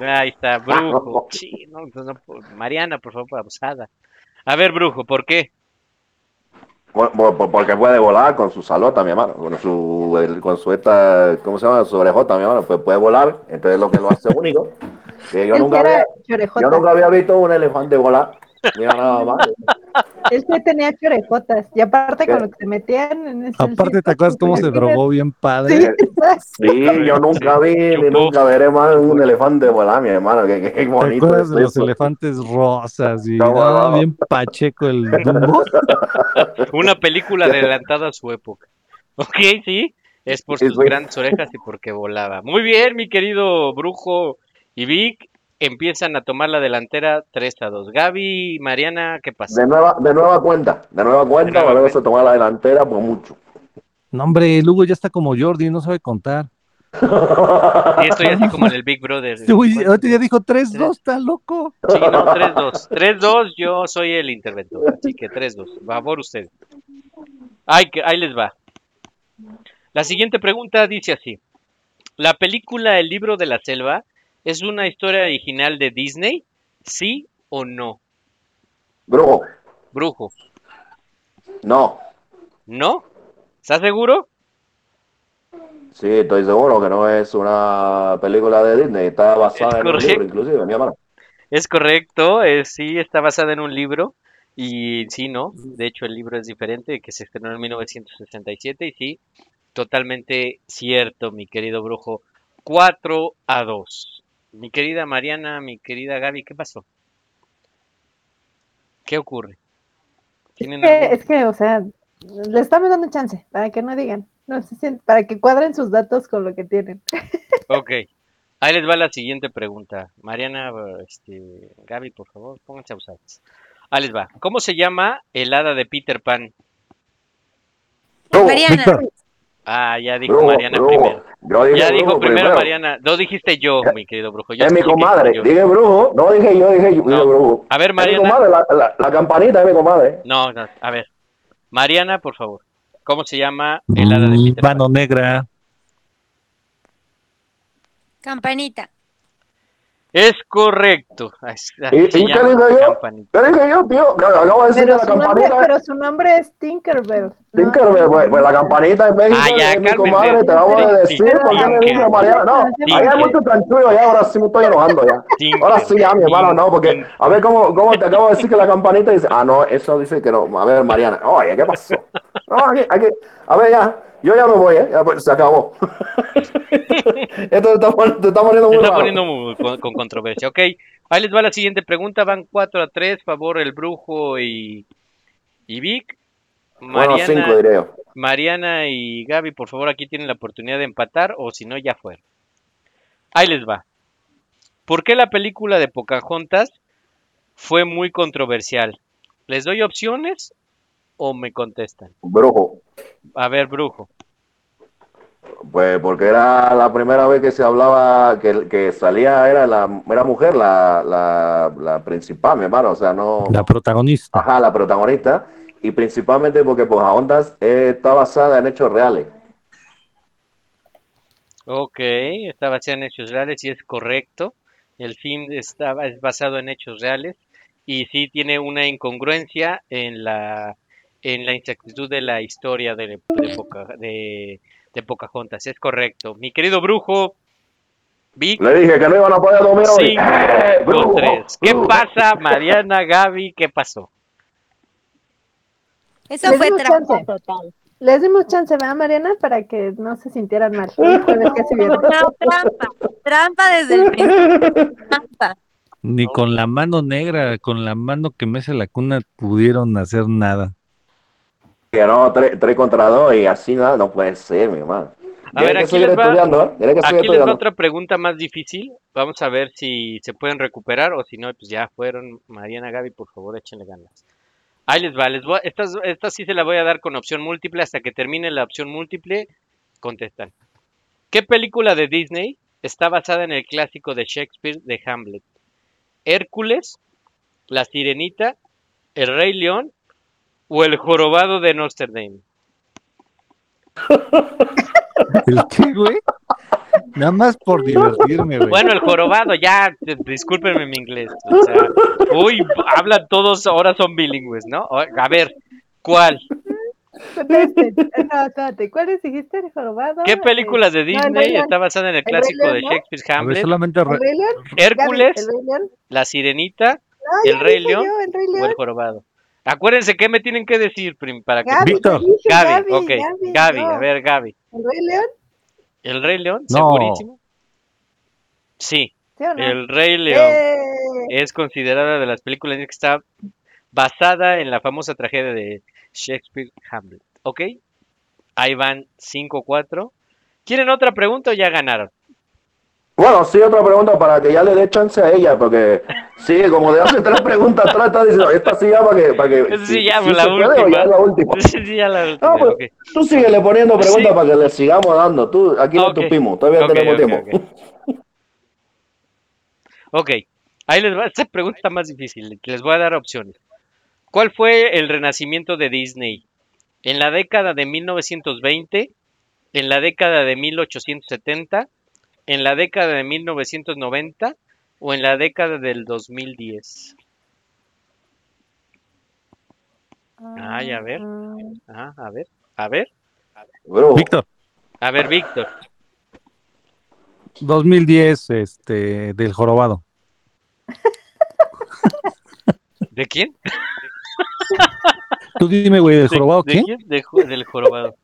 Ahí está, brujo. Sí, no, no, no, por- Mariana, por favor, abusada. A ver, brujo, ¿por qué? Por- por- por- Porque puede volar con su salota, mi hermano, con su, el- con su esta, ¿cómo se llama? Su orejota, mi hermano, pues puede volar, entonces lo que lo hace único, que nunca había, yo nunca había visto un elefante volar, mira nada más. Él sí tenía chorejotas. Y aparte con lo que se metían en ese Aparte, ¿te acuerdas cómo se drogó bien padre? Sí, yo nunca vi ni nunca veré más un elefante volar, mi hermano, que, que- qué ¿Te bonito acuerdas es de los elefantes rosas y No, ah, no. bien pacheco el Dumbo? Una película adelantada a su época. Ok, sí. Es por Sí, sus sí. grandes orejas y porque volaba. Muy bien, mi querido Brujo y Vic. Empiezan a tomar la delantera 3 a 2. Gaby y Mariana, ¿qué pasa? De nueva, de nueva cuenta, de nueva cuenta, nueva Valero se tomó la delantera por mucho. No, hombre, Lugo ya está como Jordi, no sabe contar. Sí, estoy así como en el Big Brother. Uy, ahorita ya dijo 3-2, está loco. Sí, no, 3-2. 3-2, yo soy el interventor. Así que 3-2. Por favor, usted. Ay, que, ahí les va. La siguiente pregunta dice así. ¿La película El libro de la selva es una historia original de Disney? ¿Sí o no? Brujo, Brujo. no, ¿No? ¿Estás seguro? sí, estoy seguro que no es una película de Disney, está basada Es en un libro, inclusive, mi hermano. Es correcto, eh, sí, está basada en un libro. Y sí, no. De hecho, el libro es diferente, que se estrenó en 1967. Y sí, totalmente cierto, mi querido brujo. 4 a 2. Mi querida Mariana, mi querida Gaby, ¿qué pasó? ¿Qué ocurre? Es ¿Tienen que, algún- es que, o sea, le estamos dando chance para que no digan. No se sienten- para que cuadren sus datos con lo que tienen. Ok. Ahí les va la siguiente pregunta. Mariana, este, Gaby, por favor, pónganse abusados. Ahí les va. ¿Cómo se llama el hada de Peter Pan? Mariana. Víctor, Ah, ya dijo Brujo, Mariana brujo. primero. Yo dije Ya brujo dijo primero primero. Mariana. No dijiste yo, mi querido brujo. Yo Es mi comadre, yo. dije brujo, no dije yo, dije yo, dije brujo. A ver, Es mi Mariana. comadre, la, la, la campanita es mi comadre. No, no, a ver. Mariana, por favor. ¿Cómo se llama el hada de mm, Peter Pan? mano negra. Campanita. Es correcto. Así ¿Y, se y qué dije yo? ¿Qué dije yo, tío? Que Acabo de decir que Pero la su, nombre, campanita pero su nombre es Tinkerbell. ¿no? Tinkerbell, pues, pues la campanita es México, Ah, ya, es mi cálmense. comadre, te acabo de decir. ¿por qué Mariana? No, ahí hay mucho tranquilo ya, ahora sí me estoy enojando ya. Ahora sí ya, mi hermano, no, porque, a ver, ¿cómo, cómo te acabo de decir que la campanita dice, ah, no, eso dice que no, a ver, Mariana, oye, ¿qué pasó? No, aquí, aquí, a ver, ya, yo ya me voy, ¿eh? Ya, pues, se acabó. Esto te está, pon- te está poniendo muy está raro. poniendo muy- con, con controversia. Ok, ahí les va la siguiente pregunta. Van 4 a 3, favor el brujo y, y Vic. Bueno, cinco diré yo. Mariana y Gaby, por favor, aquí tienen la oportunidad de empatar o si no, ya fueron. Ahí les va. ¿Por qué la película de Pocahontas fue muy controversial? ¿Les doy opciones o me contestan? Brujo. A ver, brujo. Pues porque era la primera vez que se hablaba, que, que salía, era la era mujer la, la, la principal, mi hermano, o sea, no... La protagonista. Ajá, la protagonista, y principalmente porque Pocahontas eh, está basada en hechos reales. Ok, está basada en hechos reales y es correcto. El film está, es basado en hechos reales y sí tiene una incongruencia en la, en la inexactitud de la historia de, de, Poca- de, de Pocahontas. Es correcto. Mi querido brujo, Vic, Le dije que no iban a poder dormir hoy. cinco, ¡Eh, brujo! tres. ¿Qué pasa, Mariana, Gaby? ¿Qué pasó? Eso Les fue trampa total. Les dimos chance, ¿verdad, Mariana? Para que no se sintieran mal. No, trampa. Trampa desde el principio. Trampa. Ni con la mano negra, con la mano que mece la cuna pudieron hacer nada. Que no, tres, tres contra dos y así nada, no puede ser, mi hermano. A ver, aquí les va, estudiando, ¿eh? Aquí les va otra pregunta más difícil. Vamos a ver si se pueden recuperar o si no, pues ya fueron. Mariana, Gaby, por favor, échenle ganas. Ahí les va, les voy, estas, estas sí se la voy a dar con opción múltiple. Hasta que termine la opción múltiple, contestan. ¿Qué película de Disney está basada en el clásico de Shakespeare de Hamlet? ¿Hércules, La Sirenita, El Rey León o El Jorobado de Notre Dame? ¿El qué, güey? Nada más por divertirme, güey. Bueno, el jorobado, ya, discúlpenme mi inglés. O sea, uy, hablan todos, ahora son bilingües, ¿no? A ver, ¿cuál? Espérate, no, espérate, ¿cuáles dijiste? ¿El jorobado? ¿Qué película de Eh, no, Disney León. está basada en el ¿El Rey clásico de León, no? Shakespeare A ver, Hamlet? solamente ¿El re- Rey León? Hércules, Gaby, ¿El Rey León? La Sirenita, No, El Rey León yo, ¿El Rey o El León? Jorobado. Acuérdense qué me tienen que decir prim- para que... Gaby, Víctor. Gaby, Gaby, ok. Gaby, Gaby, no. a ver, Gaby. ¿El Rey León? ¿El Rey León? No. ¿Segurísimo? Sí, ¿Sí o no? El Rey León. Eh, es considerada de las películas que está basada en la famosa tragedia de Shakespeare Hamlet. ¿Ok? Ahí van 5-4. ¿Quieren otra pregunta o ya ganaron? Bueno, sí, otra pregunta para que ya le dé chance a ella, porque sí, como de hace tres preguntas atrás está diciendo, esta sí ya para que, para que sí, ya la se puede última. ya es la última. Sí, ya la última. No, pues, ok. Tú síguele poniendo preguntas para que le sigamos dando. Tú, aquí no Ok. tupimos, todavía tenemos tiempo. ok. Ok, ahí les va. Esta pregunta más difícil. Les voy a dar opciones. ¿Cuál fue el renacimiento de Disney? ¿En la década de 1920? ¿En la década de 1870? ¿En la década de 1990? ¿O en la década del 2010? Ay, a ver. Ajá, a ver. A ver. Bro, Víctor, A ver, Víctor. 2010, este, del jorobado. ¿De quién? Tú dime, güey, ¿del ¿De- jorobado de qué? quién? De del jorobado.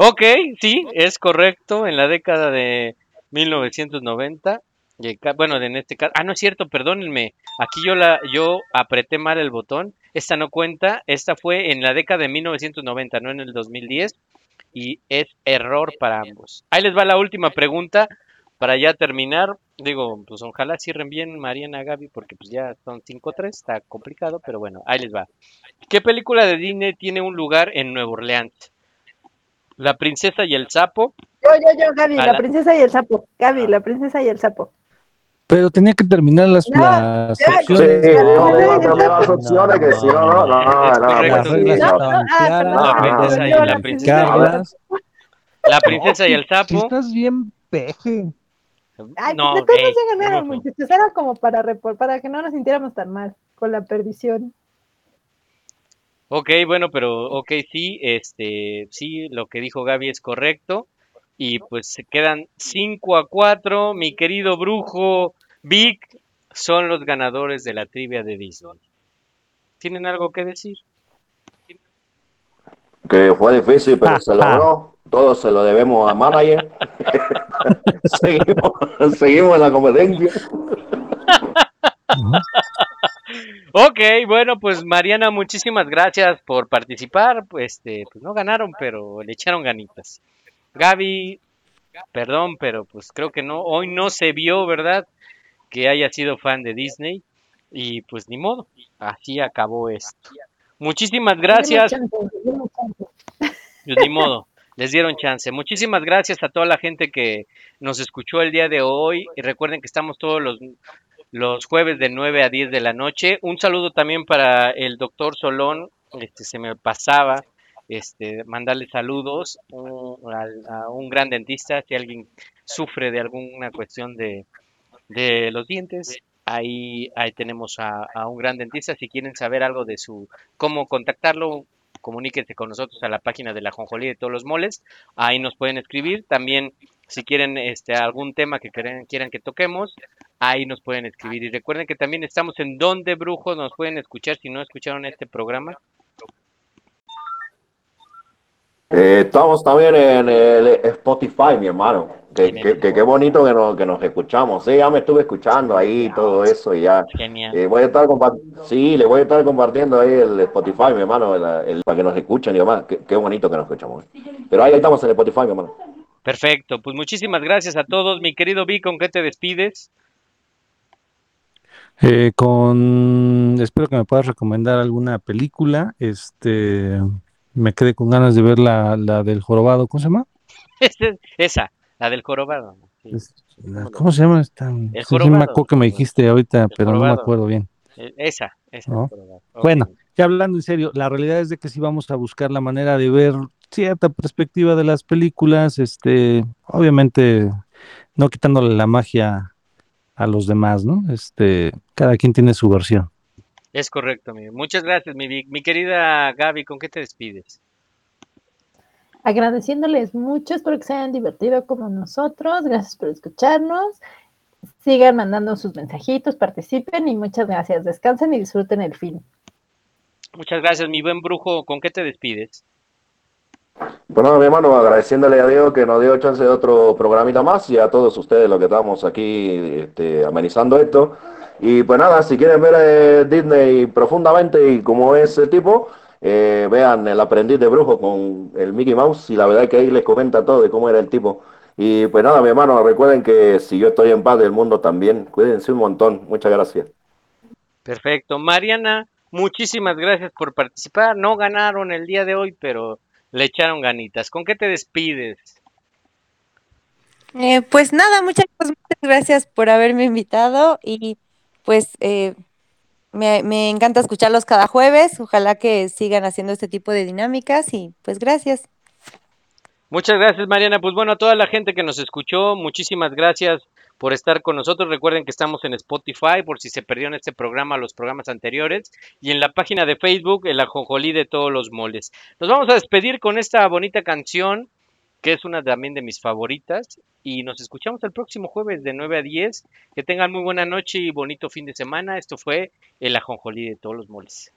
Ok, sí, es correcto. En la década de 1990. y ca- Bueno, en este caso. Ah, no es cierto, perdónenme. Aquí yo la yo apreté mal el botón. Esta no cuenta. Esta fue en la década de 1990, no en el 2010. Y es error para ambos. Ahí les va la última pregunta para ya terminar. Digo, pues ojalá cierren bien Mariana Gaby, porque pues ya son 5-3, está complicado, pero bueno, ahí les va. ¿Qué película de Disney tiene un lugar en Nueva Orleans? La princesa y el sapo. Yo, yo, yo, Gaby, la la- princesa y el sapo. Gaby, la princesa y el sapo. Pero tenía que terminar las, No, las ya, Sí, opciones. no las que si no, no, no, no, La no princesa y había la que princesa. explicarlas. La princesa y el Si sapo. estás bien peje. Ay, No, pues de todos ey, ya ganaron, muchachos. Era como para, repor- para que no nos sintiéramos tan mal con la perdición. Ok, bueno, pero ok, sí, este, sí, lo que dijo Gaby es correcto. Y pues se quedan 5 a 4. Mi querido brujo Vic son los ganadores de la trivia de Disney. ¿Tienen algo que decir? Que fue difícil, pero se logró. Todo se lo debemos a manager. seguimos, seguimos en la competencia. Ok, bueno, pues Mariana, muchísimas gracias por participar. Pues, este, pues no ganaron, pero le echaron ganitas. Gaby, perdón, pero pues creo que no, hoy no se vio, ¿verdad? Que haya sido fan de Disney. Y pues ni modo, así acabó esto. Muchísimas gracias. Pues ni modo, les dieron chance. Muchísimas gracias a toda la gente que nos escuchó el día de hoy. Y recuerden que estamos todos los, los jueves de 9 a 10 de la noche. Un saludo también para el doctor Solón. Este, se me pasaba este, mandarle saludos al- a un gran dentista. Si alguien sufre de alguna cuestión de, de los dientes, ahí, ahí tenemos a, a un gran dentista. Si quieren saber algo de su cómo contactarlo, comuníquense con nosotros a la página de la Jonjolí de todos los moles. Ahí nos pueden escribir. También Si quieren este algún tema que quieran, quieran que toquemos, ahí nos pueden escribir. Y recuerden que también estamos en Donde Brujo, nos pueden escuchar si no escucharon este programa. Eh, estamos también en el Spotify, mi hermano. Que, que- que qué bonito que nos, que nos escuchamos. Sí, ya me estuve escuchando ahí todo eso y ya. Genial. Eh, voy a estar compart- sí, le voy a estar compartiendo ahí el Spotify, mi hermano, el- el- para que nos escuchen y demás. Qué, qué bonito que nos escuchamos. Pero ahí estamos en el Spotify, mi hermano. Perfecto, pues muchísimas gracias a todos. Mi querido Vi, ¿con qué te despides? Eh, con espero que me puedas recomendar alguna película. Este me quedé con ganas de ver la, la del jorobado. ¿Cómo se llama? Esa, la del jorobado. Sí. ¿Cómo se llama esta? Sí, sí, me jorobado. acuerdo que me dijiste ahorita, pero no me acuerdo bien. Eh, Esa, esa. el. Bueno, ya hablando en serio, la realidad es de que sí vamos a buscar la manera de ver cierta perspectiva de las películas, este, obviamente no quitándole la magia a los demás, ¿no? Este, cada quien tiene su versión. Es correcto, mi. Muchas gracias, mi. Mi querida Gaby, ¿con qué te despides? Agradeciéndoles mucho, espero que se hayan divertido como nosotros. Gracias por escucharnos. Sigan mandando sus mensajitos, participen y muchas gracias. Descansen y disfruten el fin. Muchas gracias, mi buen brujo. ¿Con qué te despides? Bueno, mi hermano, agradeciéndole a Dios que nos dio chance de otro programita más y a todos ustedes los que estamos aquí este, amenizando esto. Y pues nada, si quieren ver eh, Disney profundamente y como es el tipo, eh, vean El aprendiz de brujo con el Mickey Mouse y la verdad es que ahí les comenta todo de cómo era el tipo. Y pues nada, mi hermano, recuerden que si yo estoy en paz del mundo también, cuídense un montón. Muchas gracias. Perfecto. Mariana, muchísimas gracias por participar. No ganaron el día de hoy, pero le echaron ganitas. ¿Con qué te despides? Eh, pues nada, muchas, muchas gracias por haberme invitado y pues eh, me, me encanta escucharlos cada jueves. Ojalá que sigan haciendo este tipo de dinámicas y pues gracias. Muchas gracias, Mariana. Pues bueno, a toda la gente que nos escuchó, muchísimas gracias por estar con nosotros. Recuerden que estamos en Spotify por si se perdieron este programa, los programas anteriores, y en la página de Facebook, el ajonjolí de todos los moles. Nos vamos a despedir con esta bonita canción, que es una también de mis favoritas, y nos escuchamos el próximo jueves de 9 a 10. Que tengan muy buena noche y bonito fin de semana. Esto fue el ajonjolí de todos los moles.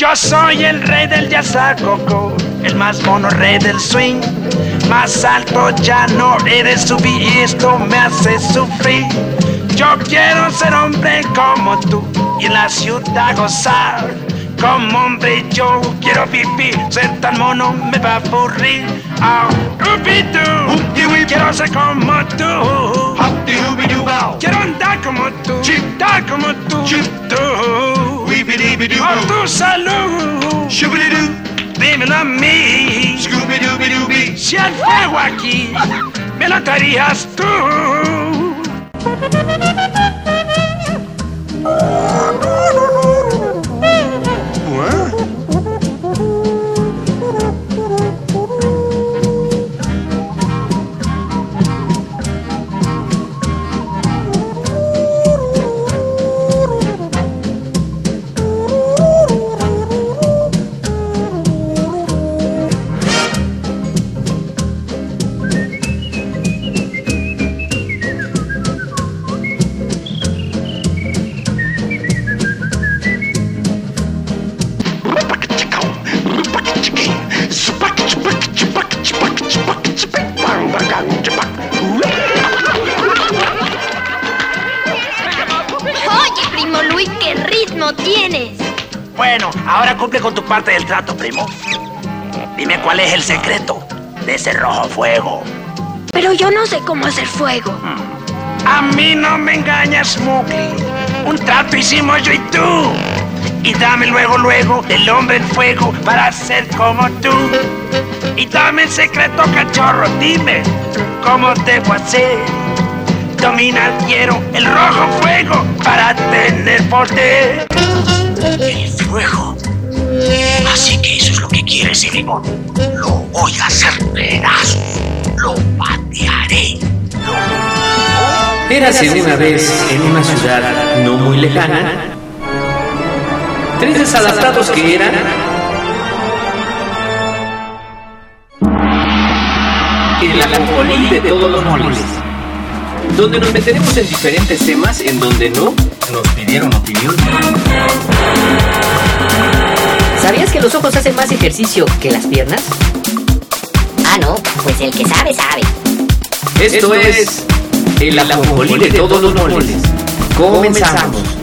Yo soy el rey del yazacoco, el más mono rey del swing. Más alto ya no de subir y esto me hace sufrir. Yo quiero ser hombre como tú y en la ciudad gozar. Como hombre yo quiero vivir, ser tan mono me va a aburrir. Ah, ubi-doo, quiero ser como tú. Quiero andar como tú, dar como tú. tú. Por tu salud, dímelo a mí. Si el fuego aquí me lo darías tú. ritmo tienes. Bueno, ahora cumple con tu parte del trato, primo. Dime cuál es el secreto de ese rojo fuego. Pero yo no sé cómo hacer fuego. A mí no me engañas, Mowgli. Un trato hicimos yo y tú. Y dame luego, luego el hombre en fuego para ser como tú. Y dame el secreto, cachorro. Dime cómo debo hacer. Dominar quiero el rojo fuego para tener poder. El fuego. Así que eso es lo que quieres, Elimón. Lo voy a hacer pedazo. Lo patearé. Érase una vez en una ciudad no muy lejana, tres desadaptados que eran el ajonjolí de todos los moles. Donde nos meteremos en diferentes temas en donde no nos pidieron opinión. ¿Sabías que los ojos hacen más ejercicio que las piernas? Ah, no, pues el que sabe, sabe. Esto es el ajonjolí de todos los moles. Comenzamos.